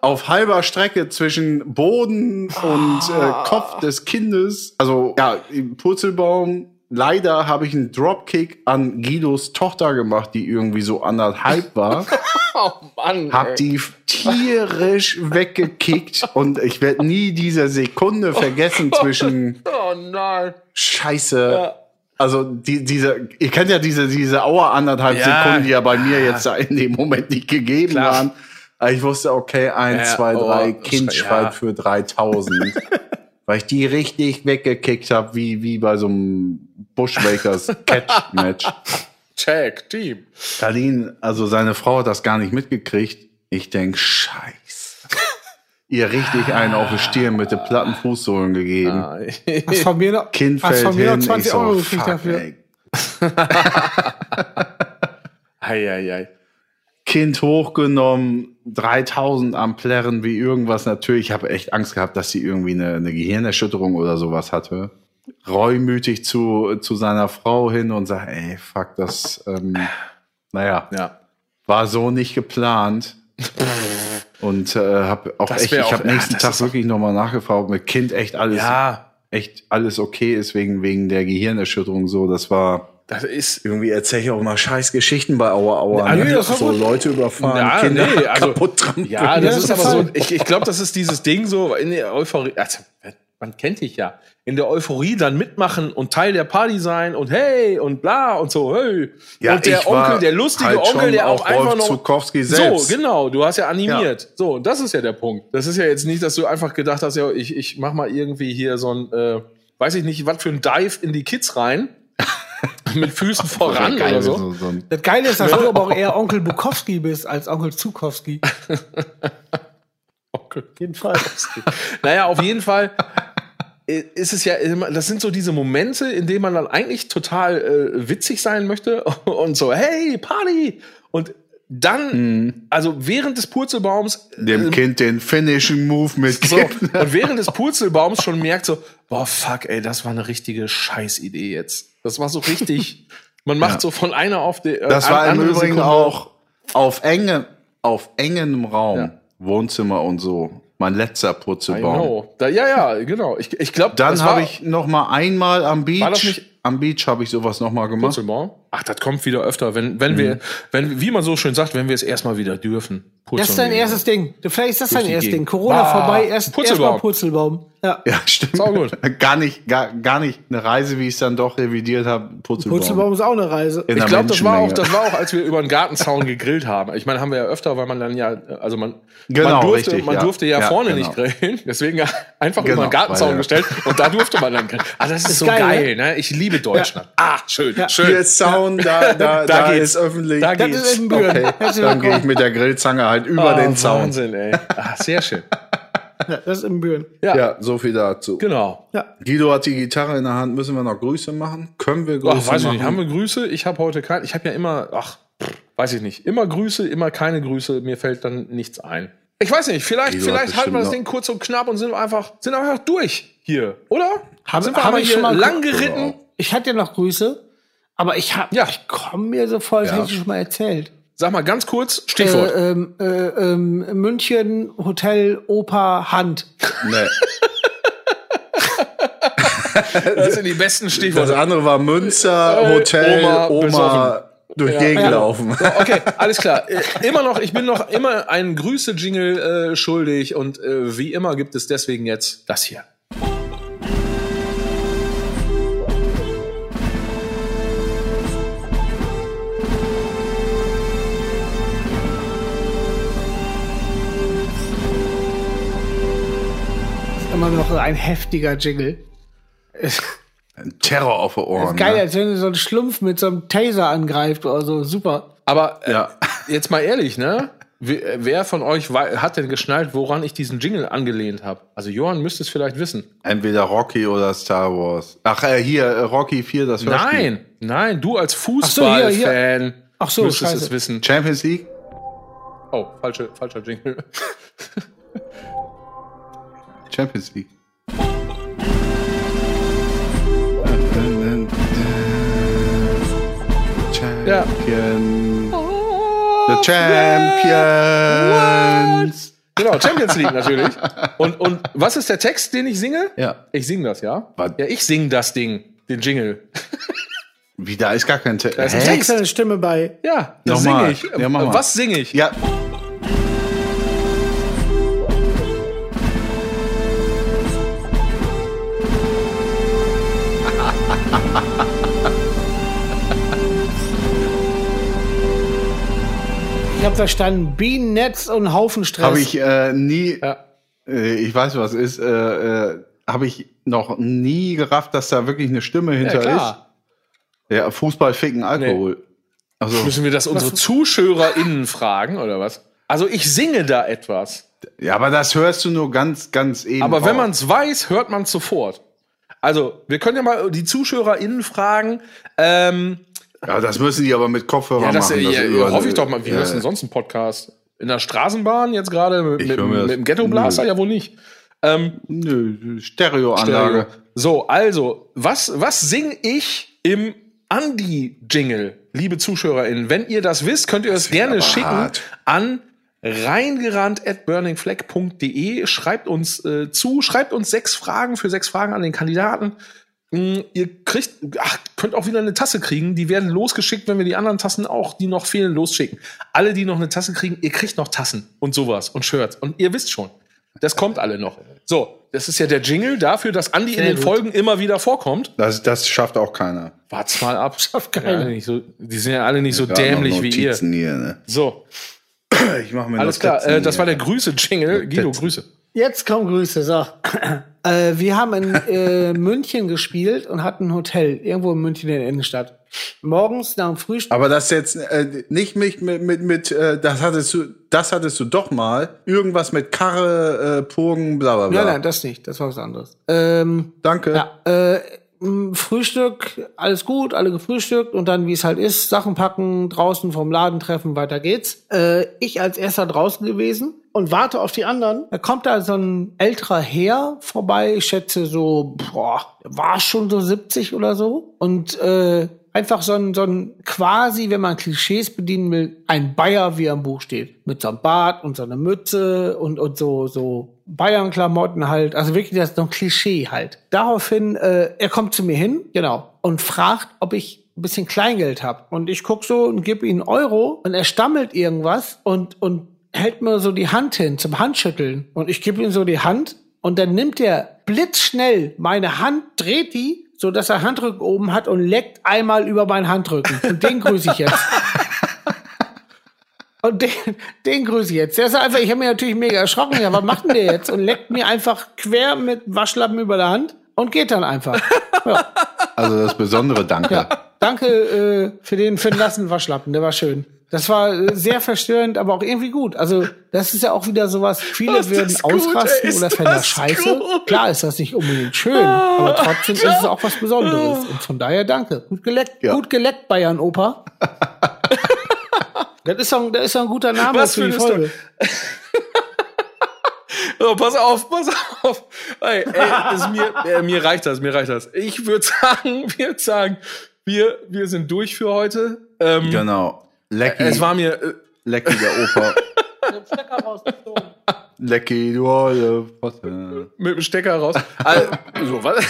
auf halber Strecke zwischen Boden und äh, Kopf des Kindes. Also ja, im Purzelbaum. Leider habe ich einen Dropkick an Guidos Tochter gemacht, die irgendwie so anderthalb war. Oh Mann. Hab ey. die tierisch weggekickt und ich werde nie diese Sekunde vergessen zwischen Oh nein. Scheiße. Also die, diese, ihr kennt ja diese, diese Auer anderthalb Ja. Sekunden, die ja bei mir jetzt da in dem Moment nicht gegeben Klar. waren. Aber ich wusste, okay, eins, Ja, zwei, oh, drei, Kind ja. schreit für 3000. weil ich die richtig weggekickt habe, wie, wie bei so einem Bushwakers Catch-Match. Tag, Team. Kalin, also seine Frau hat das gar nicht mitgekriegt. Ich denk, scheiße. Ihr richtig einen auf die Stirn mit den platten Fußsohlen gegeben. Hast von mir noch, Kind fällt von mir hin, noch 20 ich so, Euro gekriegt fuck, dafür. Ei, ei, ei. Kind hochgenommen, 3000 am Plärren wie irgendwas. Natürlich, ich habe echt Angst gehabt, dass sie irgendwie eine, eine Gehirnerschütterung oder sowas hatte. Reumütig zu, zu seiner Frau hin und sagt, ey, fuck, das, ähm, naja, Ja. war so nicht geplant. Und äh, habe auch Das echt, ich habe ja, nächsten das Tag wirklich nochmal nachgefragt, ob mit Kind echt alles, Ja, echt alles okay ist wegen, wegen der Gehirnerschütterung so. Das war das ist. irgendwie erzähle ich auch mal scheiß Geschichten bei Aua. Ja, ne? nee, das war so. Leute überfahren, Ja, Kinder nee, also- kaputt trampeln. Ja, das Ja, ist das aber so. Ich, ich glaube, das ist dieses Ding so in der Euphorie. Also, man kennt dich ja. In der Euphorie dann mitmachen und Teil der Party sein und hey und bla und so, hey. Ja, und der Onkel, der lustige halt Onkel, der auch auch einfach Rolf noch. Zukowski selbst. So, genau, du hast ja animiert. So, und das ist ja der Punkt. Das ist ja jetzt nicht, dass du einfach gedacht hast, ja, ich, ich mach mal irgendwie hier so ein, äh, weiß ich nicht, was für ein Dive in die Kids rein. mit Füßen voran Geil, oder so. so, so Das Geile ist, dass du aber auch eher Onkel Bukowski bist als Onkel Zukowski. Onkel. Jeden Fall. Naja, auf jeden Fall äh, ist es ja immer, das sind so diese Momente, in denen man dann eigentlich total äh, witzig sein möchte und so, hey, Party! Und dann, also während des Purzelbaums, dem ähm, Kind den Finishing Move so, mitgeben. und während des Purzelbaums schon merkt so, boah, fuck, ey, das war eine richtige Scheißidee jetzt. Das war so richtig, man macht Ja. so von einer auf die äh, Das an- war im Übrigen Sekunde. auch auf enge, auf engem Raum, Ja. Wohnzimmer und so. Mein letzter Purzelbaum. Da, ja, ja, genau. Ich, ich glaube, Dann habe ich noch mal einmal am War das Beach, nicht- am Beach habe ich sowas noch mal gemacht. Purzelbaum. Ach, das kommt wieder öfter, wenn, wenn wir, wenn, wie man so schön sagt, wenn wir es erstmal wieder dürfen. Das ist dein Purzeln erstes Ding. Vielleicht ist das dein erstes. Ding. Corona Ah, vorbei, erst Purzelbaum. erstmal Purzelbaum. Ja. Ja, stimmt. Sau gut. Gar nicht, gar, gar nicht eine Reise, wie ich es dann doch revidiert habe. Purzelbaum. Purzelbaum ist auch eine Reise. In Ich glaube, das war auch, das war auch, als wir über den Gartenzaun gegrillt haben. Ich meine, haben wir ja öfter, weil man dann ja, also man, Genau, man durfte, richtig, man ja. durfte ja, Ja, vorne genau. nicht grillen. Deswegen einfach Genau, über den Gartenzaun weil, gestellt und da durfte man dann grillen. Ah, das ist, so geil, geil, ne? Ich liebe Deutschland. Ah, schön, schön. Hier ist Sound, da, da, Da da, geht's. ist öffentlich. Da Das geht's. okay. Dann gehe ich mit der Grillzange halt über Ah, den Zaun. Wahnsinn, ey. Ah, sehr schön. Ja, das ist in Büren. Ja, Ja, so viel dazu. genau. Ja. Guido hat die Gitarre in der Hand. Müssen wir noch Grüße machen? Können wir Grüße Ach, weiß ich machen? nicht. Haben wir Grüße? Ich habe heute kein. Ich habe ja immer. Ach, pff, weiß ich nicht. Immer Grüße, immer keine Grüße. Mir fällt dann nichts ein. Ich weiß nicht. Vielleicht, Guido vielleicht halten wir das Ding kurz und knapp und sind einfach, sind einfach durch hier, oder? Hab- sind wir hab ich hier schon mal- lang geritten? Ich hatte ja noch Grüße, aber ich hab, Ja. ich komme mir so vor, als Ja. hätte ich schon mal erzählt. Sag mal ganz kurz. Stichwort. Äh, ähm, äh, ähm, München, Hotel, Oper, Hand. Nee. das sind die besten Das Stichworte. andere war Münzer, Äh, Hotel, Oma, Oma, durch Ja. Gegend Ja. laufen. Okay, alles klar. Immer noch, ich bin noch immer einen Grüße-Jingle äh, schuldig und äh, wie immer gibt es deswegen jetzt das hier. Immer noch ein heftiger Jingle. Terror auf die Ohren. geil, ne? als wenn so ein Schlumpf mit so einem Taser angreift oder so. Super. Aber äh, Ja. jetzt mal ehrlich, ne? Wer wer von euch hat denn geschnallt, woran ich diesen Jingle angelehnt habe? Also Johann müsste es vielleicht wissen. Entweder Rocky oder Star Wars. Ach, äh, hier, äh, Rocky 4, das Hörspiel. Nein, nein, du als Fußballfan. Ach so, müsstest scheiße. es wissen. Champions League? Oh, falsche, falscher Jingle. Champions League. Ja. Champion. The Champions. Genau, Champions League natürlich. Und, und was ist der Text, den ich singe? Ja. Ich singe das, ja? Was? Ja, ich singe das Ding, den Jingle. Wie, da ist gar kein Te Da ist ein? Text. Eine Stimme bei. Ja, das singe ich. Ja, mach mal. Was singe ich? Ja. Habe verstanden, Bienennetz und Haufen Stress. Habe ich äh, nie, Ja. äh, ich weiß was ist, äh, äh, habe ich noch nie gerafft, dass da wirklich eine Stimme Ja, hinter klar. ist. Ja, Fußball ficken Alkohol. Also, Müssen wir das unsere ZuschauerInnen fragen, oder was? Also ich singe da etwas. ja, aber das hörst du nur ganz, ganz eben. Aber wenn man es weiß, hört man es sofort. Also, wir können ja mal die ZuschauerInnen fragen. Ähm, Ja, das müssen die aber mit Kopfhörer ja, das, machen. ja, über- hoffe ich doch mal. Wie Ja, hörst du denn sonst einen Podcast? In der Straßenbahn jetzt gerade mit, mit, das- mit dem Ghetto-Blaster? Ja, wohl nicht. Ähm, Nö, Stereoanlage. So, also, was, was sing ich im Andi-Jingle, liebe ZuschauerInnen? Wenn ihr das wisst, könnt ihr es gerne schicken hart. an reingerannt at burningflag.de. Schreibt uns äh, zu, schreibt uns sechs Fragen für sechs Fragen an den Kandidaten. Mm, Ihr kriegt, ach, könnt auch wieder eine Tasse kriegen. Die werden losgeschickt, wenn wir die anderen Tassen auch, die noch fehlen, losschicken. Alle, die noch eine Tasse kriegen, ihr kriegt noch Tassen und sowas und Shirts. Und ihr wisst schon, das kommt alle noch. So, das ist ja der Jingle dafür, dass Andi in den gut. Folgen immer wieder vorkommt. Das, das schafft auch keiner. Wart's mal ab. Schafft Ja, keiner. nicht so, die sind ja alle nicht so Ja, dämlich wie ihr. Hier, ne? So, Ich mache mir alles klar. Äh, das war der Grüße-Jingle. Guido. Grüße. Jetzt kommen Grüße, so. äh, wir haben in äh, München gespielt und hatten ein Hotel, irgendwo in München in der Innenstadt. Morgens nach dem Frühstück. Aber das jetzt äh, nicht mit mit mit, mit äh, das hattest du das hattest du doch mal irgendwas mit Karre, äh, Purgen, bla bla bla. Nein, nein, das nicht, das war was anderes. Ähm, Danke. ja, äh, Frühstück, alles gut, alle gefrühstückt und dann, wie es halt ist, Sachen packen, draußen vom Laden treffen, weiter geht's. Äh, ich als erster draußen gewesen und warte auf die anderen. Da kommt da so ein älterer Herr vorbei, ich schätze so, boah, war schon so 70 oder so. Und äh, einfach so ein, so ein quasi, wenn man Klischees bedienen will, ein Bayer, wie er im Buch steht. Mit so einem Bart und so einer Mütze und, und so, so Bayern-Klamotten halt. Also wirklich das ist so ein Klischee halt. Daraufhin, äh, er kommt zu mir hin, genau, und fragt, ob ich ein bisschen Kleingeld hab. Und ich guck so und gebe ihm einen Euro und er stammelt irgendwas und, und hält mir so die Hand hin zum Handschütteln. Und ich gebe ihm so die Hand und dann nimmt er blitzschnell meine Hand, dreht die, so dass er Handrücken oben hat und leckt einmal über meinen Handrücken. Und den grüße ich jetzt. Und den, den grüße ich jetzt. Der ist einfach, ich habe mich natürlich mega erschrocken. Ja, was macht denn der jetzt? Und leckt mir einfach quer mit Waschlappen über der Hand und geht dann einfach. Ja, Also das besondere Danke. ja. Danke äh, für den für den nassen Waschlappen, der war schön. Das war äh, sehr verstörend, aber auch irgendwie gut. Also, das ist ja auch wieder sowas, viele würden ist gut, ausrasten ist oder fänden das scheiße. gut. Klar ist das nicht unbedingt schön, aber trotzdem ist es auch was Besonderes. Und von daher danke. Gut geleckt, Ja. gut geleckt, Bayern Opa. das ist doch, ein- das ist doch ein guter Name Was für die Folge. So, pass auf, pass auf. Ey, ey, ist mir, äh, mir reicht das, mir reicht das. Ich würde sagen, wir würd sagen, wir, wir sind durch für heute. Ähm, Genau. Lecky, Es war mir, äh, Lecky der Opa. Lecky, du alte Potte. mit dem Stecker raus. Also, so, was?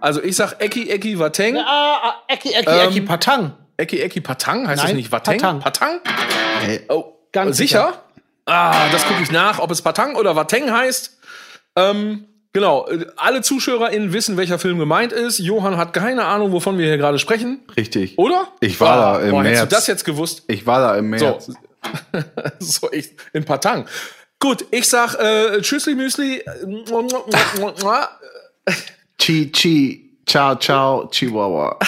also ich sag Ecki Ecki Wateng. Ah, ah, Ecki, Ecki, Ähm, Ecki, Patang. Ecki Ecki Patang, heißt das Nein, nicht Wateng? Patang. Patang? Hey, Oh, Ganz sicher? Ah, das gucke ich nach, ob es Patang oder Wateng heißt. Ähm, genau, äh, alle ZuschauerInnen wissen, welcher Film gemeint ist. Johann hat keine Ahnung, wovon wir hier gerade sprechen. richtig. Oder? Ich war da im boah, Hättest März. du das jetzt gewusst? Ich war da im So. März. so, ich, in Patang. Gut, ich sag äh, Tschüssli Müsli. Chi, chi, ciao, ciao, Chihuahua.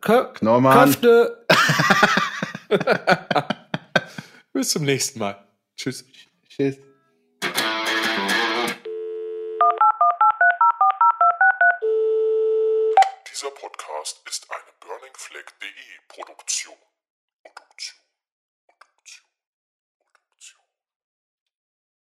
Köfte. Bis zum nächsten Mal. Tschüss. Tschüss.